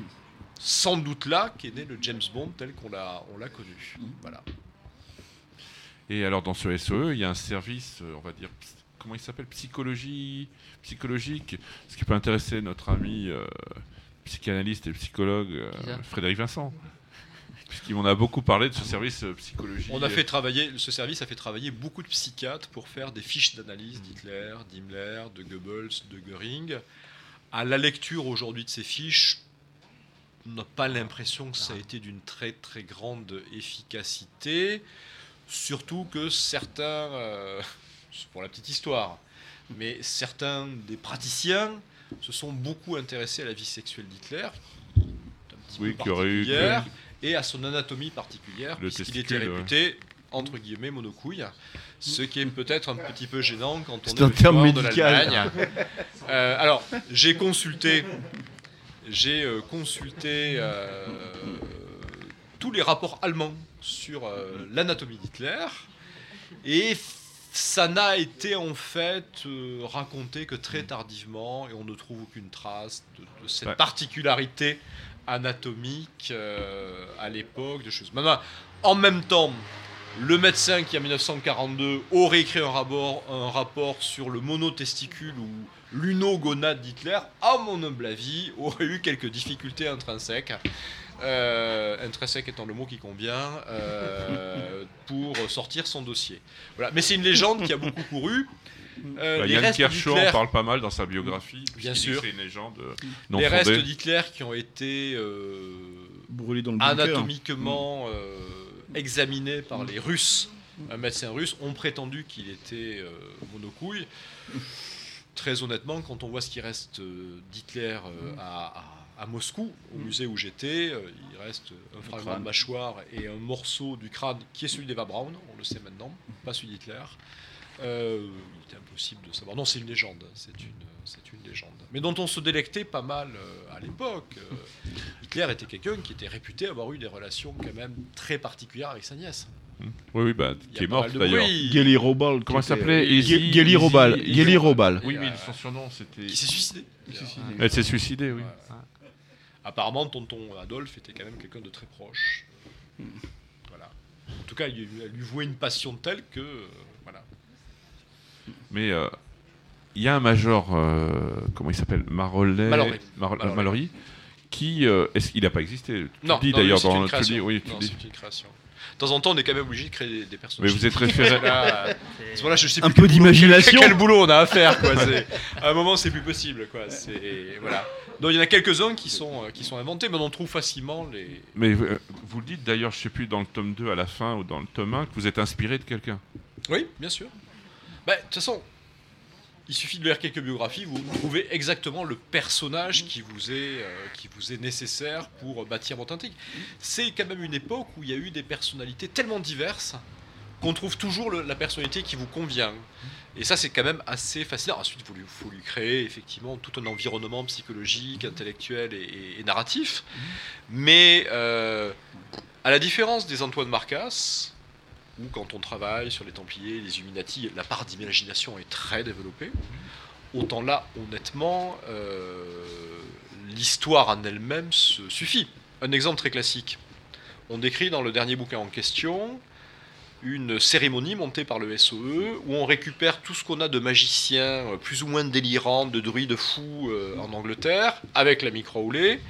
S7: sans doute là qu'est né le James Bond tel qu'on l'a, on l'a connu. Voilà.
S3: Et alors, dans ce SOE, il y a un service, euh, on va dire, comment il s'appelle Psychologie psychologique, ce qui peut intéresser notre ami euh, psychanalyste et psychologue euh, Frédéric Vincent. Puisqu'il m'en a beaucoup parlé de ce service psychologie.
S7: On a fait travailler, ce service a fait travailler beaucoup de psychiatres pour faire des fiches d'analyse d'Hitler, d'Himmler, de Goebbels, de Goering. À la lecture aujourd'hui de ces fiches, on n'a pas l'impression que ça a été d'une très très grande efficacité. Surtout que certains, euh, c'est pour la petite histoire, mais certains des praticiens se sont beaucoup intéressés à la vie sexuelle d'Hitler, un petit
S3: Oui,
S7: peu
S3: qui aurait eu que-
S7: particulière, et à son anatomie particulière, puisqu'il était
S3: ouais.
S7: réputé, entre guillemets, monocouille, ce qui est peut-être un petit peu gênant quand on
S5: C'est
S7: est
S5: un terme
S7: de l'Allemagne. Euh, alors, j'ai consulté, j'ai euh, consulté euh, tous les rapports allemands sur euh, l'anatomie d'Hitler, et ça n'a été en fait euh, raconté que très tardivement, et on ne trouve aucune trace de, de cette
S3: Ouais.
S7: particularité anatomique euh, à l'époque de choses. Maintenant, en même temps, le médecin qui en 1942 aurait écrit un rapport, un rapport sur le monotesticule ou l'unogonade d'Hitler, à mon humble avis, aurait eu quelques difficultés intrinsèques. Euh, intrinsèque étant le mot qui convient euh, pour sortir son dossier. Voilà. Mais c'est une légende qui a beaucoup couru. Euh,
S3: Bah,
S7: les
S3: Yann
S7: restes
S3: Kershaw en parle pas mal dans sa biographie.
S7: Bien sûr.
S3: C'est une légende euh, non
S7: les restes d'Hitler qui ont été euh,
S5: Brûlé dans le bunker.
S7: anatomiquement euh, examinés par les Russes, un médecin russe, ont prétendu qu'il était euh, monocouille. Très honnêtement, quand on voit ce qui reste d'Hitler euh, à, à- à Moscou, au musée où j'étais, euh, il reste un fragment
S5: crâne.
S7: de mâchoire et un morceau du crâne qui est celui d'Eva Braun, on le sait maintenant, pas celui d'Hitler. Euh, il était impossible de savoir. Non, c'est une légende. C'est une, c'est une légende. Mais dont on se délectait pas mal euh, à l'époque. [LAUGHS] Hitler était quelqu'un qui était réputé avoir eu des relations quand même très particulières avec sa nièce.
S3: Oui, oui, bah, qui est morte d'ailleurs.
S5: Geli Robal.
S3: Comment
S5: était-
S3: s'appelait
S5: Geli Robal. Geli Robal.
S3: Oui, mais son surnom c'était.
S7: Qui s'est suicidé.
S3: Elle s'est suicidée, oui.
S7: Apparemment, tonton Adolphe était quand même quelqu'un de très proche. Voilà. En tout cas, il elle lui vouait une passion telle que. euh, voilà.
S3: Mais euh, il y a un major, euh, comment il s'appelle? Marollet
S7: Mallory.
S3: Mar-
S7: Mallory.
S3: Mallory, qui. euh, est-ce qu'il n'a pas existé? Tu
S7: Non,
S3: dis
S7: non,
S3: d'ailleurs
S7: c'est
S3: dans
S7: une
S3: le. Tu le dis,
S7: création.
S3: oui, tu
S7: Non,
S3: dis.
S7: c'est une création. De temps en temps, on est quand même obligé de créer des, des personnages.
S3: Mais vous êtes référé-
S7: Là, euh, voilà, [LAUGHS] je sais
S5: Un
S7: plus
S5: peu d'imagination.
S7: Quel, quel boulot on a à faire, quoi. c'est- [LAUGHS] À un moment, c'est plus possible, quoi. C'est voilà. Donc il y en a quelques-uns qui sont euh, qui sont inventés, mais on trouve facilement les.
S3: Mais euh, vous le dites d'ailleurs, je sais plus, dans le tome 2 à la fin ou dans le tome 1, que vous êtes inspiré de quelqu'un.
S7: Oui, bien sûr. Bah, De toute façon, il suffit de lire quelques biographies, vous trouvez exactement le personnage qui vous est, euh, qui vous est nécessaire pour bâtir votre intrigue. C'est quand même une époque où il y a eu des personnalités tellement diverses qu'on trouve toujours la personnalité qui vous convient. Et ça, c'est quand même assez fascinant. Ensuite, il faut lui, créer effectivement tout un environnement psychologique, intellectuel et narratif. Mais euh, à la différence des Antoine Marcas, où quand on travaille sur les Templiers, les Illuminati, la part d'imagination est très développée, autant là, honnêtement, euh, l'histoire en elle-même se suffit. Un exemple très classique. On décrit dans le dernier bouquin en question une cérémonie montée par le SOE où on récupère tout ce qu'on a de magiciens euh, plus ou moins délirants, de druides fous euh, en Angleterre, avec la Crowley,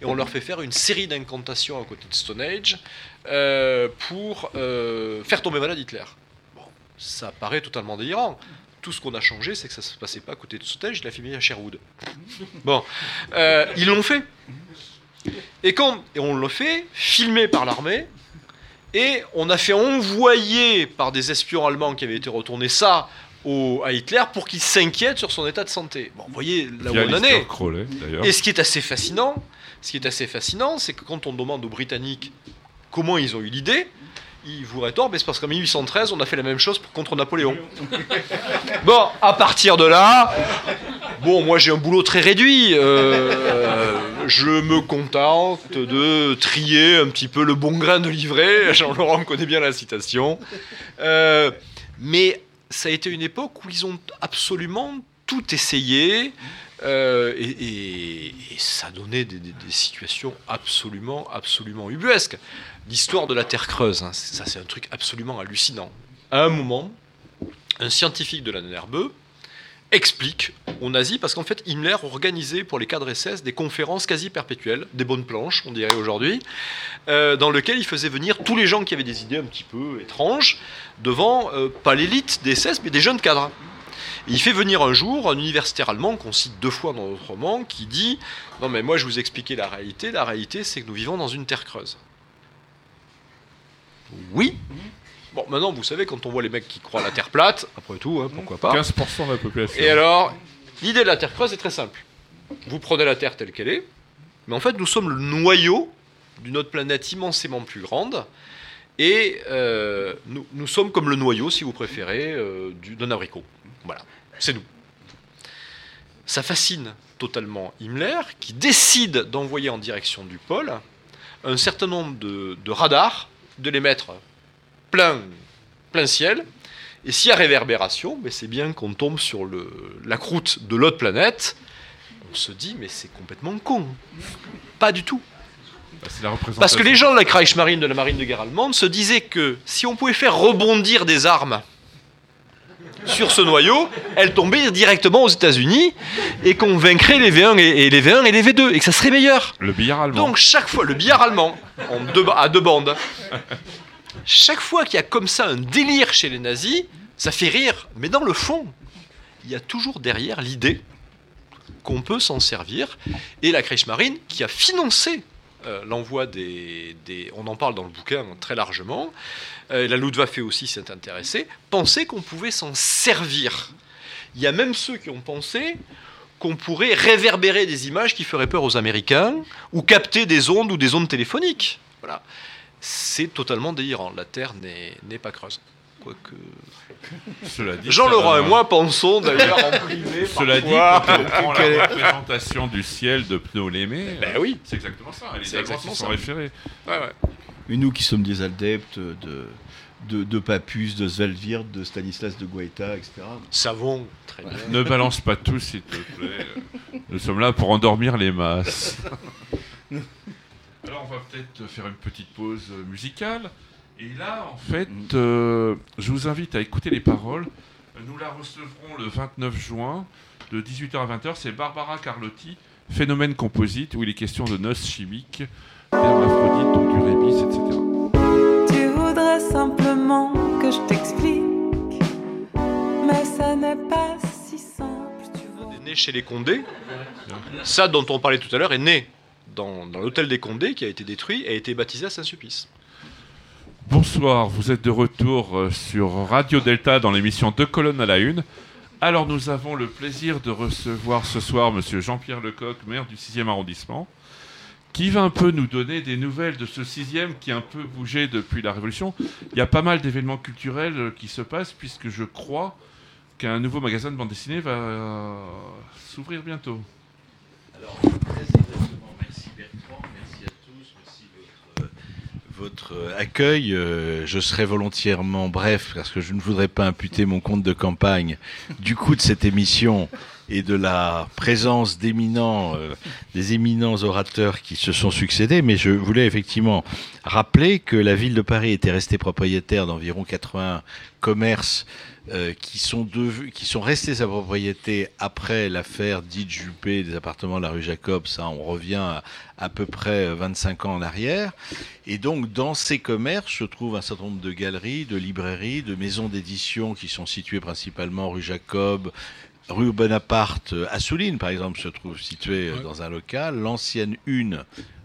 S7: et on leur fait faire une série d'incantations à côté de Stone Age euh, pour euh, faire tomber malade Hitler. Bon, ça paraît totalement délirant. Tout ce qu'on a changé, c'est que ça se passait pas à côté de Stone Age, il a filmé à Sherwood. Bon, euh, ils l'ont fait. Et, quand, et on le fait, filmé par l'armée, et on a fait envoyer par des espions allemands qui avaient été retournés ça au, à Hitler pour qu'il s'inquiète sur son état de santé. Bon, vous voyez là où on en est.
S3: Crowley.
S7: Et ce qui est assez fascinant, ce qui est assez fascinant, c'est que quand on demande aux Britanniques comment ils ont eu l'idée, ils vous rétorquent, mais c'est parce qu'en 1813, on a fait la même chose pour- contre Napoléon. [LAUGHS] bon, à partir de là, bon, moi j'ai un boulot très réduit. euh, je me contente de trier un petit peu le bon grain de livret. Jean-Laurent connaît bien la citation. Euh, mais ça a été une époque où ils ont absolument tout essayé. euh, et, ça donnait des, situations absolument, absolument ubuesques. L'histoire de la Terre creuse, hein, ça c'est un truc absolument hallucinant. À un moment, un scientifique de la NRBE explique aux nazis, parce qu'en fait Himmler organisait pour les cadres SS des conférences quasi perpétuelles, des bonnes planches, on dirait aujourd'hui, euh, dans lesquelles il faisait venir tous les gens qui avaient des idées un petit peu étranges devant, euh, pas l'élite des SS, mais des jeunes cadres. Et il fait venir un jour un universitaire allemand qu'on cite deux fois dans notre roman qui dit Non, mais moi je vous expliquais la réalité. La réalité, c'est que nous vivons dans une terre creuse. Oui. Bon, maintenant, vous savez, quand on voit les mecs qui croient à la terre plate, après tout, hein, pourquoi pas.
S3: 15% de la population.
S7: Et alors, l'idée de la Terre creuse est très simple. Vous prenez la Terre telle qu'elle est, mais en fait, nous sommes le noyau d'une autre planète immensément plus grande, et euh, nous, nous sommes comme le noyau, si vous préférez, euh, du- d'un abricot. Voilà, c'est nous. Ça fascine totalement Himmler, qui décide d'envoyer en direction du pôle un certain nombre de, de radars, de les mettre plein, plein ciel, et s'il y a réverbération, mais c'est bien qu'on tombe sur le, la croûte de l'autre planète. On se dit, mais c'est complètement con. Pas du tout.
S3: Bah, la.
S7: Parce que les gens de la Kriegsmarine, de la marine de guerre allemande, se disaient que si on pouvait faire rebondir des armes sur ce noyau, elles tombaient directement aux États-Unis et qu'on vaincrait les V1 et, et les V1 et les V2 et que ça serait meilleur.
S3: Le billard allemand.
S7: Donc chaque fois, le billard allemand, en deux, à deux bandes, chaque fois qu'il y a comme ça un délire chez les nazis, ça fait rire. Mais dans le fond, il y a toujours derrière l'idée qu'on peut s'en servir. Et la Kriegsmarine, qui a financé euh, l'envoi des, des- On en parle dans le bouquin très largement. Euh, la Luftwaffe aussi s'est intéressée. Pensait qu'on pouvait s'en servir. Il y a même ceux qui ont pensé qu'on pourrait réverbérer des images qui feraient peur aux Américains ou capter des ondes ou des ondes téléphoniques. Voilà. C'est totalement délirant. La Terre n'est n'est pas creuse. Quoique.
S3: Cela dit,
S7: Jean-Laurent
S3: ça
S7: et
S3: va-
S7: moi pensons d'ailleurs en privé. [LAUGHS]
S3: Cela dit, quand on [LAUGHS] la représentation du ciel de Ptolémée,
S7: Ben oui.
S3: c'est exactement ça. Les
S7: exactement
S3: sont
S7: ça.
S3: référés.
S7: Ouais, ouais.
S5: Mais nous qui sommes des adeptes de, de, de Papus, de Svelvirt, de Stanislas de Guaita, etc.
S7: Savons très bien.
S3: Ne balance pas tout, s'il te plaît. Nous sommes là pour endormir les masses. Alors, on va peut-être faire une petite pause musicale. Et là, en fait, euh, je vous invite à écouter les paroles. Nous la recevrons le 29 juin, de 18h à 20h. C'est Barbara Carlotti, Phénomène composite, où il est question de noces chimiques, d'hermaphrodites, donc du rébis, etc.
S7: chez les Condés. Ça dont on parlait tout à l'heure est né dans, l'hôtel des Condés qui a été détruit et a été baptisé à Saint-Sulpice.
S3: Bonsoir, vous êtes de retour euh, sur Radio Delta dans l'émission Deux colonnes à la une. Alors nous avons le plaisir de recevoir ce soir Monsieur Jean-Pierre Lecoq, maire du 6e arrondissement, qui va un peu nous donner des nouvelles de ce sixième qui a un peu bougé depuis la Révolution. Il y a pas mal d'événements culturels euh, qui se passent puisque je crois qu'un nouveau magasin de bande dessinée va euh, s'ouvrir bientôt.
S9: Merci Bertrand, merci à tous, merci votre, votre euh, accueil. Euh, je serai volontairement bref parce que je ne voudrais pas imputer mon compte de campagne du coup de cette émission et de la présence d'éminents, des éminents orateurs qui se sont succédés, mais je voulais effectivement rappeler que la ville de Paris était restée propriétaire d'environ 80 commerces euh, qui sont qui sont restés sa propriété après l'affaire dite Juppé des appartements de la rue Jacob. Ça, on revient à, à peu près euh, 25 ans en arrière. Et donc, dans ces commerces se trouvent un certain nombre de galeries, de librairies, de maisons d'édition qui sont situées principalement rue Jacob, Rue Bonaparte, euh, à Souline, par exemple, se trouve située euh, dans un local. L'ancienne Une,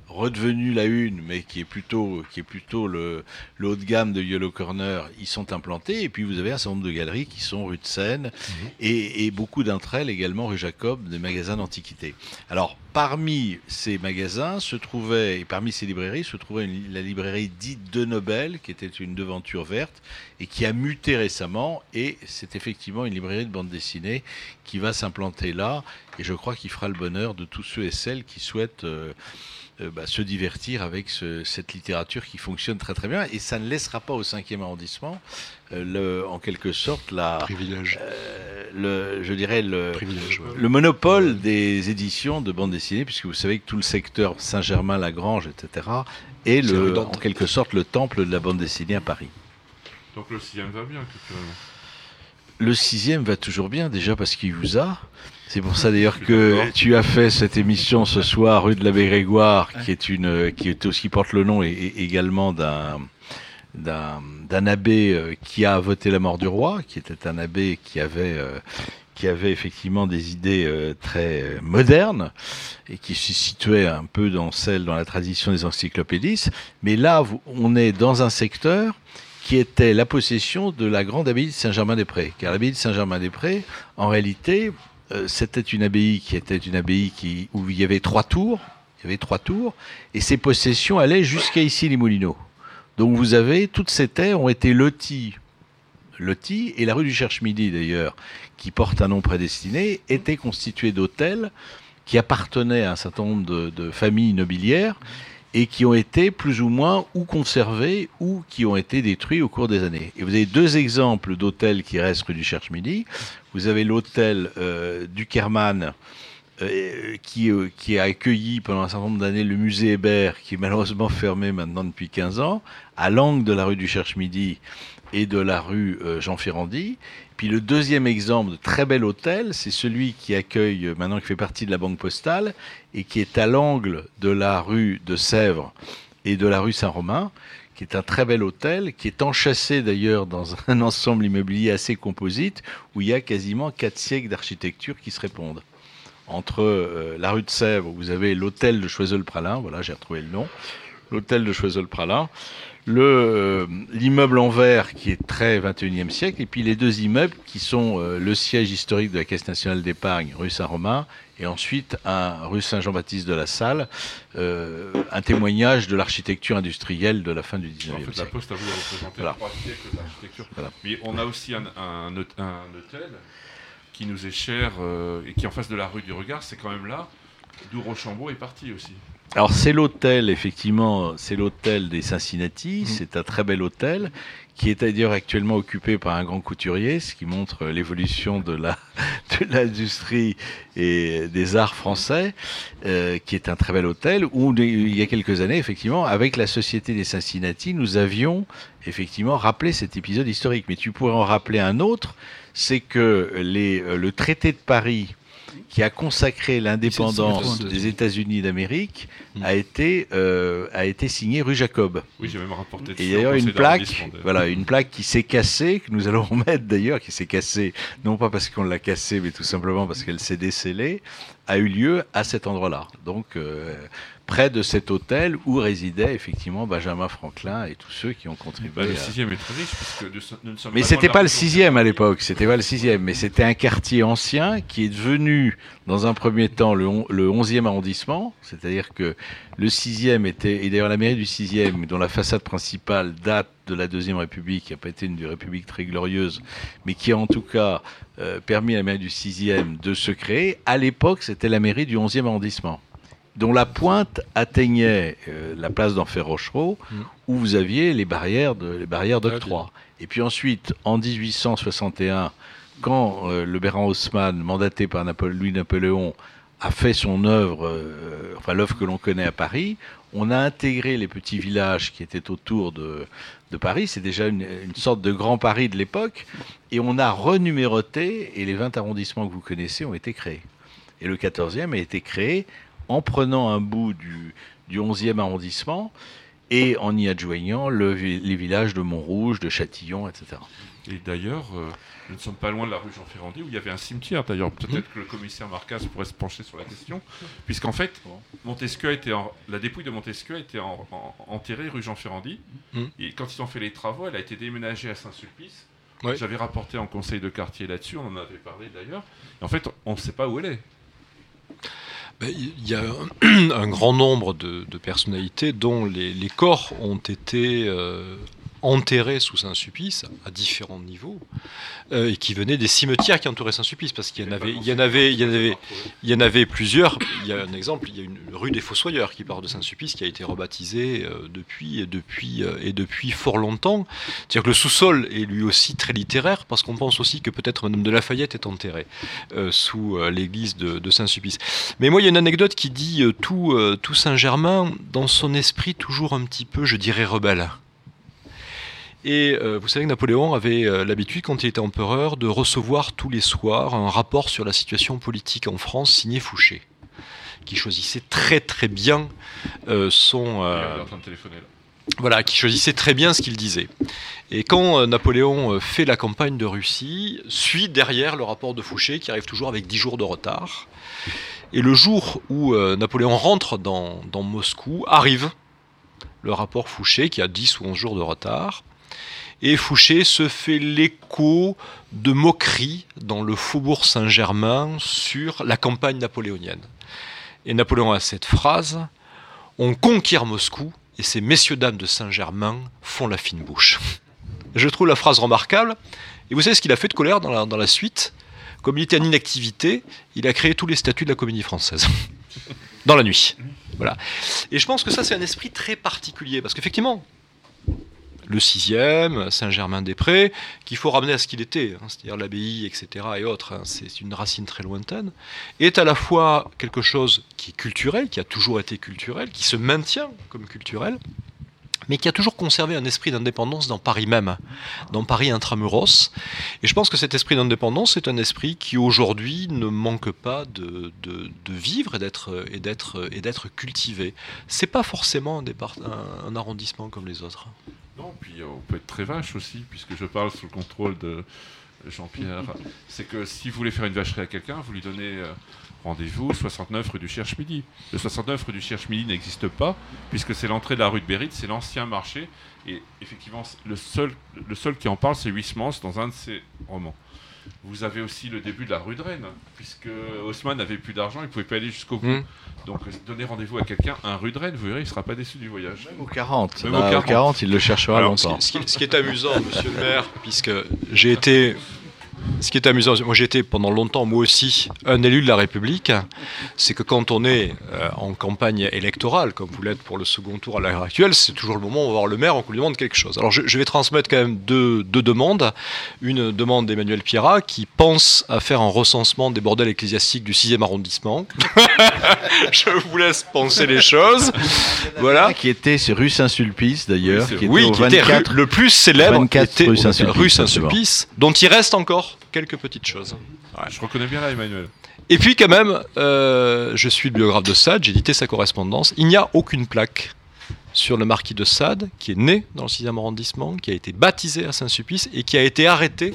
S9: redevenue la Une, mais qui est plutôt, qui est plutôt le, le haut de gamme de Yellow Corner, ils sont implantés. Et puis vous avez un certain nombre de galeries qui sont rue de Seine et, et beaucoup d'entre elles également rue Jacob, des magasins d'antiquités. Alors, parmi ces magasins se trouvait, et parmi ces librairies, se trouvait une- la librairie dite de Nobel, qui était une devanture verte et qui a muté récemment. Et c'est effectivement une librairie de bande dessinée qui va s'implanter là. Et je crois qu'il fera le bonheur de tous ceux et celles qui souhaitent euh, euh, bah, se divertir avec ce- cette littérature qui fonctionne très très bien. Et ça ne laissera pas au 5e arrondissement, euh, le, en quelque sorte, la,
S7: Privilège.
S9: euh, le, je dirais le,
S7: Privilège, ouais.
S9: le monopole des éditions de bande dessinée, puisque vous savez que tout le secteur Saint-Germain-Lagrange, etc., est le, en quelque sorte le temple de la bande dessinée à Paris.
S3: Donc le sixième va bien culturellement.
S9: Le sixième va toujours bien, déjà parce qu'il vous a. C'est pour ça d'ailleurs que tu as fait cette émission ce soir, rue de l'abbé Grégoire, qui est une, qui est aussi porte le nom et, également d'un d'un abbé euh, qui a voté la mort du roi, qui était un abbé qui avait euh, qui avait effectivement des idées euh, très modernes et qui se situait un peu dans celle dans la tradition des encyclopédistes. Mais là, on est dans un secteur qui était la possession de la grande abbaye de Saint-Germain-des-Prés. Car l'abbaye de Saint-Germain-des-Prés, en réalité, euh, c'était une abbaye qui était une abbaye où il y avait trois tours, il y avait trois tours, et ses possessions allaient jusqu'à ici les Moulineaux. Donc vous avez, toutes ces terres ont été loties, loties, et la rue du Cherche-Midi d'ailleurs, qui porte un nom prédestiné, était constituée d'hôtels qui appartenaient à un certain nombre de, de familles nobiliaires et qui ont été plus ou moins ou conservés ou qui ont été détruits au cours des années. Et vous avez deux exemples d'hôtels qui restent rue du Cherche-Midi. Vous avez l'hôtel euh, du Kerman, euh, qui, euh, qui a accueilli pendant un certain nombre d'années le musée Hébert, qui est malheureusement fermé maintenant depuis 15 ans, à l'angle de la rue du Cherche-Midi et de la rue euh, Jean Ferrandi. Puis le deuxième exemple de très bel hôtel, c'est celui qui accueille, maintenant qui fait partie de la Banque Postale, et qui est à l'angle de la rue de Sèvres et de la rue Saint-Romain, qui est un très bel hôtel, qui est enchâssé d'ailleurs dans [LAUGHS] un ensemble immobilier assez composite, où il y a quasiment quatre siècles d'architecture qui se répondent. Entre euh, la rue de Sèvres, vous avez l'hôtel de Choiseul-Pralin, voilà, j'ai retrouvé le nom, l'hôtel de Choiseul-Pralin, euh, l'immeuble en verre qui est très 21e siècle, et puis les deux immeubles qui sont euh, le siège historique de la Caisse nationale d'épargne, rue Saint-Romain, et ensuite un rue Saint-Jean-Baptiste de la Salle, euh, un témoignage de l'architecture industrielle de la fin du 19e
S3: En fait, la
S9: siècle.
S3: Poste a voulu représenter
S9: Voilà.
S3: trois siècles d'architecture.
S9: Voilà.
S3: Mais on a aussi un, un, hôte- un hôtel qui nous est cher euh, et qui est en face de la rue du Regard. C'est quand même là d'où Rochambeau est parti aussi.
S9: Alors c'est l'hôtel, effectivement, c'est l'hôtel des Cincinnati, c'est un très bel hôtel qui est d'ailleurs actuellement occupé par un grand couturier, ce qui montre l'évolution de la [LAUGHS] de l'industrie et des arts français, euh, qui est un très bel hôtel où il y a quelques années, effectivement, avec la Société des Cincinnati, nous avions effectivement rappelé cet épisode historique. Mais tu pourrais en rappeler un autre, c'est que les, euh, le traité de Paris qui a consacré l'indépendance
S7: 1792.
S9: des États-Unis d'Amérique
S7: Mm.
S9: a été euh, a été signé rue Jacob.
S3: Oui, j'ai même rapporté
S9: Et d'ailleurs une plaque,
S3: de-
S9: voilà, une plaque qui s'est cassée, que nous allons [LAUGHS] remettre d'ailleurs, qui s'est cassée, non pas parce qu'on l'a cassée, mais tout simplement parce qu'elle s'est décellée, a eu lieu à cet endroit-là. Donc euh, près de cet hôtel où résidait effectivement Benjamin Franklin et tous ceux qui ont contribué.
S3: Bah, le
S9: à-
S3: sixième est très riche puisque nous, nous ne sommes
S9: mais c'était
S3: de
S9: pas le sixième à l'époque, c'était pas le sixième, mais c'était un quartier ancien qui est devenu, dans un premier temps, le, on- le 11e arrondissement, c'est-à-dire que Le sixième était, et d'ailleurs la mairie du sixième, dont la façade principale date de la deuxième République, qui n'a pas été une République très glorieuse, mais qui a en tout cas euh, permis à la mairie du sixième de se créer. À l'époque, c'était la mairie du 11e arrondissement, dont la pointe atteignait euh, la place d'Enfer Rochereau,
S7: Mm.
S9: où vous aviez les barrières de les barrières d'octroi. Et puis ensuite, en 1861, quand euh, le Béran Haussmann, mandaté par Napo- Louis-Napoléon, a fait son œuvre, euh, enfin l'œuvre que l'on connaît à Paris, on a intégré les petits villages qui étaient autour de, de Paris. C'est déjà une, une sorte de grand Paris de l'époque. Et on a renuméroté, et les 20 arrondissements que vous connaissez ont été créés. Et le 14e a été créé en prenant un bout du, du 11e arrondissement et en y adjoignant le les villages de Montrouge, de Châtillon, etc.
S3: Et d'ailleurs, euh, nous ne sommes pas loin de la rue Jean Ferrandi où il y avait un cimetière. D'ailleurs, peut-être que le commissaire Marcas pourrait se pencher sur la question, puisqu'en fait, Montesquieu a été en- la dépouille de Montesquieu a été en- en- enterrée rue Jean Ferrandi.
S7: Mhm.
S3: Et quand ils ont fait les travaux, elle a été déménagée à Saint-Sulpice.
S7: Ouais.
S3: J'avais rapporté en conseil de quartier là-dessus, on en avait parlé d'ailleurs. En fait, on ne sait pas où elle est.
S7: Ben, Il y a un, [CLEARS THROAT] grand nombre de, personnalités dont les, les corps ont été euh, enterrés sous Saint-Sulpice à différents niveaux euh, et qui venaient des cimetières qui entouraient Saint-Sulpice parce qu'il y en avait, il y en avait, il y en avait, il y en avait plusieurs. Il y a un exemple, il y a une rue des Fossoyeurs qui part de Saint-Sulpice qui a été rebaptisée euh, depuis, depuis euh, et depuis fort longtemps. C'est-à-dire que le sous-sol est lui aussi très littéraire parce qu'on pense aussi que peut-être Madame de Lafayette est enterrée euh, sous l'église de, de Saint-Sulpice. Mais moi, il y a une anecdote qui dit tout, tout Saint-Germain, dans son esprit toujours un petit peu, je dirais, rebelle. Et euh, vous savez que Napoléon avait euh, l'habitude, quand il était empereur, de recevoir tous les soirs un rapport sur la situation politique en France signé Fouché, qui choisissait très très bien euh, son...
S3: Il est en train de téléphoner là.
S7: voilà, qui choisissait très bien ce qu'il disait. Et quand Napoléon fait la campagne de Russie, suit derrière le rapport de Fouché, qui arrive toujours avec 10 jours de retard. Et le jour où Napoléon rentre dans, dans Moscou, arrive le rapport Fouché, qui a 10 ou 11 jours de retard. Et Fouché se fait l'écho de moqueries dans le faubourg Saint-Germain sur la campagne napoléonienne. Et Napoléon a cette phrase On conquiert Moscou et ces messieurs dames de Saint-Germain font la fine bouche. Je trouve la phrase remarquable. Et vous savez ce qu'il a fait de colère dans la, dans la suite? Comme il était en inactivité, il a créé tous les statuts de la comédie française. [LAUGHS] dans la nuit. Voilà. Et je pense que ça, c'est un esprit très particulier. Parce qu'effectivement, le sixième, Saint-Germain-des-Prés, qu'il faut ramener à ce qu'il était, hein, c'est-à-dire l'abbaye, etc. et autres, hein, c'est une racine très lointaine, est à la fois quelque chose qui est culturel, qui a toujours été culturel, qui se maintient comme culturel, mais qui a toujours conservé un esprit d'indépendance dans Paris même, dans Paris intramuros. Et je pense que cet esprit d'indépendance est un esprit qui aujourd'hui ne manque pas de, vivre et d'être et d'être et d'être cultivé. C'est pas forcément un arrondissement comme les autres.
S3: Non, puis euh, on peut être très vache aussi, puisque je parle sous le contrôle de Jean-Pierre. [LAUGHS] C'est que si vous voulez faire une vacherie à quelqu'un, vous lui donnez euh, rendez-vous 69 rue du Cherche-Midi. Le 69 rue du Cherche-Midi n'existe pas, puisque c'est l'entrée de la rue de Bérite, c'est l'ancien marché. Et effectivement, c- le seul, le seul qui en parle, c'est Huysmans dans un de ses romans. Vous avez aussi le début de la rue de Rennes, puisque Haussmann n'avait plus d'argent, il ne pouvait pas aller jusqu'au bout.
S7: Mm.
S3: Donc euh, donnez rendez-vous à quelqu'un, un rue de Rennes, vous verrez, il ne sera pas déçu du voyage.
S9: Au 40.
S3: Même
S9: Bah,
S3: au
S9: au
S3: 40.
S9: 40, il le cherchera
S7: Alors, ce,
S9: longtemps.
S7: qui, ce qui- ce qui est amusant, monsieur le maire, puisque j'ai [LAUGHS] été. Ce qui est amusant, moi j'ai été pendant longtemps, moi aussi, un élu de la République, c'est que quand on est euh, en campagne électorale, comme vous l'êtes pour le second tour à l'heure actuelle, c'est toujours le moment où on va voir le maire, on lui demande quelque chose. Alors je, je vais transmettre quand même deux, deux demandes. Une demande d'Emmanuel Pierrat qui pense à faire un recensement des bordels ecclésiastiques du 6e arrondissement. [LAUGHS] je vous laisse penser les choses. Voilà.
S9: Qui était sur rue Saint-Sulpice d'ailleurs.
S3: Oui,
S9: qui était
S7: Oui,
S9: au
S7: qui était
S9: 24
S7: rue- le plus célèbre,
S9: 24
S7: était
S9: rue. Saint-Sulpice,
S7: dont il reste encore quelques petites choses.
S3: Je reconnais bien là, Emmanuel.
S7: Et puis quand même, euh, je suis le biographe de Sade, j'ai édité sa correspondance. Il n'y a aucune plaque sur le marquis de Sade, qui est né dans le 6e arrondissement, qui a été baptisé à Saint-Sulpice et qui a été arrêté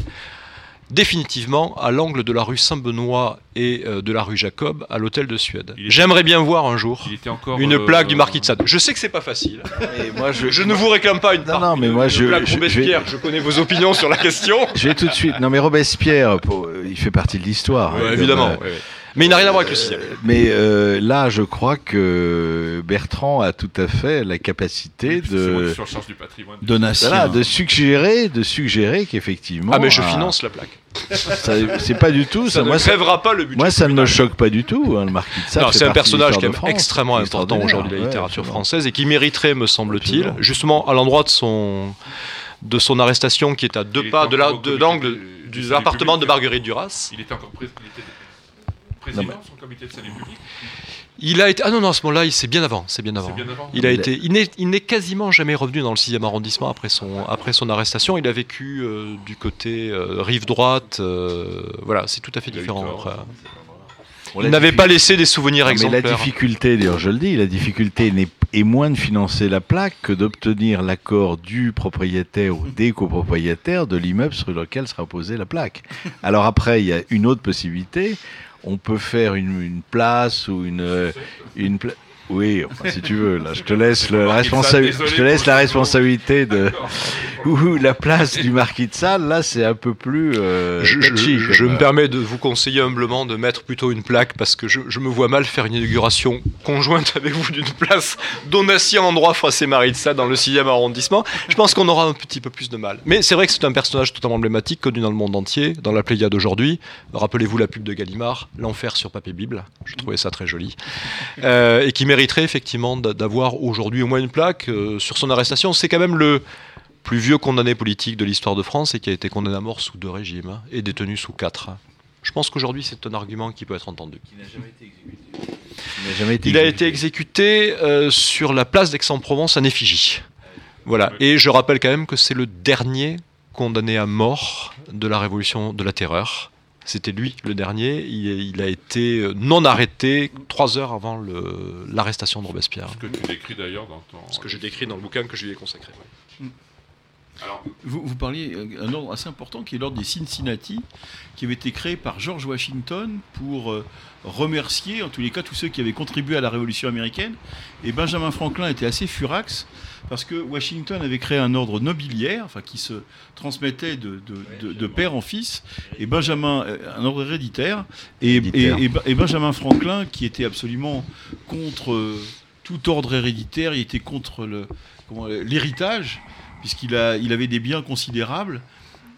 S7: définitivement à l'angle de la rue Saint-Benoît et euh, de la rue Jacob à l'hôtel de Suède. J'aimerais bien voir un jour
S3: Il était encore.
S7: une
S3: euh,
S7: plaque du marquis de Sade. Je sais que c'est pas facile.
S9: Et moi, je,
S7: Je ne vous réclame pas une,
S9: Non, mais
S7: une-
S9: moi,
S7: une
S9: je-
S7: plaque
S9: je-
S7: Robespierre. Je connais vos opinions sur la question.
S9: je vais tout de suite. Non, mais Robespierre, pour- il fait partie de l'histoire.
S7: Ouais, évidemment.
S9: euh,
S7: ouais, ouais. Mais il n'a rien à voir avec le sixième.
S9: Euh, Mais euh, là, je crois que Bertrand a tout à fait la capacité
S3: qui
S9: de,
S3: du patrimoine.
S5: Donatien.
S9: voilà, de suggérer, de suggérer qu'effectivement.
S7: Ah, mais je finance la plaque.
S9: ça- C'est pas du tout.
S7: Ça,
S9: Ça,
S7: ne
S9: moi, ça,
S7: crèvera pas le budget.
S9: moi, ça ne me choque pas du tout. hein, le marquis de Sade
S7: c'est un
S9: de
S7: personnage
S9: de
S7: même
S9: France.
S7: extrêmement important aujourd'hui de la littérature française et qui mériterait, me semble-t-il, justement à l'endroit de son de son arrestation qui est à deux
S3: Il
S7: pas de de l'angle
S3: du- du
S7: du
S3: salut
S7: appartement de. Marguerite Duras.
S3: Il était encore pré- il était président son comité de salut public.
S7: Il a été ah non non à ce moment-là, il c'est bien avant, c'est bien avant.
S3: C'est bien avant.
S7: Il a
S9: Il
S7: été il n'est il n'est quasiment jamais revenu dans le 6e arrondissement après son après son arrestation. Il a vécu euh, du côté euh, rive droite. euh, voilà, c'est tout à fait différent
S3: tort.
S7: après.
S9: Bon,
S7: Il n'avait pas laissé des souvenirs
S9: Non, mais la
S7: exemplaires.
S9: difficulté, d'ailleurs, je le dis, la difficulté n'est est moins de financer la plaque que d'obtenir l'accord du propriétaire ou des copropriétaires de l'immeuble sur lequel sera posée la plaque. Alors après, il y a une autre possibilité. On peut faire une, une place ou une une pla- oui, enfin, si tu veux, là, je te laisse le- [LAUGHS] la
S3: désolé
S9: je te laisse la responsabilité de ou [LAUGHS] la place du marquis de Sade. Là, c'est un peu plus euh,
S7: Je,
S9: touchy,
S7: me permets de vous conseiller humblement de mettre plutôt une plaque parce que je, je me vois mal faire une inauguration conjointe [LAUGHS] avec vous d'une place Donatien endroit Froissé Marie de Sade dans le 6e arrondissement. Je pense qu'on aura un petit peu plus de mal. Mais c'est vrai que c'est un personnage totalement emblématique, connu dans le monde entier, dans la Pléiade d'aujourd'hui. Rappelez-vous la pub de Gallimard, L'enfer sur papier Bible. Je trouvais ça très joli. Euh, et qui mériterait effectivement d'a- d'avoir aujourd'hui au moins une plaque euh, sur son arrestation. C'est quand même le plus vieux condamné politique de l'histoire de France et qui a été condamné à mort sous deux régimes hein, et détenu sous quatre. Je pense qu'aujourd'hui c'est un argument qui peut être entendu.
S9: il n'a jamais été
S7: Il a
S9: exécuté.
S7: été exécuté euh, sur la place d'Aix-en-Provence en effigie. Voilà. Et je rappelle quand même que c'est le dernier condamné à mort de la Révolution de la Terreur. C'était lui le dernier. Il, il a été euh, non arrêté trois heures avant l'arrestation de Robespierre.
S3: Ce que tu décris d'ailleurs dans ton.
S7: Ce que je décris dans le bouquin que je lui ai consacré.
S3: Alors,
S5: Vous, vous parliez euh, un ordre assez important qui est l'ordre des Cincinnati, qui avait été créé par George Washington pour euh, remercier, en tous les cas, tous ceux qui avaient contribué à la Révolution américaine. Et Benjamin Franklin était assez furax parce que Washington avait créé un ordre nobiliaire, enfin qui se transmettait de, de- de- de père en fils, et Benjamin, euh, un ordre héréditaire, et, et-
S9: Héréditaire.
S5: et- et Benjamin Franklin, qui était absolument contre euh, tout ordre héréditaire, il était contre le- comment, l'héritage puisqu'il a, il avait des biens considérables,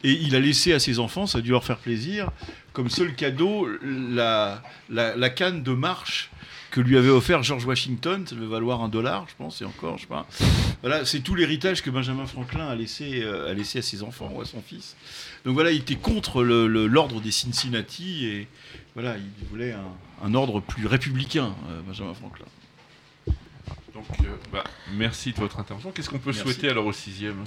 S5: et il a laissé à ses enfants, ça a dû leur faire plaisir, comme seul cadeau, la, la, la canne de marche que lui avait offert George Washington, ça devait valoir un dollar, je pense, et encore, je sais pas. Voilà, c'est tout l'héritage que Benjamin Franklin a laissé, euh, a laissé à ses enfants ou à son fils. Donc voilà, il était contre l'ordre des Cincinnati, et voilà, il voulait un, un ordre plus républicain, euh, Benjamin Franklin.
S3: donc, euh, bah, merci de votre intervention. Qu'est-ce qu'on peut
S5: Merci.
S3: souhaiter alors au sixième?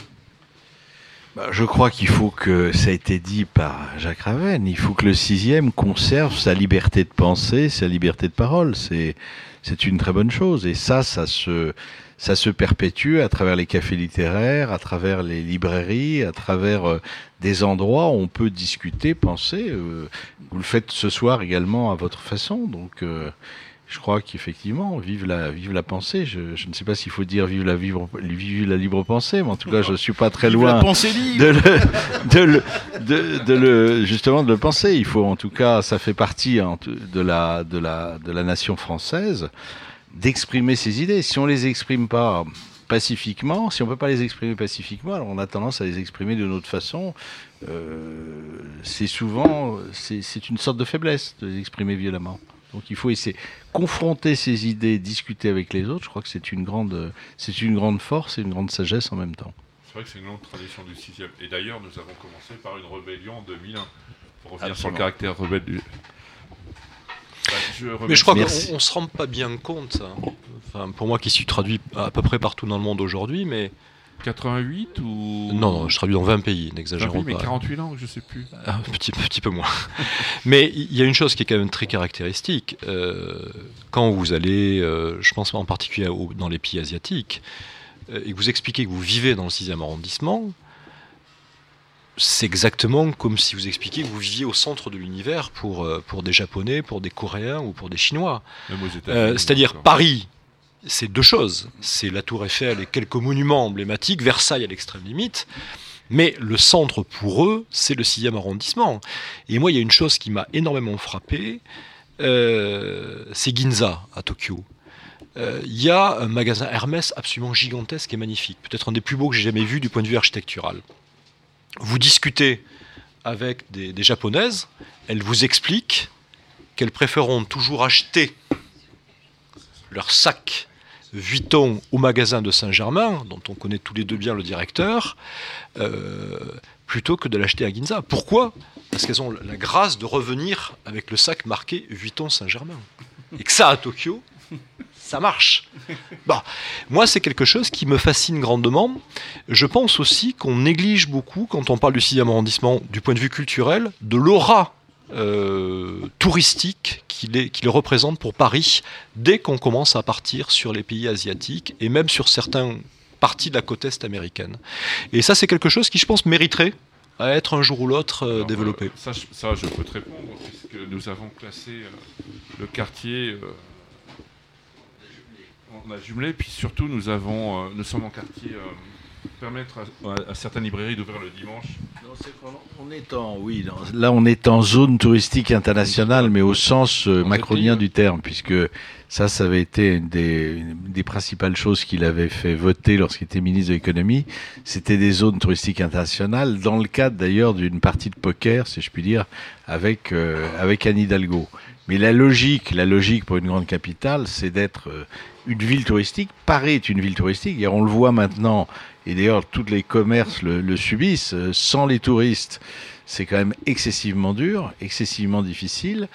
S9: Je crois qu'il faut que, ça a été dit par Jacques Ravenne, il faut que le sixième conserve sa liberté de penser, sa liberté de parole. C'est, c'est une très bonne chose. Et ça, ça se, ça se perpétue à travers les cafés littéraires, à travers les librairies, à travers euh, des endroits où on peut discuter, penser. euh, vous le faites ce soir également à votre façon. Donc, euh, je crois qu'effectivement, vive la, vive la pensée. Je, je ne sais pas s'il faut dire vive la, vivre, vive la libre pensée, mais en tout cas, je suis pas très loin
S5: La pensée libre
S9: de le, de le, de, de le, justement de le penser. Il faut, en tout cas, ça fait partie hein, de la, de la, de la nation française d'exprimer ses idées. Si on les exprime pas pacifiquement, si on peut pas les exprimer pacifiquement, alors on a tendance à les exprimer d'une autre façon. Euh, c'est souvent, c'est une sorte de faiblesse de les exprimer violemment. Donc il faut essayer confronter ses idées, discuter avec les autres. Je crois que c'est une grande, c'est une grande force et une grande sagesse en même temps.
S3: C'est vrai que c'est une longue tradition du sixième. Et d'ailleurs, nous avons commencé par une rébellion en 2001. Pour revenir sur le caractère rebelle du. Bah, je
S7: Mais je crois qu'on on se rend pas bien compte. hein. Enfin, pour moi qui suis traduit à peu près partout dans le monde aujourd'hui, mais
S3: 88 ou?
S7: non, non, je traduis dans 20 pays, n'exagérons
S3: mais
S7: pas.
S3: 48 langues, je sais plus.
S7: Ah, Un petit, petit peu moins. [LAUGHS] Mais il y a une chose qui est quand même très caractéristique. euh, quand vous allez, euh, je pense en particulier au- dans les pays asiatiques, euh, et que vous expliquez que vous vivez dans le 6e arrondissement, c'est exactement comme si vous expliquiez que vous viviez au centre de l'univers pour, pour des Japonais, pour des Coréens ou pour des Chinois.
S3: Même aux États-Unis.
S7: C'est-à-dire Paris, c'est deux choses. C'est la Tour Eiffel et quelques monuments emblématiques, Versailles à l'extrême limite. Mais le centre pour eux, c'est le 6e arrondissement. Et moi, il y a une chose qui m'a énormément frappé. euh, c'est Ginza à Tokyo. Euh, Il y a un magasin Hermès absolument gigantesque et magnifique, peut-être un des plus beaux que j'ai jamais vu du point de vue architectural. Vous discutez avec des, des japonaises, elles vous expliquent qu'elles préféreront toujours acheter leur sac Vuitton au magasin de Saint-Germain, dont on connaît tous les deux bien le directeur, euh, plutôt que de l'acheter à Ginza. Pourquoi? Parce qu'elles ont la grâce de revenir avec le sac marqué Vuitton Saint-Germain. Et que ça, à Tokyo, ça marche. Bon, moi, c'est quelque chose qui me fascine grandement. Je pense aussi qu'on néglige beaucoup, quand on parle du 6e arrondissement, du point de vue culturel, de l'aura euh, touristique qu'il est- qu'il représente pour Paris dès qu'on commence à partir sur les pays asiatiques et même sur certaines parties de la côte est américaine. Et ça, c'est quelque chose qui, je pense, mériterait à être un jour ou l'autre euh,
S3: Alors,
S7: développé.
S3: euh, ça, je- ça, je peux te répondre, puisque nous avons classé euh, le quartier. euh, on a jumelé, puis surtout, nous, avons, euh, nous sommes en quartier. euh, permettre à, certaines librairies d'ouvrir le dimanche.
S9: On est en, oui, dans- là on est en zone touristique internationale, mais au sens euh, macronien du terme, puisque ça, ça avait été une des, une des principales choses qu'il avait fait voter lorsqu'il était ministre de l'économie. C'était des zones touristiques internationales, dans le cadre d'ailleurs d'une partie de poker, si je puis dire, avec, euh, avec Anne Hidalgo. Mais la logique, la logique pour une grande capitale, c'est d'être euh, une ville touristique. Paris est une ville touristique, et on le voit maintenant, et d'ailleurs tous les commerces le, le subissent. euh, Sans les touristes, c'est quand même excessivement dur, excessivement difficile.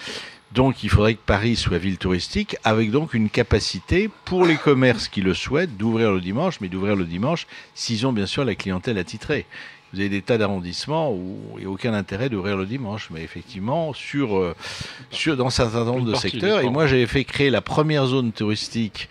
S9: Donc il faudrait que Paris soit ville touristique, avec donc une capacité pour les commerces qui le souhaitent d'ouvrir le dimanche, mais d'ouvrir le dimanche s'ils ont bien sûr la clientèle attitrée. Vous avez des tas d'arrondissements où il n'y a aucun intérêt d'ouvrir le dimanche, mais effectivement, sur, euh, sur, dans un certain nombre de secteurs. Et moi, j'avais fait créer la première zone touristique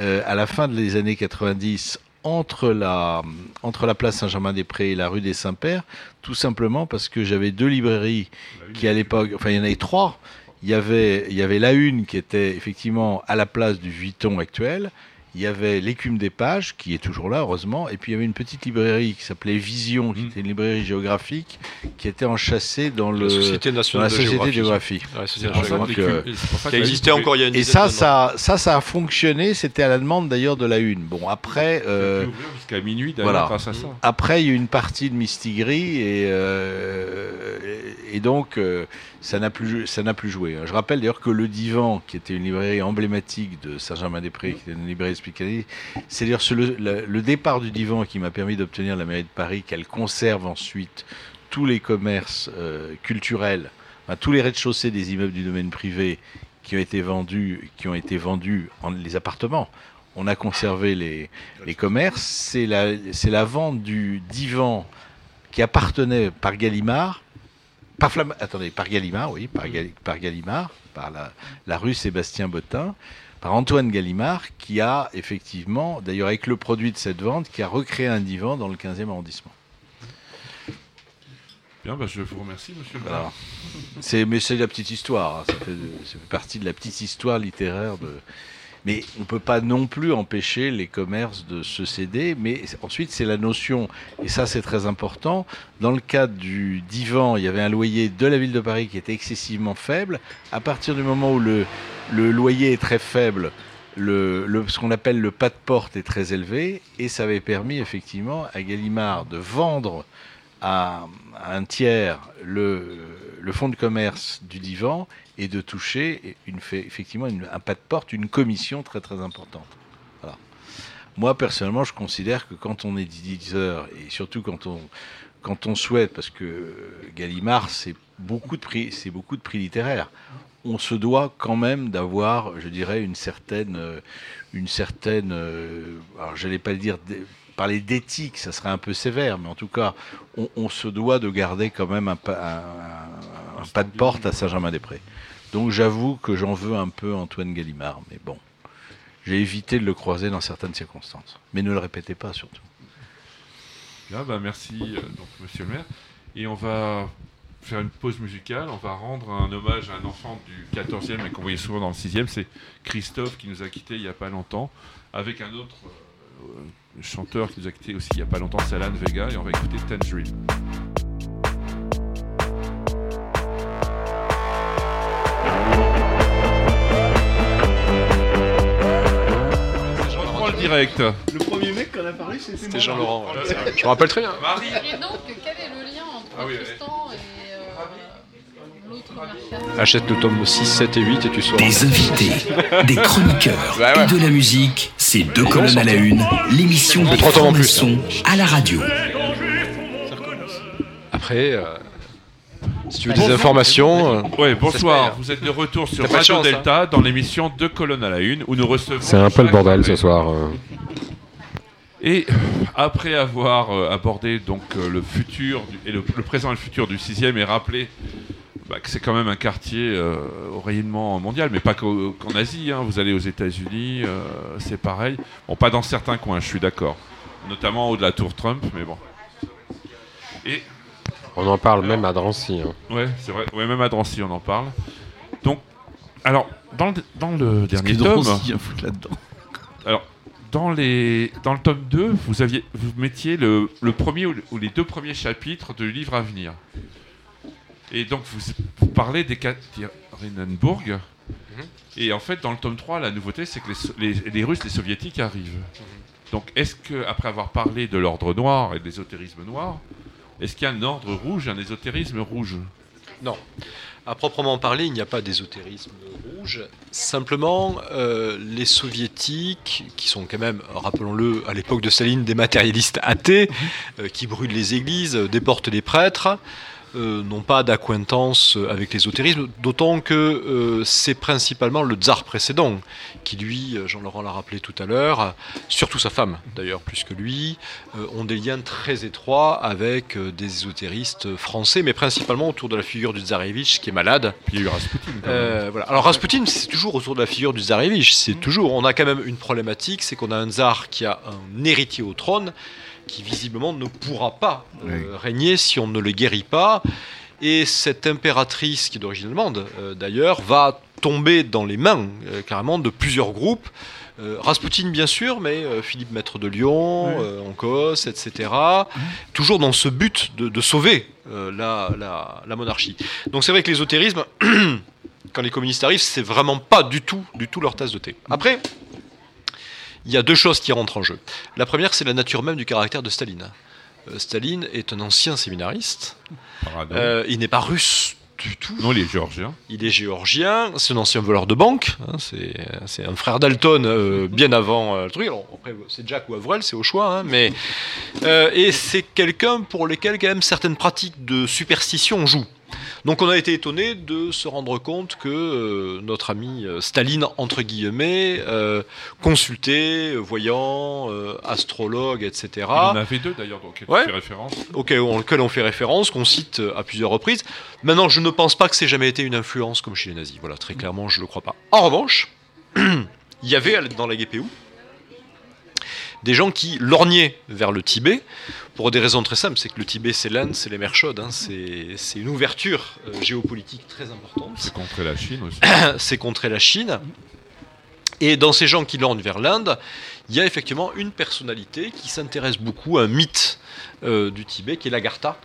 S9: euh, à la fin des années 90 entre la, entre la place Saint-Germain-des-Prés et la rue des Saints-Pères, tout simplement parce que j'avais deux librairies qui à l'époque, enfin il y en avait trois. Il y avait, il y avait la une qui était effectivement à la place du Vuitton actuel. Il y avait l'écume des pages qui est toujours là heureusement. Et puis il y avait une petite librairie qui s'appelait Vision, qui était une librairie géographique, qui était enchassée dans le
S7: Société
S9: dans
S7: nationale
S9: la Société de
S7: géographie.
S9: géographie.
S7: Ouais, Société de géographie. Qui a existé encore il y a une
S9: Et ça, ça, ça, ça a fonctionné. C'était à la demande d'ailleurs de la une. Bon après. euh,
S3: jusqu'à minuit, d'ailleurs, grâce à ça.
S9: Après, il y a eu une partie de Mistigris et, euh, et donc euh, ça n'a plus ça n'a plus joué. Je rappelle d'ailleurs que le Divan, qui était une librairie emblématique de Saint-Germain-des-Prés, qui était une librairie spécialisée, c'est d'ailleurs le, le- départ du Divan qui m'a permis d'obtenir la mairie de Paris, qu'elle conserve ensuite tous les commerces euh, culturels, tous les rez-de-chaussée des immeubles du domaine privé qui ont été vendus, qui ont été vendus en les appartements. On a conservé les, les commerces. C'est la, c'est la vente du divan qui appartenait par Gallimard, par Flam- attendez, par Gallimard, oui, par, Gal- par Gallimard, par la, la rue Sébastien Bottin, par Antoine Gallimard, qui a effectivement, d'ailleurs avec le produit de cette vente, qui a recréé un divan dans le 15e arrondissement.
S3: Bien, bah, je vous remercie, monsieur le maire.
S9: C'est, mais c'est la petite histoire. hein. Ça, fait, ça fait partie de la petite histoire littéraire. De... Mais on ne peut pas non plus empêcher les commerces de se céder. Mais ensuite, c'est la notion, et ça c'est très important, dans le cadre du divan, il y avait un loyer de la ville de Paris qui était excessivement faible. À partir du moment où le, loyer est très faible, le, ce qu'on appelle le pas de porte est très élevé. Et ça avait permis effectivement à Gallimard de vendre à, un tiers le fonds de commerce du divan et de toucher effectivement un pas de porte, une commission très très importante. Moi personnellement, je considère que quand on est éditeur et surtout quand on quand on souhaite, parce que Gallimard c'est beaucoup de prix, c'est beaucoup de prix littéraires. On se doit quand même d'avoir, je dirais, une certaine, euh, une certaine, euh, alors j'allais pas le dire, parler d'éthique, ça serait un peu sévère, mais en tout cas, on, se doit de garder quand même un, pas- de porte à Saint-Germain-des-Prés. Donc j'avoue que j'en veux un peu Antoine Gallimard, mais bon, j'ai évité de le croiser dans certaines circonstances. Mais ne le répétez pas surtout.
S3: Bien, bah, merci, euh, donc, monsieur le maire. Et on va faire une pause musicale. On va rendre un hommage à un enfant du 14e et qu'on voyait souvent dans le 6e. C'est Christophe qui nous a quittés il n'y a pas longtemps, avec un autre euh, euh, chanteur qui nous a quitté aussi il n'y a pas longtemps, c'est Alan Vega, et on va écouter Tangerine. Direct.
S5: Le premier mec qu'on a parlé, c'était
S6: Jean-Laurent. Ouais. Je me rappelle très bien.
S3: Marie.
S4: Et donc, quel est le lien entre
S3: ah oui,
S4: Tristan ouais. et
S6: Achète le tome 6, 7 et 8 et tu sauras.
S2: Des invités, des chroniqueurs
S6: Bah ouais.
S2: et de la musique, c'est deux colonnes à la une, l'émission des
S6: trois tomes en plus,
S2: francs-maçons à la radio.
S6: Après, euh, si tu veux des informations. euh, se
S3: bonsoir. Vous êtes de retour sur Radio
S6: chance, hein.
S3: Delta dans l'émission Deux colonnes à la une où nous recevons.
S6: C'est un peu le bordel ce soir. euh.
S3: Et après avoir abordé donc le futur du- et le, le présent et le futur du 6e et rappelé bah, que c'est quand même un quartier euh, au rayonnement mondial, mais pas qu'en Asie. hein. Vous allez aux États-Unis, euh, c'est pareil. Bon, pas dans certains coins, je suis d'accord. Notamment au de la Tour Trump, mais bon. Et
S6: On en parle même à Drancy. hein.
S3: Ouais, c'est vrai. Ouais, même à Drancy, on en parle. Donc, alors, dans le, dans le dernier tome.
S5: Drancy là-dedans
S3: Alors, dans, les, dans le tome 2, vous, aviez, vous mettiez le, le premier ou les deux premiers chapitres du livre à venir. Et donc, vous, vous parlez d'Ekaterinenburg. Et en fait, dans le tome 3, la nouveauté, c'est que les, so- les- les Russes, les Soviétiques arrivent. Donc, est-ce que après avoir parlé de l'ordre noir et de l'ésotérisme noir, est-ce qu'il y a un ordre rouge un ésotérisme rouge?
S7: Non. À proprement parler, il n'y a pas d'ésotérisme rouge. Simplement, euh, les soviétiques, qui sont quand même, rappelons-le, à l'époque de Staline, des matérialistes athées, euh, qui brûlent les églises, euh, déportent les prêtres, euh, n'ont pas d'acquaintance euh, avec l'ésotérisme, d'autant que euh, c'est principalement le tsar précédent qui, lui, Jean-Laurent l'a rappelé tout à l'heure, surtout sa femme d'ailleurs, plus que lui, euh, ont des liens très étroits avec des ésotéristes français, mais principalement autour de la figure du tsarevitch qui est malade.
S3: Il y a eu Rasputin.
S7: voilà. Alors Rasputin, c'est toujours autour de la figure du tsarevitch. C'est toujours. On a quand même une problématique, c'est qu'on a un tsar qui a un héritier au trône, qui visiblement ne pourra pas euh, régner si on ne le guérit pas. Et cette impératrice, qui est d'origine allemande euh, d'ailleurs, va tomber dans les mains euh, carrément de plusieurs groupes. Euh, Rasputin bien sûr, mais euh, Philippe Maître de Lyon,
S5: Ouais.
S7: euh, Ancos, etc. Toujours dans ce but de, de sauver la, la- la monarchie. Donc c'est vrai que l'ésotérisme, [CLEARS THROAT] quand les communistes arrivent, c'est vraiment pas du tout, du tout leur tasse de thé. Après, il y a deux choses qui rentrent en jeu. La première, c'est la nature même du caractère de Staline. Euh, Staline est un ancien séminariste. Euh, il n'est pas russe du tout.
S3: Non, il est géorgien.
S7: Il est géorgien, c'est un ancien voleur de banque, hein, c'est c'est un frère d'Alton euh, bien avant euh, le truc. Alors, après, c'est Jack ou Avril, c'est au choix, hein, mais. euh, et c'est quelqu'un pour lequel, quand même, certaines pratiques de superstition jouent. Donc, on a été étonné de se rendre compte que euh, notre ami euh, Staline, entre guillemets, euh, consultait, euh, voyant, euh, astrologue, etc.
S3: Il en avait deux d'ailleurs, donc
S7: Ouais.
S3: fait référence.
S7: auquel, auquel on fait référence, qu'on cite à plusieurs reprises. Maintenant, je ne pense pas que c'est jamais été une influence comme chez les nazis. Voilà, très clairement, je ne le crois pas. En revanche, [CLEARS THROAT] il y avait dans la GPU des gens qui lorgnaient vers le Tibet pour des raisons très simples. C'est que le Tibet, c'est l'Inde, c'est les mers chaudes. hein, c'est une ouverture euh, géopolitique très importante
S3: C'est contre la Chine aussi. [COUGHS]
S7: c'est contrer la Chine. Et dans ces gens qui lorgnent vers l'Inde, il y a effectivement une personnalité qui s'intéresse beaucoup à un mythe euh, du Tibet, qui est l'Agartha.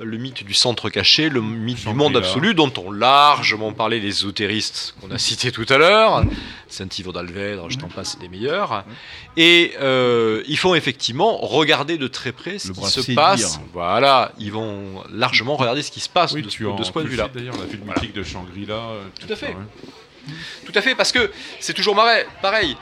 S7: Le mythe du centre caché, le mythe du monde absolu, dont ont largement parlé les ésotéristes qu'on a cités tout à l'heure, Saint-Yves d'Alvèdre, je t'en passe, c'est des meilleurs. Et euh, ils font effectivement regarder de très près ce
S5: Le
S7: qui se
S5: séduire.
S7: passe. Voilà, ils vont largement regarder ce qui se passe
S3: Oui,
S7: de,
S3: tu
S7: ce-
S3: en
S7: de ce point de vue-là.
S3: D'ailleurs, la ville
S7: Voilà.
S3: mythique de Shangri-La. euh,
S7: Tout à fait.
S3: ouais.
S7: Tout à fait, parce que c'est toujours marrant, pareil.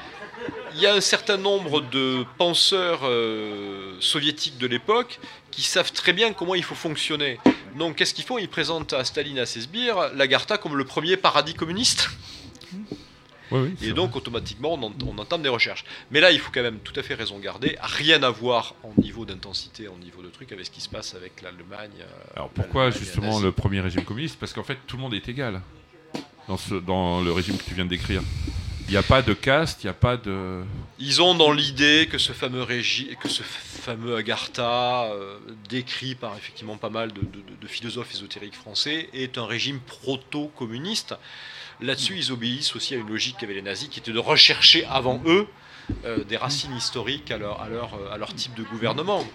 S7: Il y a un certain nombre de penseurs euh, soviétiques de l'époque qui savent très bien comment il faut fonctionner. Donc, qu'est-ce qu'ils font? Ils présentent à Staline et à ses sbires l'Agartha comme le premier paradis communiste.
S3: Oui,
S7: Et donc, automatiquement, on, en- on entame des recherches. Mais là, il faut quand même tout à fait raison garder. Rien à voir en niveau d'intensité, en niveau de truc, avec ce qui se passe avec l'Allemagne. euh,
S3: Alors pourquoi justement le premier régime communiste? Parce qu'en fait tout le monde est égal dans, ce, dans le régime que tu viens de décrire. Il n'y a pas de caste, il n'y a pas de...
S7: Ils ont dans l'idée que ce fameux régime, que ce fameux Agartha, euh, décrit par effectivement pas mal de, philosophes ésotériques français, est un régime proto-communiste. Là-dessus, ils obéissent aussi à une logique qu'avaient les nazis, qui était de rechercher avant eux euh, des racines historiques à leur, euh, à leur type de gouvernement.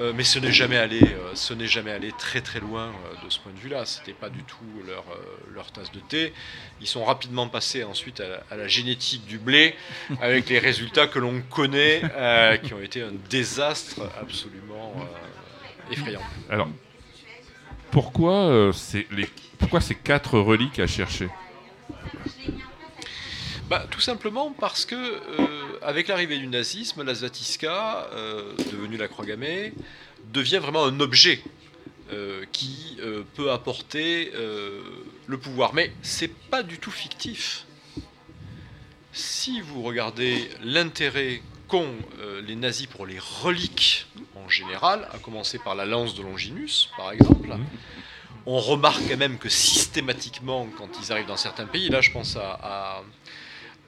S7: Euh, mais ce n'est jamais allé, euh, ce n'est jamais allé très très loin euh, de ce point de vue-là. C'était pas du tout leur, leur tasse de thé. Ils sont rapidement passés ensuite à la, à la génétique du blé, [LAUGHS] avec les résultats que l'on connaît, qui ont été un désastre absolument effrayant.
S3: Alors, pourquoi, c'est les... pourquoi ces quatre reliques à chercher?
S7: Bah, tout simplement parce que, euh, avec l'arrivée du nazisme, la Svatiska, euh, devenue la croix gammée, devient vraiment un objet euh, qui euh, peut apporter le pouvoir. Mais c'est pas du tout fictif. Si vous regardez l'intérêt qu'ont les nazis pour les reliques en général, à commencer par la lance de Longinus, par exemple, on remarque quand même que systématiquement, quand ils arrivent dans certains pays, là je pense à, à,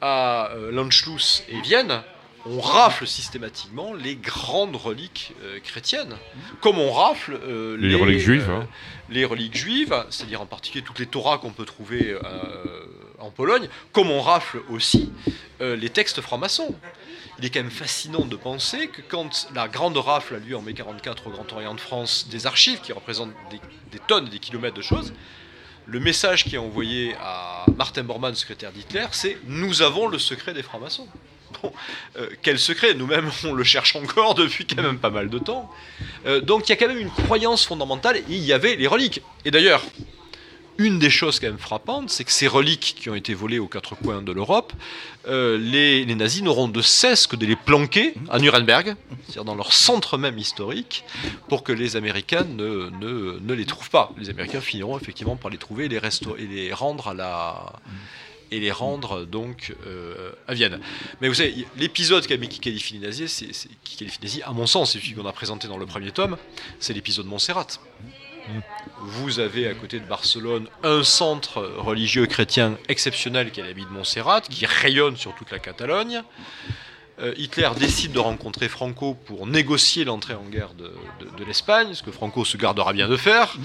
S7: à, euh, l'Anschluss et Vienne, on rafle systématiquement les grandes reliques euh, chrétiennes, comme on rafle euh,
S3: Les reliques juives,
S7: euh,
S3: hein.
S7: les reliques juives, c'est-à-dire en particulier toutes les Torahs qu'on peut trouver en Pologne, comme on rafle aussi les textes francs-maçons. Il est quand même fascinant de penser que quand la grande rafle a lieu en mai 44 au Grand Orient de France des archives, qui représentent des, des tonnes et des kilomètres de choses, le message qui est envoyé à Martin Bormann, secrétaire d'Hitler, c'est « Nous avons le secret des francs-maçons ». Bon, euh, quel secret? Nous-mêmes, [LAUGHS] on le cherche encore depuis quand même pas mal de temps. Euh, donc il y a quand même une croyance fondamentale, et il y avait les reliques. Et d'ailleurs, une des choses quand même frappantes, c'est que ces reliques qui ont été volées aux quatre coins de l'Europe, euh, les, nazis n'auront de cesse que de les planquer à Nuremberg, c'est-à-dire dans leur centre même historique, pour que les Américains ne, les trouvent pas. Les Américains finiront effectivement par les trouver et les, et les rendre à la et les rendre donc euh, à Vienne. Mais vous savez, l'épisode qui qualifie les nazis, c'est, qui qualifie les nazis, à mon sens, c'est celui qu'on a présenté dans le premier tome, c'est l'épisode Montserrat. Vous avez à côté de Barcelone un centre religieux chrétien exceptionnel qui est l'abbaye de Montserrat, qui rayonne sur toute la Catalogne. Euh, Hitler décide de rencontrer Franco pour négocier l'entrée en guerre de, l'Espagne, ce que Franco se gardera bien de faire,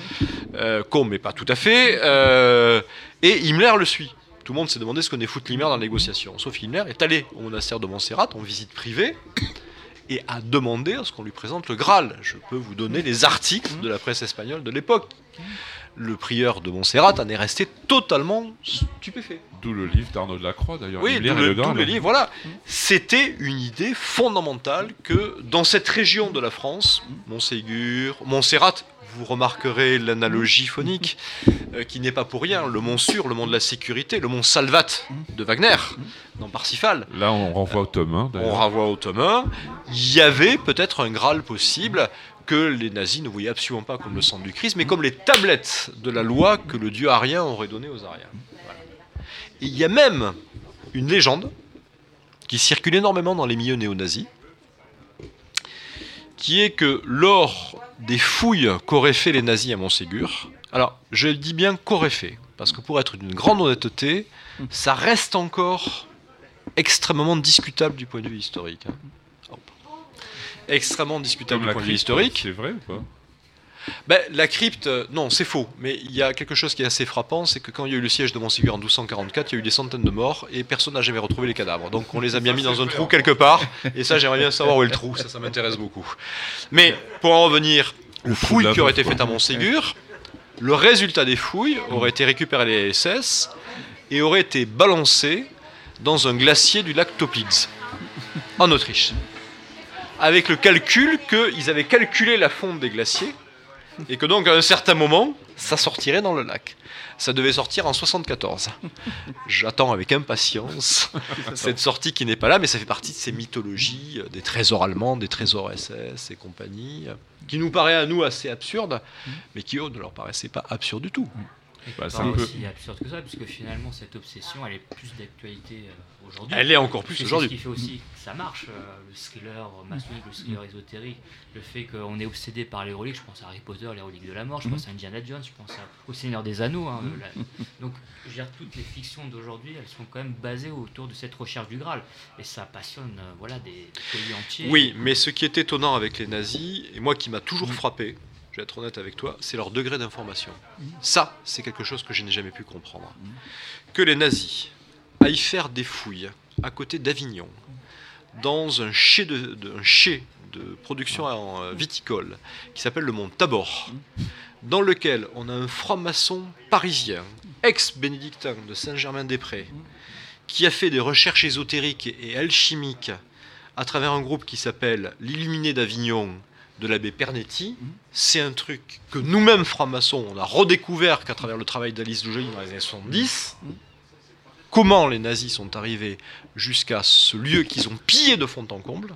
S7: euh, con mais pas tout à fait, euh, et Himmler le suit. Tout le monde s'est demandé ce que venait foutre Himmler dans la négociation. Sauf Himmler est allé au monastère de Montserrat en visite privée et a demandé à ce qu'on lui présente le Graal. Je peux vous donner les articles de la presse espagnole de l'époque. Le prieur de Montserrat en est resté totalement stupéfait.
S3: D'où le livre d'Arnaud de la Croix, d'ailleurs.
S7: Oui, d'où le,
S3: le
S7: livre, voilà. C'était une idée fondamentale que dans cette région de la France, Montségur, Montserrat, vous remarquerez l'analogie phonique, euh, qui n'est pas pour rien, le mont Sûr, le mont de la sécurité, le mont Salvat de Wagner, dans Parsifal.
S3: Là, on renvoie au tome 1,
S7: On renvoie au tome 1. Il y avait peut-être un Graal possible que les nazis ne voyaient absolument pas comme le sang du Christ, mais comme les tablettes de la loi que le dieu arien aurait donné aux Ariens. Voilà. Il y a même une légende qui circule énormément dans les milieux néo-nazis, qui est que lors des fouilles qu'auraient fait les nazis à Montségur, alors je dis bien qu'auraient fait, parce que pour être d'une grande honnêteté, ça reste encore extrêmement discutable du point de vue historique. Extrêmement discutable du point de vue historique.
S3: C'est vrai ou pas?
S7: Ben, la crypte, euh, non, c'est faux. Mais il y a quelque chose qui est assez frappant, c'est que quand il y a eu le siège de Montségur en 1244, il y a eu des centaines de morts et personne n'a jamais retrouvé les cadavres. Donc on les a bien mis dans un trou quelque part. Et ça, j'aimerais bien savoir où est le trou. Ça, ça m'intéresse beaucoup. Mais pour en revenir aux fouilles qui auraient été faites à Montségur, le résultat des fouilles aurait été récupéré à les SS et aurait été balancé dans un glacier du lac Toplitz, en Autriche. Avec le calcul qu'ils avaient calculé la fonte des glaciers et que donc à un certain moment, ça sortirait dans le lac. Ça devait sortir en 74. J'attends avec impatience [LAUGHS] cette sortie qui n'est pas là, mais ça fait partie de ces mythologies euh, des trésors allemands, des trésors SS et compagnie, euh, qui nous paraît à nous assez absurdes, mais qui eux ne leur paraissaient pas absurdes du tout.
S3: Bah, c'est un peu-
S1: aussi absurde que ça, puisque finalement cette obsession elle est plus d'actualité euh, aujourd'hui.
S7: Elle est encore plus aujourd'hui.
S1: Ce qui fait aussi que ça marche, euh, le thriller maçonnique, le thriller ésotérique, le fait qu'on est obsédé par les reliques, je pense à Harry Potter, les reliques de la mort, je pense à Indiana Jones, je pense à- au Seigneur des Anneaux. hein, la- Donc je veux dire, toutes les fictions d'aujourd'hui, elles sont quand même basées autour de cette recherche du Graal. Et ça passionne euh, voilà, des pays entiers.
S7: Oui, mais ce qui est étonnant avec les nazis, et moi qui m'a toujours frappé, je être honnête avec toi, c'est leur degré d'information. Ça, c'est quelque chose que je n'ai jamais pu comprendre. Que les nazis aillent faire des fouilles à côté d'Avignon, dans un chai de, de production en, euh, viticole qui s'appelle le Mont Tabor, dans lequel on a un franc-maçon parisien, ex-bénédictin de Saint-Germain-des-Prés, qui a fait des recherches ésotériques et alchimiques à travers un groupe qui s'appelle l'Illuminé d'Avignon de l'abbé Pernetti. C'est un truc que nous-mêmes, francs-maçons, on a redécouvert qu'à travers le travail d'Alice Joly dans les années 70. Comment les nazis sont arrivés jusqu'à ce lieu qu'ils ont pillé de fond en comble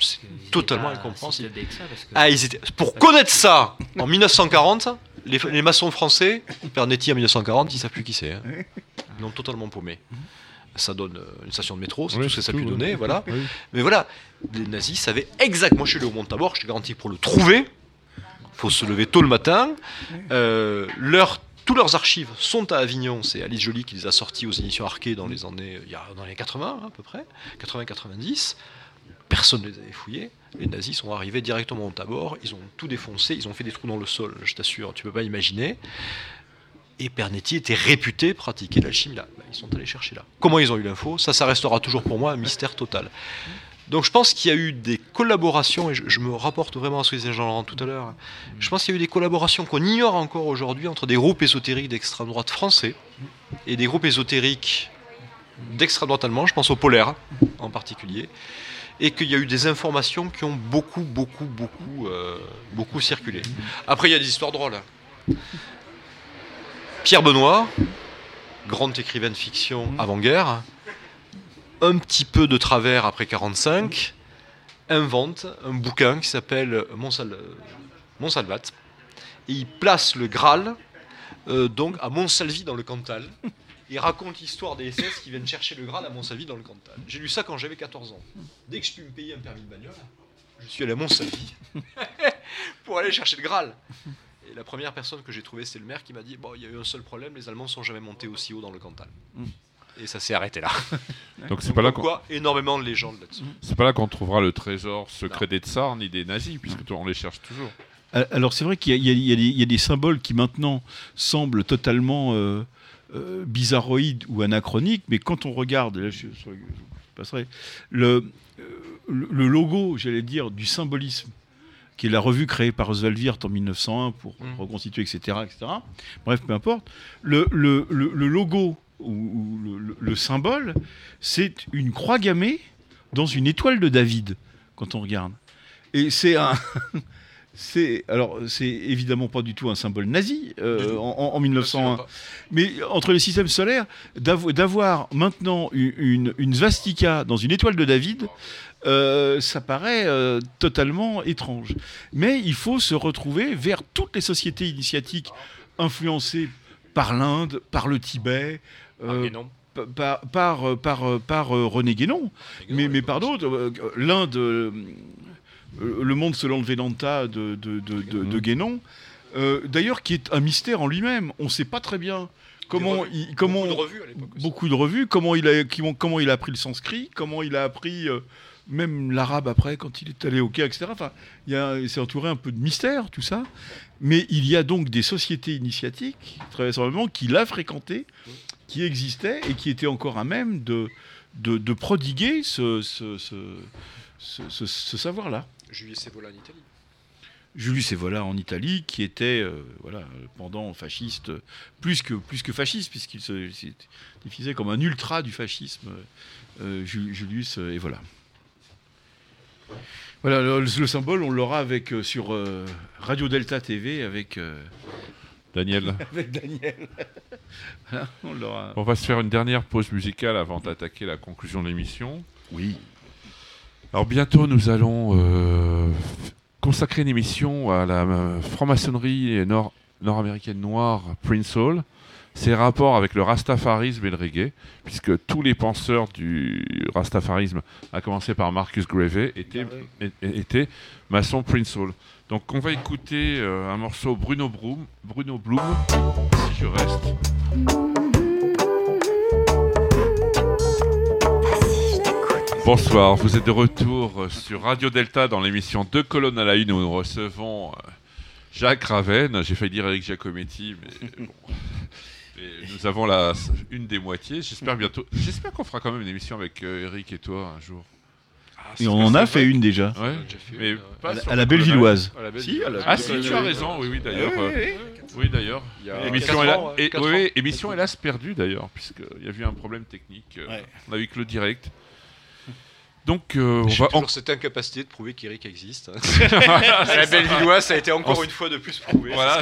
S7: C'est totalement incompréhensible.
S1: ça, parce que-
S7: Ah, ils étaient... Pour connaître ça en 1940, les, les maçons français, Pernetti en 1940, ils savent plus qui c'est. hein. Ils l'ont totalement paumé. Ça donne euh, une station de métro, c'est
S3: Oui,
S7: tout ce que ça a pu
S3: oui.
S7: donner, voilà.
S3: Oui.
S7: Mais voilà, les nazis savaient exactement. Moi, je suis allé au Mont Tabor, je te garantis pour le trouver. faut se lever tôt le matin. Euh, leur- tous leurs archives sont à Avignon. C'est Alice Joly qui les a sortis aux éditions Arquet dans les années, il dans les 80 hein, à peu près, 80-90. Personne ne les avait fouillés. Les nazis sont arrivés directement au Tabor. Ils ont tout défoncé. Ils ont fait des trous dans le sol. Je t'assure, tu peux pas imaginer. Et Pernetti était réputé pratiquer l'alchimie là. Bah, ils sont allés chercher là. Comment ils ont eu l'info? Ça, ça restera toujours pour moi un mystère total. Donc je pense qu'il y a eu des collaborations, et je, me rapporte vraiment à ce que disait Jean-Laurent tout à l'heure. Je pense qu'il y a eu des collaborations qu'on ignore encore aujourd'hui entre des groupes ésotériques d'extrême droite français et des groupes ésotériques d'extrême droite allemand, je pense au polaire en particulier, et qu'il y a eu des informations qui ont beaucoup, beaucoup, beaucoup, euh, beaucoup circulé. Après, il y a des histoires drôles. Pierre Benoît, grand écrivain de fiction avant-guerre, un petit peu de travers après 45, invente un bouquin qui s'appelle Monsal- Monsalvat, et il place le Graal euh, donc à Montsalvi dans le Cantal. Il raconte l'histoire des SS qui viennent chercher le Graal à Montsalvi dans le Cantal. J'ai lu ça quand j'avais 14 ans. Dès que je me payer un permis de bagnole, je suis allé à Montsalvi [LAUGHS] pour aller chercher le Graal. Et la première personne que j'ai trouvée, c'est le maire qui m'a dit Bon, il y a eu un seul problème, les Allemands sont jamais montés aussi haut dans le Cantal. Et ça s'est arrêté là. [LAUGHS]
S3: Donc c'est pas là qu'on
S7: Pourquoi Énormément de légendes là-dessus?
S3: c'est pas là qu'on trouvera le trésor secret des tsars ni des nazis puisque on les cherche toujours.
S5: Euh, Alors c'est vrai qu'il y, y a- il y a des- il y a des symboles qui maintenant semblent totalement euh, euh, bizarroïdes ou anachroniques, mais quand on regarde, là, je, passerai, le, le le logo, j'allais dire, du symbolisme, qui est la revue créée par Oswald Wirth en 1901 pour
S7: Mm.
S5: reconstituer, etc., etc. Bref, peu importe. Le, le- le- le logo ou, ou le, le- le symbole, c'est une croix gammée dans une étoile de David, quand on regarde. Et c'est un... [LAUGHS] C'est alors c'est évidemment pas du tout un symbole nazi euh, en, en- en 1901, mais entre les systèmes solaires, d'avo- d'avoir maintenant une, une, une svastika dans une étoile de David, euh, ça paraît euh, totalement étrange. Mais il faut se retrouver vers toutes les sociétés initiatiques influencées par l'Inde, par le Tibet. Euh, pa- par, par, euh, par, euh, par, euh, René Guénon, mais, mais par d'autres. euh, euh, euh, le monde selon le Vedanta de, de, de, de- de Guénon, euh, d'ailleurs qui est un mystère en lui-même. On ne sait pas très bien comment
S7: revues,
S5: il, comment,
S7: beaucoup de revues à
S5: beaucoup de revues, comment il a, comment il a appris le sanskrit, comment il a appris euh, même l'arabe après quand il est allé au Caire, etc. Enfin, il y a- c'est entouré un peu de mystère tout ça. Mais il y a donc des sociétés initiatiques, très vraisemblablement, qu'il a fréquentées, qui existaient et qui étaient encore à même de, de, de prodiguer ce, ce, savoir-là.
S7: Julius Evola en Italie.
S5: Julius Evola en Italie, qui était euh, voilà, pendant fasciste, plus que, plus que fasciste, puisqu'il se définissait comme un ultra du fascisme, euh, Ju- Julius Evola. Voilà, le, le symbole, on l'aura avec, euh, sur Radio Delta TV avec,
S3: Daniel. [LAUGHS]
S5: avec Daniel. Voilà, [LAUGHS] on l'aura.
S3: On va se faire une dernière pause musicale avant d'attaquer la conclusion de l'émission.
S5: Oui.
S3: Alors bientôt nous allons euh, consacrer une émission à la euh, franc-maçonnerie nord- nord-américaine noire Prince Hall, ses rapports avec le rastafarisme et le reggae, puisque tous les penseurs du rastafarisme, à commencer par Marcus Garvey, étaient, é- étaient maçons Prince Hall. Donc on va écouter euh, un morceau Bruno Bloom, Bruno Bloom, si je reste. Bonsoir, vous êtes de retour sur Radio Delta dans l'émission Deux colonnes à la une où nous recevons euh, Jacques Raven. J'ai failli dire Eric Giacometti, mais bon. [LAUGHS] Et nous avons la, une des moitiés. J'espère bientôt. J'espère qu'on fera quand même une émission avec euh, Eric et toi un jour.
S5: Et on en a fait une déjà.
S3: Ouais,
S7: déjà fait
S3: mais
S7: une,
S3: pas
S5: À la-
S3: sur
S5: à
S3: le
S5: la
S3: colonel.
S5: Bellevilloise.
S7: À la belle
S5: Si, à la
S3: Ah si, tu as raison, oui, oui, d'ailleurs.
S5: Oui,
S3: euh, d'ailleurs.
S7: A
S3: Émission, hélas-
S7: ans, ouais,
S3: et-
S7: quatre
S3: oui,
S7: ans.
S3: oui, émission hélas perdue d'ailleurs, puisqu'il y a eu un problème technique. euh,
S5: Ouais.
S3: On a eu que le direct. Donc, euh, on va.
S7: toujours cette incapacité de prouver qu'Eric existe. à [LAUGHS] la Bellevilloise, ça a été encore
S3: En-
S7: une fois de plus prouvé.
S3: Voilà,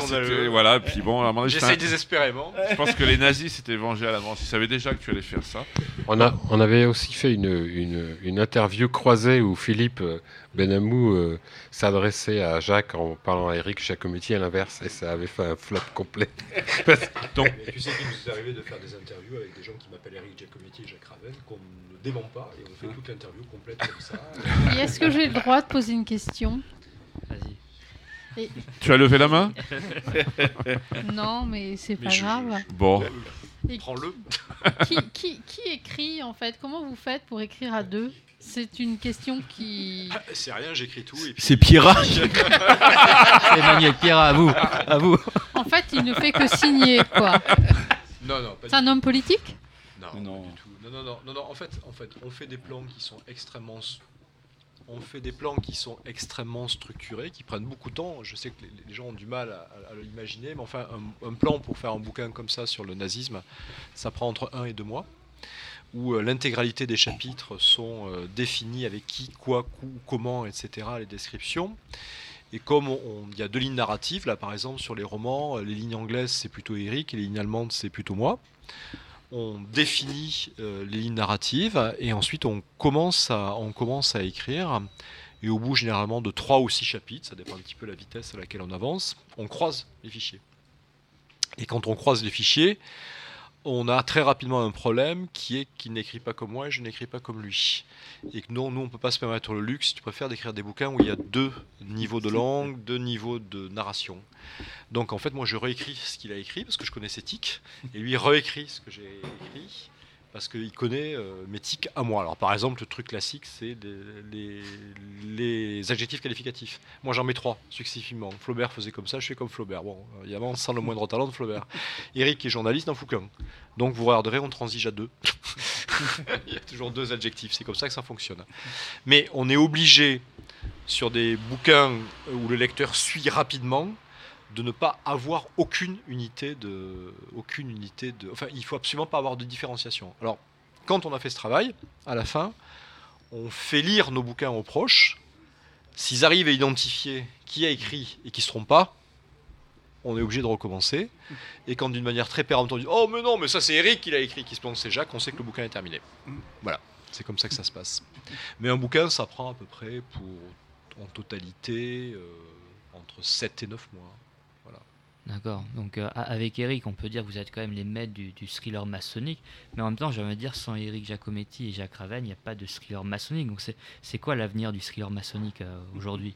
S3: voilà, puis bon, à
S7: J'essaye
S3: un-
S7: désespérément.
S3: Je pense que les nazis s'étaient vengés à l'avance. Ils savaient déjà que tu allais faire ça.
S6: On, a, on avait aussi fait une, une, une interview croisée où Philippe euh, Benamou euh, s'adressait à Jacques en parlant à Eric Giacometti à l'inverse et ça avait fait un flop complet. [LAUGHS]
S3: Donc,
S7: tu sais qu'il nous est arrivé de faire des interviews avec des gens qui m'appellent Eric Giacometti et Jacques Raven, qu'on ne dément pas et on fait toute l'interview complète comme ça.
S4: Et est-ce que j'ai le droit de poser une question?
S1: Vas-y.
S4: Et-
S3: tu as levé la main? [LAUGHS]
S4: Non, mais c'est
S7: Mais
S4: pas
S7: je-
S4: grave.
S3: Bon.
S4: Et
S7: Prends-le.
S4: qui, qui, qui écrit en fait? Comment vous faites pour écrire à deux? C'est une question qui.
S7: C'est rien, j'écris tout. puis-
S5: C'est Pierrat. [LAUGHS]
S1: Emmanuel Pierre, à vous. À vous.
S4: En fait, il ne fait que signer, quoi.
S7: Non, non, pas
S4: C'est un homme politique?
S7: Non,
S5: Non.
S7: pas du tout. Non, non, non, non, non, En fait, en fait, on fait des plans qui sont extrêmement, s- on fait des plans qui sont extrêmement structurés, qui prennent beaucoup de temps. Je sais que les, les gens ont du mal à, à- à l'imaginer, mais enfin, un, un plan pour faire un bouquin comme ça sur le nazisme, ça prend entre un et deux mois. Où euh, l'intégralité des chapitres sont euh, définis avec qui, quoi, où, comment, etc. Les descriptions. Et comme il y a deux lignes narratives, là par exemple sur les romans, euh, les lignes anglaises c'est plutôt Eric et les lignes allemandes c'est plutôt moi on définit les lignes narratives et ensuite on commence à, on commence à écrire. Et au bout généralement de trois ou six chapitres, ça dépend un petit peu de la vitesse à laquelle on avance, on croise les fichiers. Et quand on croise les fichiers, on a très rapidement un problème qui est qu'il n'écrit pas comme moi et je n'écris pas comme lui. Et que non, nous on peut pas se permettre le luxe, tu préfères d'écrire des bouquins où il y a deux niveaux de langue, deux niveaux de narration. Donc en fait, moi je réécris ce qu'il a écrit parce que je connais ses tics, et lui réécrit ce que j'ai écrit parce qu'il connaît euh, mes tics à moi. Alors par exemple, le truc classique, c'est les, les- les adjectifs qualificatifs. Moi j'en mets trois successivement. Flaubert faisait comme ça, je fais comme Flaubert. Bon, évidemment, sans le moindre talent de Flaubert. [LAUGHS] Eric est journaliste n'en fout qu'un. Donc vous regarderez, on transige à deux. [LAUGHS] Il y a toujours deux adjectifs, c'est comme ça que ça fonctionne. Mais on est obligé, sur des bouquins où le lecteur suit rapidement, de ne pas avoir aucune unité de aucune unité de enfin il faut absolument pas avoir de différenciation. Alors quand on a fait ce travail à la fin on fait lire nos bouquins aux proches. S'ils arrivent à identifier qui a écrit et qui se trompe pas on est obligé de recommencer. Et quand d'une manière très péremptoire oh mais non mais ça c'est Eric qui l'a écrit qui se plante c'est Jacques on sait que le bouquin est terminé voilà c'est comme ça que ça se passe. Mais un bouquin ça prend à peu près pour en totalité euh, entre 7 et 9 mois
S1: D'accord. Donc euh, avec Eric, on peut dire que vous êtes quand même les maîtres du, thriller maçonnique, mais en même temps, j'ai envie de dire, sans Eric Giacometti et Jacques Raven, il n'y a pas de thriller maçonnique. Donc c'est c'est quoi l'avenir du thriller maçonnique euh, aujourd'hui?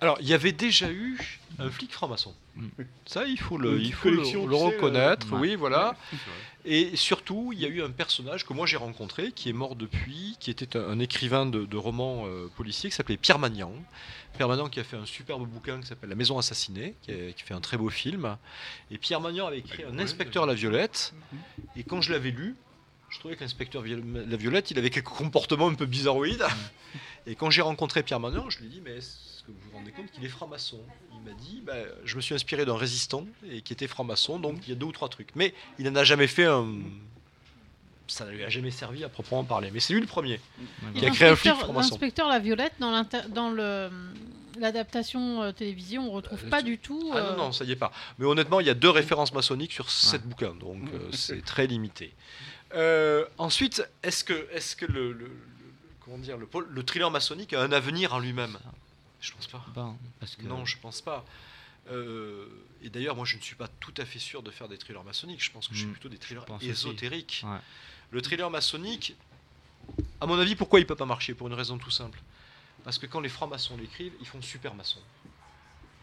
S7: Alors, il y avait déjà eu un flic franc-maçon.
S1: Mm.
S7: Ça, il faut le, il faut reconnaître.
S1: euh,
S7: Oui, voilà. [LAUGHS] Et surtout, il y a eu un personnage que moi j'ai rencontré, qui est mort depuis, qui était un, un écrivain de, de romans euh, policiers, qui s'appelait Pierre Magnan. Pierre Magnan qui a fait un superbe bouquin qui s'appelle La Maison Assassinée, qui, a- qui fait un très beau film. Et Pierre Magnan avait écrit Un inspecteur La Violette. Et quand je l'avais lu, je trouvais que l'inspecteur La Violette, il avait quelques comportements un peu bizarroïdes. Et quand j'ai rencontré Pierre Magnan, je lui ai dit, mais est-ce que vous vous rendez compte qu'il est franc-maçon Il m'a dit, bah, je me suis inspiré d'un résistant et qui était franc-maçon, donc il y a deux ou trois trucs. Mais il n'en a jamais fait un... Ça ne lui a jamais servi à proprement parler. Mais c'est lui le premier. Qui a créé un flic franc-maçon.
S4: L'inspecteur La Violette, dans l'inter- dans le l'adaptation euh, télévision, on retrouve
S7: Euh,
S4: pas du tout.
S7: Ah
S4: euh,
S7: non, non, ça y est pas. Mais honnêtement, il y a deux références maçonniques sur sept bouquins, donc euh, [LAUGHS] c'est très limité. Euh, ensuite, est-ce que, est que le, le- le- comment dire, le, pôle- le thriller maçonnique a un avenir en lui-même? Je pense pas.
S1: Ben, parce que
S7: Non, je pense pas. Euh, et d'ailleurs, moi, je ne suis pas tout à fait sûr de faire des thrillers maçonniques. Je pense que je fais
S1: Mm,
S7: plutôt des thrillers ésotériques.
S1: Ouais.
S7: Le thriller maçonnique, à mon avis, pourquoi il peut pas marcher? Pour une raison tout simple. Parce que quand les francs-maçons l'écrivent, ils font super maçon.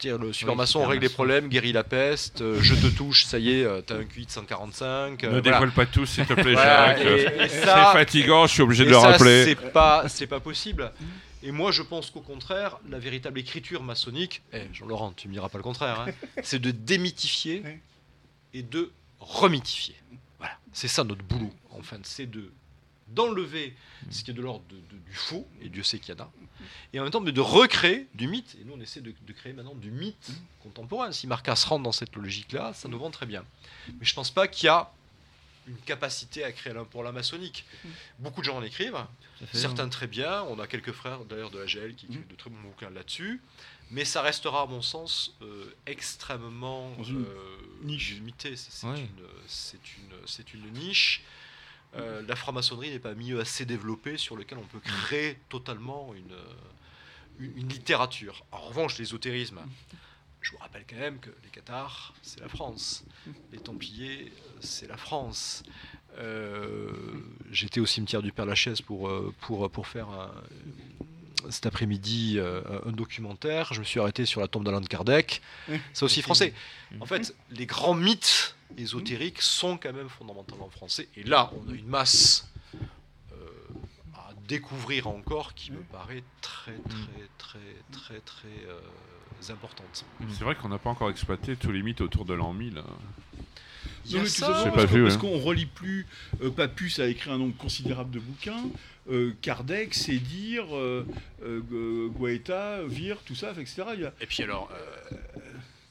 S7: Le super maçon
S1: super
S7: règle les problèmes, guérit la peste, euh, je te touche, ça y est, euh, t'as un QI de 145. euh,
S3: Ne
S7: voilà.
S3: dévoile pas tout, s'il te plaît,
S7: Voilà,
S3: Jacques. C'est fatigant, je suis obligé de le
S7: ça,
S3: rappeler.
S7: C'est pas, c'est pas possible. Et moi, je pense qu'au contraire, la véritable écriture maçonnique, eh, Jean-Laurent, tu me diras pas le contraire, hein, [LAUGHS] c'est de démythifier et de remythifier. Voilà, c'est ça notre boulot. Enfin, c'est de d'enlever ce qui est de l'ordre du faux, et Dieu sait qu'il y en a, et en même temps de recréer du mythe. Et nous, on essaie de, de créer maintenant du mythe contemporain. Si Marcas rentre dans cette logique-là, ça nous vend très bien. Mais je pense pas qu'il y a une capacité à créer pour la maçonnique. Beaucoup de gens en écrivent, certains très bien. On a quelques frères d'ailleurs de AGL qui écrivent de très bons bouquins là-dessus. Mais ça restera, à mon sens, euh, extrêmement
S5: une
S7: euh,
S5: niche.
S7: limité. C'est
S1: Ouais.
S7: une, c'est une, c'est une niche. Euh, la franc-maçonnerie n'est pas un milieu assez développé sur lequel on peut créer totalement une, une, une littérature. En revanche, l'ésotérisme, je vous rappelle quand même que les Cathares, c'est la France. Les Templiers, c'est la France. Euh, J'étais au cimetière du Père Lachaise pour, euh, pour, pour faire un- cet après-midi euh, un documentaire. Je me suis arrêté sur la tombe d'Alain de Kardec. C'est aussi français. En fait, les grands mythes ésotériques sont quand même fondamentalement français. Et là, on a une masse à découvrir encore qui me paraît très, très, très, très, très euh, importante.
S3: C'est vrai qu'on n'a pas encore exploité tous les mythes autour de l'an 1000.
S7: Il y a
S5: Non, mais tout simplement parce
S3: pas
S5: qu'on-
S3: vu,
S5: parce qu'on relit plus. euh, Papus a écrit un nombre considérable de bouquins. euh, Kardec, c'est dire, euh, euh, Gu- Guaita, Vire, tout ça, etc. Il y a-
S7: Et puis alors, euh,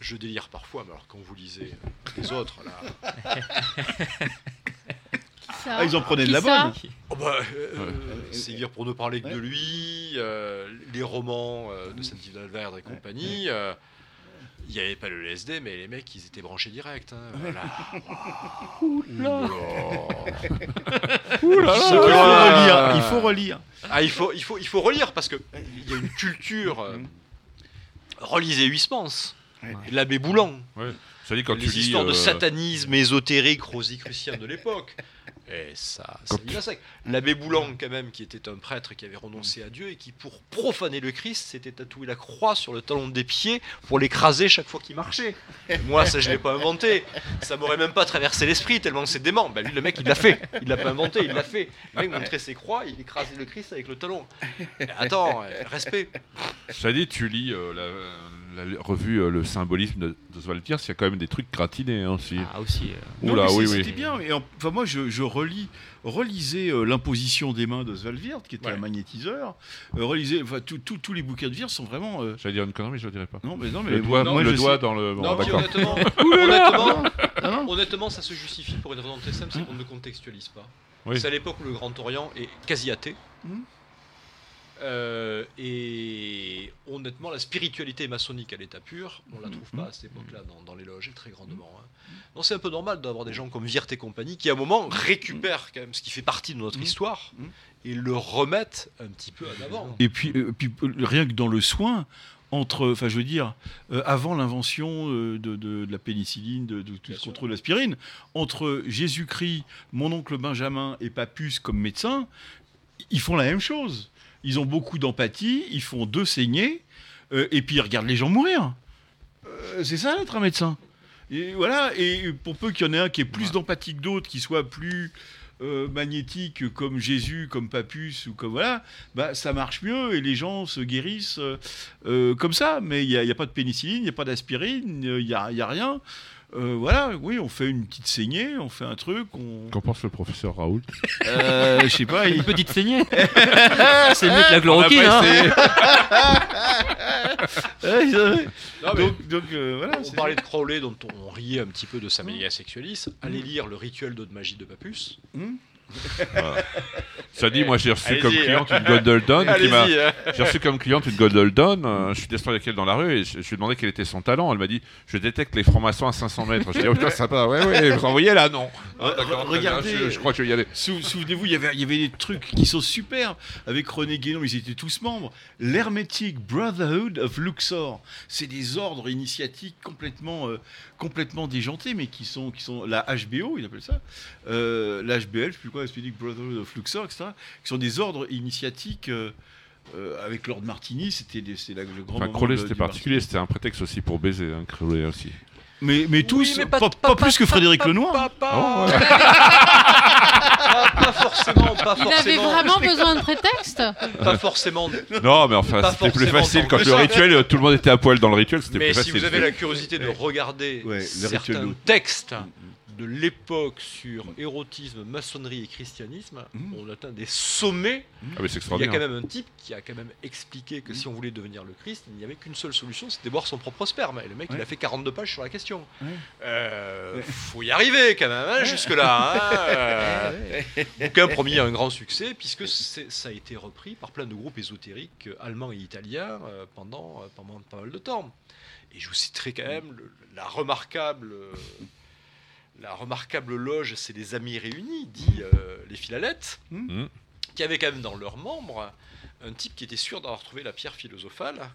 S7: je délire parfois, mais alors quand vous lisez les autres, là, [LAUGHS]
S4: ça
S5: Ah, ils en prenaient de la bonne.
S7: Oh bah, euh, c'est dire pour ne parler que de lui, euh, les romans euh, de Saint-Yves d'Alverde et compagnie. euh, il n'y avait pas le LSD, mais les mecs, ils étaient branchés direct. hein, voilà. [LAUGHS] Oula. [LAUGHS]
S5: Il faut relire. Il faut relire.
S7: Ah, il faut, il faut, il faut relire parce que il y a une culture. euh, relisez Huysmans, l'abbé Boulan,
S3: Ouais. Ça dit quand
S7: les
S3: tu lis.
S7: histoires de
S3: euh,
S7: satanisme ésotérique rosicrucien de l'époque. [LAUGHS] Et ça, ça vit à sec. L'abbé Boulan, quand même, qui était un prêtre qui avait renoncé à Dieu et qui, pour profaner le Christ, s'était tatoué la croix sur le talon des pieds pour l'écraser chaque fois qu'il marchait. Et moi, ça, je l'ai pas inventé. Ça m'aurait même pas traversé l'esprit tellement c'est dément. Bah, lui, le mec, il l'a fait. Il l'a pas inventé, il l'a fait. Le mec montrait ses croix, il écrasait le Christ avec le talon. Attends, respect.
S3: Ça dit, tu lis euh, la, la revue euh, Le symbolisme de- d'Oswald Pierce, il y a quand même des trucs gratinés hein, aussi.
S1: Ah, aussi. euh,
S5: Non,
S3: Oula,
S5: mais
S3: oui.
S5: C'était bien. Et en- enfin, moi, je, je relis, relisais euh, l'imposition des mains d'Oswald Wirth, qui était
S3: Ouais.
S5: un magnétiseur. Euh, relisais, enfin, tout- tout- tous les bouquins de Wirth sont vraiment. euh,
S3: J'allais dire une connerie, mais je ne le dirai pas.
S5: Non, mais non, mais
S3: le doigt,
S5: moi,
S3: le doigt
S5: sais-
S3: dans le. Bon,
S7: non, puis
S3: d'accord.
S7: honnêtement, [LAUGHS]
S5: Ouh là là
S7: honnêtement,
S5: Ah non
S7: honnêtement, ça se justifie pour une raison très simple, c'est qu'on ne contextualise pas.
S3: Oui.
S7: C'est à l'époque où le Grand Orient est quasi athée.
S5: Mhm.
S7: Euh, et honnêtement, la spiritualité maçonnique à l'état pur, on la trouve
S5: Mhm.
S7: pas à cette époque-là dans, dans les loges, et très grandement. hein. Donc c'est un peu normal d'avoir des gens comme Wirth et compagnie qui, à un moment, récupèrent quand même ce qui fait partie de notre histoire et le remettent un petit peu en avant.
S5: Et puis, euh, puis euh, rien que dans le soin, entre, enfin, je veux dire, euh, avant l'invention euh, de, de- de la pénicilline, de, de tout ce contrôle de l'aspirine, entre Jésus-Christ, mon oncle Benjamin et Papus comme médecin, ils font la même chose. Ils ont beaucoup d'empathie, ils font deux saignées, euh, et puis ils regardent les gens mourir. Euh, c'est ça d'être un médecin. Et voilà, et pour peu qu'il y en ait un qui ait plus d'empathie que d'autres, qui soit plus euh, magnétique comme Jésus, comme Papus ou comme voilà, bah ça marche mieux et les gens se guérissent comme ça. Mais il n'y a, il y a pas de pénicilline, il n'y a pas d'aspirine, il n'y a, il y a rien. Euh, voilà, oui, on fait une petite saignée, on fait un truc, on.
S3: Qu'en pense le professeur Raoul [LAUGHS]
S5: Euh, je sais pas, il...
S1: Une petite saignée. [LAUGHS] c'est mieux que la chloroquine. hein. [LAUGHS]
S7: Non, mais-
S5: donc, donc euh, voilà.
S7: On parlait de Crowley, dont on riait un petit peu de sa Melia Sexualis. Allez lire le rituel d'eau de magie de Papus.
S3: Ça dit, moi j'ai reçu comme cliente une
S7: hein.
S3: J'ai reçu comme cliente une euh, je suis descendu avec elle dans la rue et je, lui ai demandé quel était son talent. Elle m'a dit Je détecte les francs-maçons à 500 mètres. Je dis Oh, putain, sympa. Ouais, ouais, vous en voyez là Non.
S5: Regardez.
S3: Je, crois que je vais y aller.
S5: Sou- Souvenez-vous, il y avait- des trucs qui sont superbes avec René Guénon, ils étaient tous membres. L'Hermetic Brotherhood of Luxor, c'est des ordres initiatiques complètement, euh, complètement déjantés, mais qui sont, qui sont la HBO, il appelle ça, euh, la HBL, je sais plus quoi, Hermetic Brotherhood of Luxor, etc., qui sont des ordres initiatiques. euh, euh, avec Lord Martini, c'était le grand
S3: Enfin,
S5: moment
S3: c'était particulier. C'était un prétexte aussi pour baiser. Hein, Crowley aussi.
S5: Mais, mais tous,
S7: mais
S5: pas,
S7: pas-
S5: pas plus que Frédéric Lenoir.
S7: Pas, pas-
S3: ouais.
S7: pas- [LAUGHS] pas forcément, pas
S4: Il avait
S7: forcément.
S4: vraiment besoin de prétexte
S7: Pas forcément.
S3: Non, mais enfin, c'était plus
S7: forcément
S3: facile quand le rituel, tout le monde était à poil dans le rituel. C'était
S7: Mais
S3: plus
S7: si
S3: facile.
S7: vous avez la curiosité de regarder
S5: Ouais, le rituel
S7: certains
S5: d'eau.
S7: textes de l'époque sur érotisme, maçonnerie et christianisme,
S5: Mhm.
S7: on atteint des sommets.
S3: Ah, mais c'est
S7: Il y a quand même un type qui a quand même expliqué que si on voulait devenir le Christ, il n'y avait qu'une seule solution, c'était boire son propre sperme. Et le mec, il a fait 42 pages sur la question.
S5: Ouais.
S7: Euh,
S5: Ouais.
S7: Faut y arriver quand même, hein, jusque-là. hein, [LAUGHS] euh. Bouquin promis un grand succès, puisque ça a été repris par plein de groupes ésotériques euh, allemands et italiens euh, pendant, pendant pas mal de temps. Et je vous citerai quand même le- la remarquable. La remarquable loge, c'est les Amis Réunis, dit euh, les Philalettes,
S3: Mhm.
S7: qui avaient quand même dans leurs membres un type qui était sûr d'avoir trouvé la pierre philosophale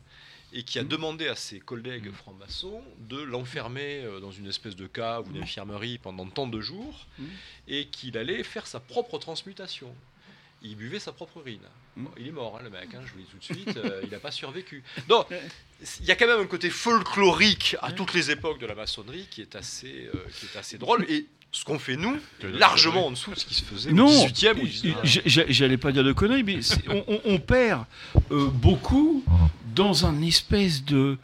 S7: et qui a demandé à ses collègues francs-maçons de l'enfermer euh, dans une espèce de cave ou d'infirmerie pendant tant de jours et qu'il allait faire sa propre transmutation. Il buvait sa propre urine. Bon, il est mort, hein, le mec, hein, je vous le dis tout de suite, euh, il n'a pas survécu. Donc, il y a quand même un côté folklorique à toutes les époques de la maçonnerie qui est assez, euh, qui est assez drôle. Et ce qu'on fait nous, largement en dessous de ce qui se faisait
S5: Non,
S7: au 18e ou 19e.
S5: j- j- j'allais pas dire de conneries, mais on, on- on perd euh, beaucoup dans un espèce de,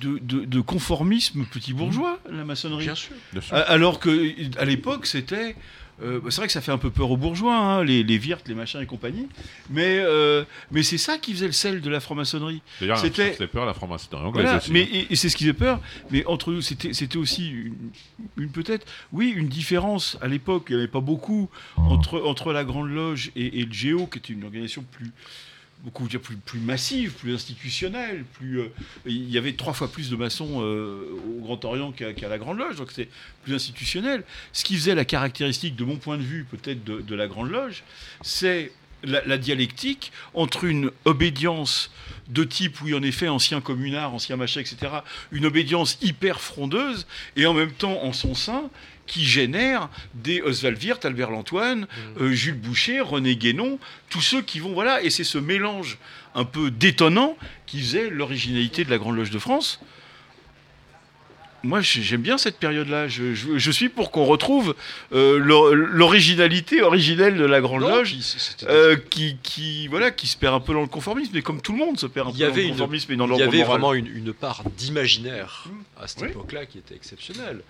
S5: de, de- de conformisme petit bourgeois, la maçonnerie.
S7: Bien sûr.
S3: Bien sûr.
S5: Alors que à l'époque, c'était. Euh, c'est vrai que ça fait un peu peur aux bourgeois, hein, les, les Wirth, les machins et compagnie, mais, euh, mais c'est ça qui faisait le sel de la franc-maçonnerie.
S3: D'ailleurs,
S5: c'était-
S3: peur la franc-maçonnerie anglaise
S5: Voilà,
S3: aussi.
S5: mais et, et c'est ce qui fait peur. Mais entre nous, c'était aussi une, une- peut-être, oui, une différence à l'époque. Il n'y avait pas beaucoup entre entre la Grande Loge et, et le Géo, qui était une organisation plus beaucoup plus, massive, plus institutionnelle, plus euh, il y avait trois fois plus de maçons euh, au Grand Orient qu'à la Grande Loge, donc c'est plus institutionnel. Ce qui faisait la caractéristique, de mon point de vue, peut-être de, la Grande Loge, c'est la, la dialectique entre une obédience de type, oui, en effet, ancien communard, ancien machin, etc., une obédience hyper frondeuse, et en même temps, en son sein, qui génère des Oswald Wirth, Albert Lantoine, euh, Jules Boucher, René Guénon, tous ceux qui vont, voilà, et c'est ce mélange un peu détonnant qui faisait l'originalité de la Grande Loge de France. Moi, j'ai- j'aime bien cette période-là. Je, je- je suis pour qu'on retrouve euh, l'or- l'originalité originelle de la Grande Loge, euh, qui, qui, voilà, qui se perd un peu dans le conformisme, mais comme tout le monde se perd un peu dans le
S7: une-
S5: conformisme et dans
S7: Il y avait
S5: moral.
S7: vraiment une, une part d'imaginaire à cette
S5: Oui.
S7: époque-là qui était exceptionnelle.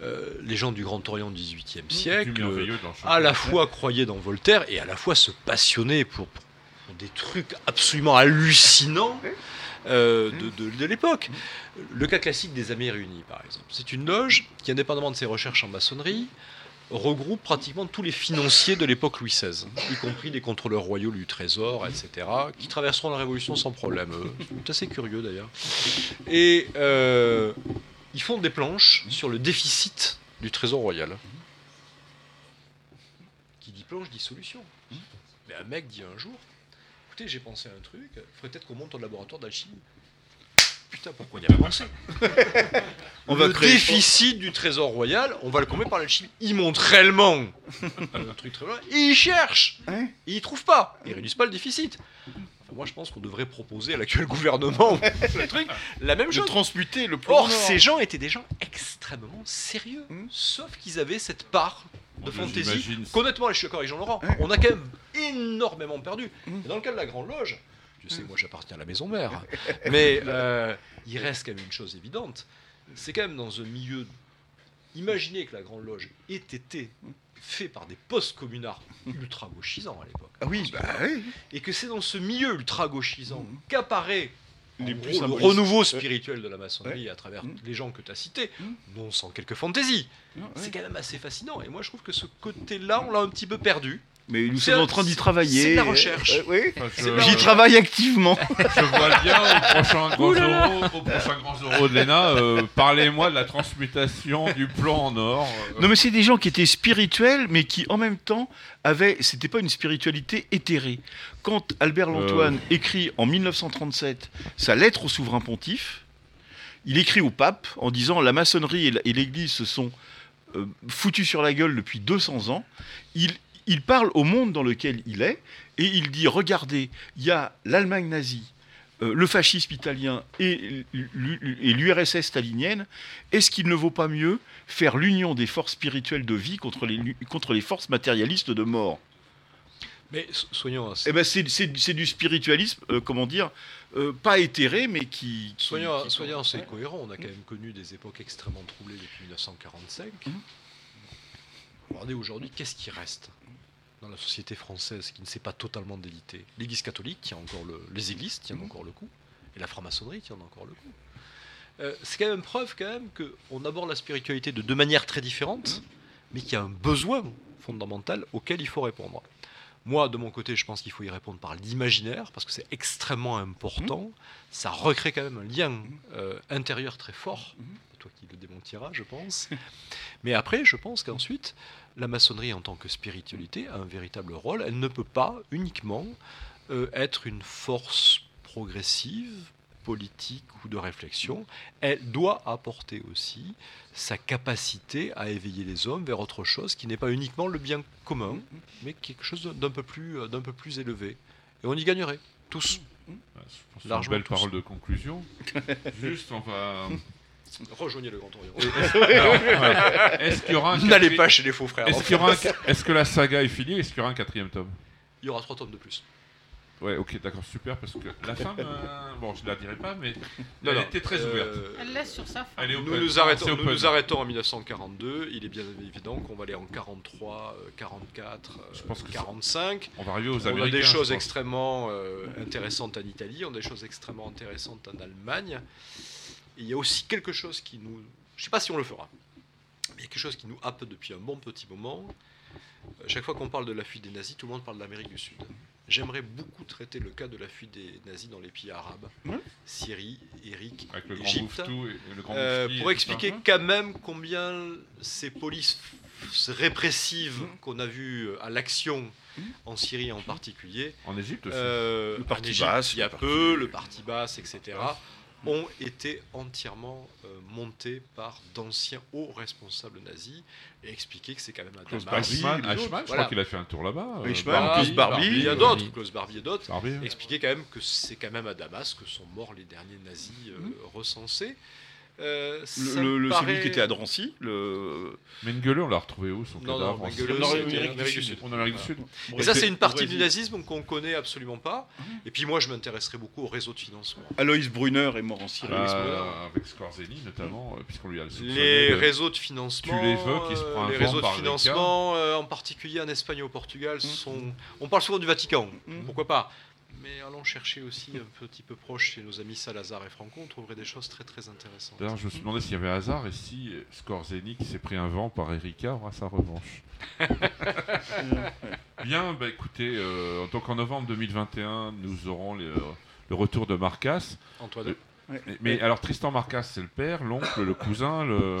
S7: Euh, les gens du Grand Orient du XVIIIe siècle, euh, à la fois croyaient dans Voltaire et à la fois se passionnaient pour, pour des trucs absolument hallucinants euh, de, de- de l'époque. Le cas classique des Amis Réunis, par exemple. C'est une loge qui, indépendamment de ses recherches en maçonnerie, regroupe pratiquement tous les financiers de l'époque Louis XVI, y compris les contrôleurs royaux du Trésor, etc., qui traverseront la Révolution sans problème. C'est assez curieux d'ailleurs. Et euh, ils font des planches sur le déficit du Trésor royal. Qui dit planche dit solution. Mais un mec dit un jour, écoutez, j'ai pensé à un truc, il faudrait peut-être qu'on monte un laboratoire d'alchimie. Putain, pourquoi on n'y a pas pensé? [LAUGHS]
S5: On
S7: Le
S5: va créer-
S7: déficit du trésor royal, on va le combler par l'alchimie. Il monte réellement [LAUGHS] un truc très loin, et il cherche,
S5: Ouais.
S7: et il trouve pas, il réduit pas le déficit. Moi, je pense qu'on devrait proposer à l'actuel gouvernement [LAUGHS] le truc, la même
S5: de
S7: chose.
S5: transmuter le plomb
S7: Or,
S5: nord.
S7: ces gens étaient des gens extrêmement sérieux,
S5: Hmm.
S7: sauf qu'ils avaient cette part de fantaisie. Honnêtement, je suis d'accord avec Jean-Laurent, on a quand même énormément perdu.
S5: Hmm.
S7: Et dans le cas de la Grande Loge, je sais, moi j'appartiens à la maison mère, [LAUGHS] mais euh, il reste quand même une chose évidente, c'est quand même dans un milieu... Imaginez que la Grande Loge ait été fait par des post-communards ultra-gauchisants à l'époque.
S5: Ah oui, bah oui.
S7: Et que c'est dans ce milieu ultra-gauchisant
S5: Mhm.
S7: qu'apparaît
S5: Les
S7: gros, le renouveau spirituel de la maçonnerie à travers
S5: Mhm.
S7: les gens que tu as cités,
S5: Mhm.
S7: non sans quelques fantaisies.
S5: Ouais.
S7: C'est quand même assez fascinant. Et moi, je trouve que ce côté-là, on l'a un petit peu perdu.
S5: Mais nous sommes en train d'y travailler.
S7: c'est de la recherche.
S5: Euh, oui. J'y travaille activement. [LAUGHS]
S3: Je vois bien au prochain grand euro, au prochain grand euro de l'ENA, euh, parlez-moi de la transmutation du plan en or. euh,
S5: Non, mais c'est des gens qui étaient spirituels, mais qui en même temps avaient. C'était pas une spiritualité éthérée. Quand Albert Lantoine écrit en 1937 sa lettre au souverain pontife, il écrit au pape en disant la maçonnerie et l'Église se sont foutus sur la gueule depuis 200 ans. Il, il parle au monde dans lequel il est et il dit regardez, il y a l'Allemagne nazie. euh, le fascisme italien et l'U- et l'URSS stalinienne, est-ce qu'il ne vaut pas mieux faire l'union des forces spirituelles de vie contre les, lu- contre les forces matérialistes de mort?
S7: Mais so- soyons assez,
S5: Eh ben c'est, du spiritualisme, euh, comment dire, euh, pas éthéré, mais qui... qui-
S7: soyons,
S5: qui-
S7: cohérents. On a quand même connu des époques extrêmement troublées depuis 1945.
S5: Mhm.
S7: Regardez aujourd'hui, qu'est-ce qui reste? Dans la société française qui ne s'est pas totalement délité L'Église catholique tient encore le, les églises tiennent encore le coup, et la franc-maçonnerie tient encore le coup. Euh, c'est quand même preuve quand même qu'on aborde la spiritualité de deux manières très différentes, mais qu'il y a un besoin fondamental auquel il faut répondre. Moi, de mon côté, je pense qu'il faut y répondre par l'imaginaire, parce que c'est extrêmement important. Ça recrée quand même un lien euh, intérieur très fort. Toi qui le démentiras, je pense. [LAUGHS] Mais après, je pense qu'ensuite, la maçonnerie en tant que spiritualité a un véritable rôle. Elle ne peut pas uniquement euh, être une force progressive, politique ou de réflexion. Elle doit apporter aussi sa capacité à éveiller les hommes vers autre chose qui n'est pas uniquement le bien commun, mais quelque chose d'un peu plus, euh, d'un peu plus élevé. Et on y gagnerait, tous.
S3: Je pense une belle
S7: tous.
S3: parole de conclusion. [LAUGHS] Juste, on va.
S7: Rejoignez le Grand Orient.
S3: Alors, voilà. Est-ce qu'il y aura un
S7: N'allez pas chez les faux frères.
S3: Est-ce qu'il y aura un- est-ce que la saga est finie Est-ce qu'il y aura un quatrième tome?
S7: Il y aura trois tomes de plus.
S3: Ouais, ok, d'accord, super, parce que la fin, euh, bon, je la dirai pas, mais
S7: Non,
S3: elle
S7: non,
S3: était très
S7: euh,
S3: ouverte.
S4: Elle laisse sur sa fin.
S3: Elle est
S7: Nous
S3: open.
S7: nous, arrêtons,
S3: C'est
S7: nous
S3: open.
S7: nous arrêtons en 1942. Il est bien évident qu'on va aller en 43, euh, 44, euh,
S3: Je pense que
S7: 45.
S3: On va arriver aux
S7: On a des
S3: je
S7: choses
S3: pense.
S7: extrêmement euh, intéressantes en Italie, on a des choses extrêmement intéressantes en Allemagne. Et il y a aussi quelque chose qui nous... Je ne sais pas si on le fera, mais il y a quelque chose qui nous happe depuis un bon petit moment. Euh, Chaque fois qu'on parle de la fuite des nazis, tout le monde parle de l'Amérique du Sud. J'aimerais beaucoup traiter le cas de la fuite des nazis dans les pays arabes. Syrie,
S3: Avec le grand
S7: Égypte.
S3: Et le grand
S7: Euh,
S3: et
S7: pour expliquer
S3: ça.
S7: quand même combien ces polices répressives qu'on a vues à l'action en Syrie en particulier,
S3: En Égypte aussi.
S7: euh,
S5: Le parti
S7: Égypte,
S5: basse,
S7: il y a peu, le parti basse, etc., ont été entièrement euh, montés par d'anciens hauts responsables nazis et expliquer que c'est quand même à
S5: Klaus
S7: Damas.
S5: Barbie,
S3: Eichmann, je
S7: Voilà.
S3: crois qu'il a fait un tour là-bas. euh,
S5: Eichmann,
S3: Barbie,
S5: Klaus Barbie,
S7: Il y a d'autres, Klaus Barbie et d'autres. Expliquer quand même que c'est quand même à Damas que sont morts les derniers nazis euh, recensés. Euh,
S5: Le, le- le-
S7: paraît-
S5: celui qui était à Drancy, le...
S3: Mengele, on l'a retrouvé où son
S7: Non,
S3: cadavre
S7: non,
S3: en
S7: Mengele,
S5: Amérique
S7: en
S5: du
S7: Amérique du
S5: Sud.
S7: Sud.
S3: En Amérique du Sud.
S7: Et ça, c'est une partie du nazisme qu'on connaît absolument pas. Et puis moi, je m'intéresserai beaucoup au réseau de financement.
S5: Aloïs Brunner est mort en Syrie.
S7: Voilà.
S3: avec Scorzeni notamment, euh, puisqu'on lui a soupçonné
S7: Les
S3: de-
S7: réseaux de financement,
S3: Tu l'évoques, il se prend un
S7: euh, les
S3: vent
S7: réseaux de financement, euh, en particulier en Espagne et au Portugal, sont. On parle souvent du Vatican.
S5: Mm.
S7: Pourquoi pas Mais allons chercher aussi un petit peu proche chez nos amis Salazar et Franco, on trouverait des choses très très intéressantes.
S3: D'ailleurs, je me suis demandé s'il y avait hasard et si euh, Scorzeni, qui s'est pris un vent par Erika, aura sa revanche. [LAUGHS] Bien, bah écoutez, euh, donc en novembre 2021, nous aurons le, le retour de Marcas.
S7: Antoine.
S3: Mais, mais alors Tristan Marcas, c'est le père, l'oncle, le cousin, le...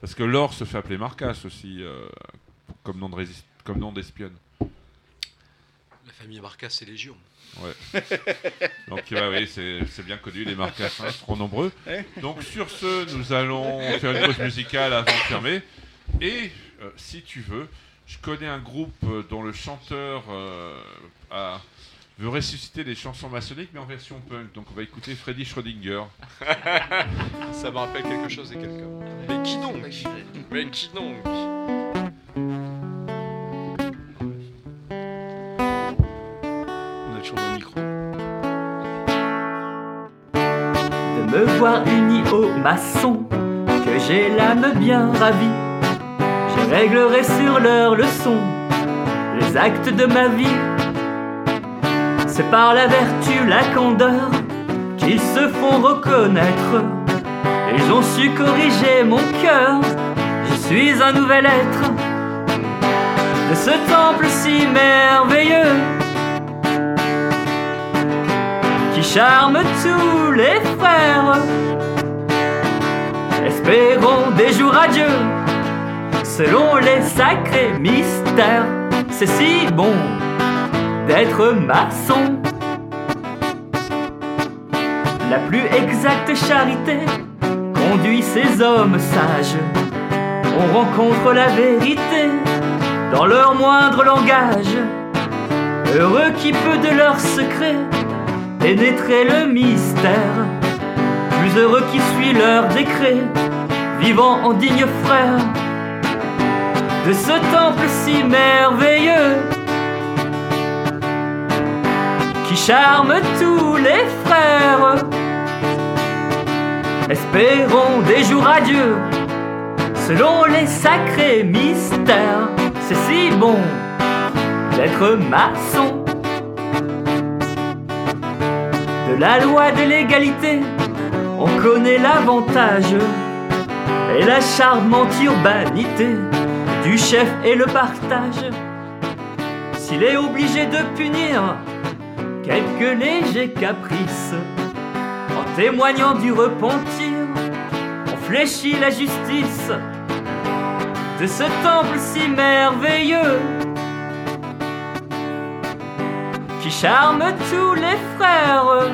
S3: parce que Laure se fait appeler Marcas aussi, euh, comme nom de résist- comme nom d'espionne.
S7: La famille Marcas, c'est Légion. [LAUGHS]
S3: Donc ouais, oui, c'est bien connu, les Marcassins seront nombreux. Donc sur ce, nous allons faire une pause musicale avant de fermer. Et euh, si tu veux, je connais un groupe euh, dont le chanteur euh, a- veut ressusciter les chansons maçonniques, mais en version punk. Donc on va écouter Freddy Schrödinger. [LAUGHS]
S7: Ça me rappelle quelque chose et quelqu'un. Mais qui donc? Mais qui donc?
S10: Me voir uni au maçon, que j'ai l'âme bien ravie. Je réglerai sur leur leçon les actes de ma vie. C'est par la vertu, la candeur qu'ils se font reconnaître. Ils ont su corriger mon cœur, je suis un nouvel être de ce temple si merveilleux charme tous les frères. Espérons des jours à Dieu, selon les sacrés mystères. C'est si bon d'être maçon. La plus exacte charité conduit ces hommes sages. On rencontre la vérité dans leur moindre langage. Heureux qui peut de leurs secrets pénétrer le mystère. Plus heureux qui suit leur décret, vivant en digne frère de ce temple si merveilleux qui charme tous les frères. Espérons des jours à Dieu selon les sacrés mystères. c'est si bon d'être maçon. De la loi de l'égalité, on connaît l'avantage et la charmante urbanité du chef et le partage. S'il est obligé de punir quelques légers caprices, en témoignant du repentir, on fléchit la justice de ce temple si merveilleux charme tous les frères.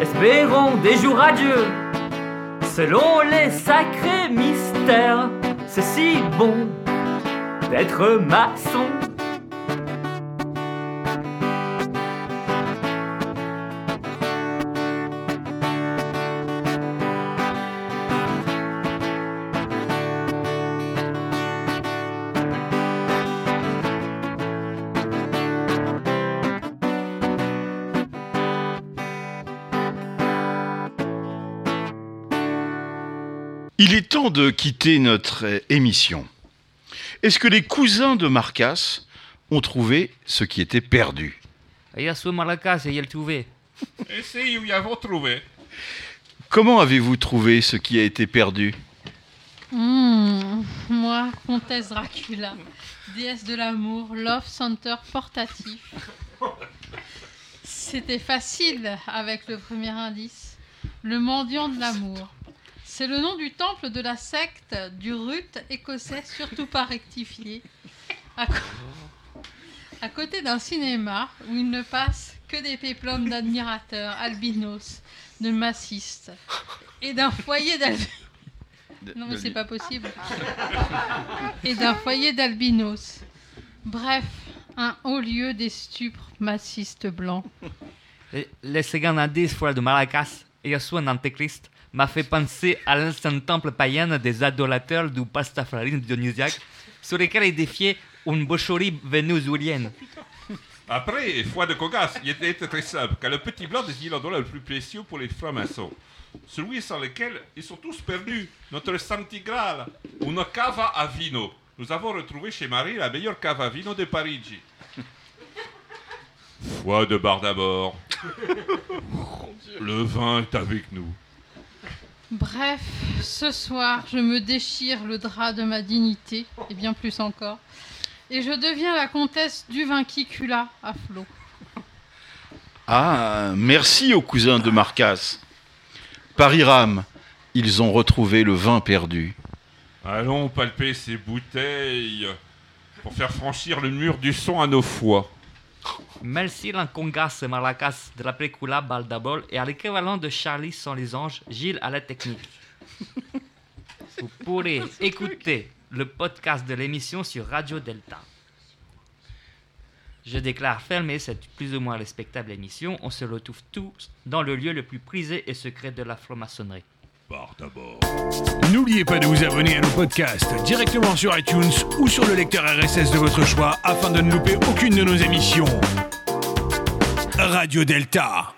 S10: Espérons des jours radieux selon les sacrés mystères. C'est si bon d'être maçon.
S5: Il est temps de quitter notre euh, émission. Est-ce que les cousins de Marcas ont trouvé ce qui était perdu?
S1: Il a su Maracas et il a trouvé.
S3: Nous avons trouvé.
S5: Comment avez-vous trouvé ce qui a été perdu?
S4: Hmm, moi, comtesse Dracula, déesse de l'amour, love center portatif. C'était facile avec le premier indice. Le mendiant de l'amour. C'est le nom du temple de la secte du rut écossais, surtout pas rectifié. À, co- à côté d'un cinéma où il ne passe que des péplums d'admirateurs, albinos, de massistes, et d'un foyer d'albinos. Non mais c'est pas possible. Et d'un foyer d'albinos. Bref, un haut lieu des stupres massistes blancs.
S1: Le- Le second indice fuera de Maracas et a su un antéchrist m'a fait penser à l'ancien temple païen des adorateurs du pastafarisme dionysiaque sur lequel est défié une boucherie vénézuélienne.
S3: Après, foi de Cogas, il était très simple, car le petit blanc désigne l'endroit le plus précieux pour les francs-maçons. Celui sans lequel ils sont tous perdus, notre Santi Graal, une cava à vino. Nous avons retrouvé chez Marie la meilleure cava à vino de Parigi. Foi de bar d'abord. [LAUGHS] Le vin est avec nous.
S4: Bref, ce soir, je me déchire le drap de ma dignité, et bien plus encore, et je deviens la comtesse du Vincicula à flot.
S5: Ah, merci aux cousins de Marcas. Paris-Ram, ils ont retrouvé le vin perdu.
S3: Allons palper ces bouteilles pour faire franchir le mur du son à nos foies.
S1: Merci l'encongas Maracas de la película Baldabol et à l'équivalent de Charlie sans les anges, Gilles à la technique. Vous pourrez [LAUGHS] écouter le podcast de l'émission sur Radio Delta. Je déclare fermée cette plus ou moins respectable émission. On se retrouve tous dans le lieu le plus prisé et secret de la franc-maçonnerie.
S11: N'oubliez pas de vous abonner à nos podcasts directement sur iTunes ou sur le lecteur RSS de votre choix afin de ne louper aucune de nos émissions. Radio Delta.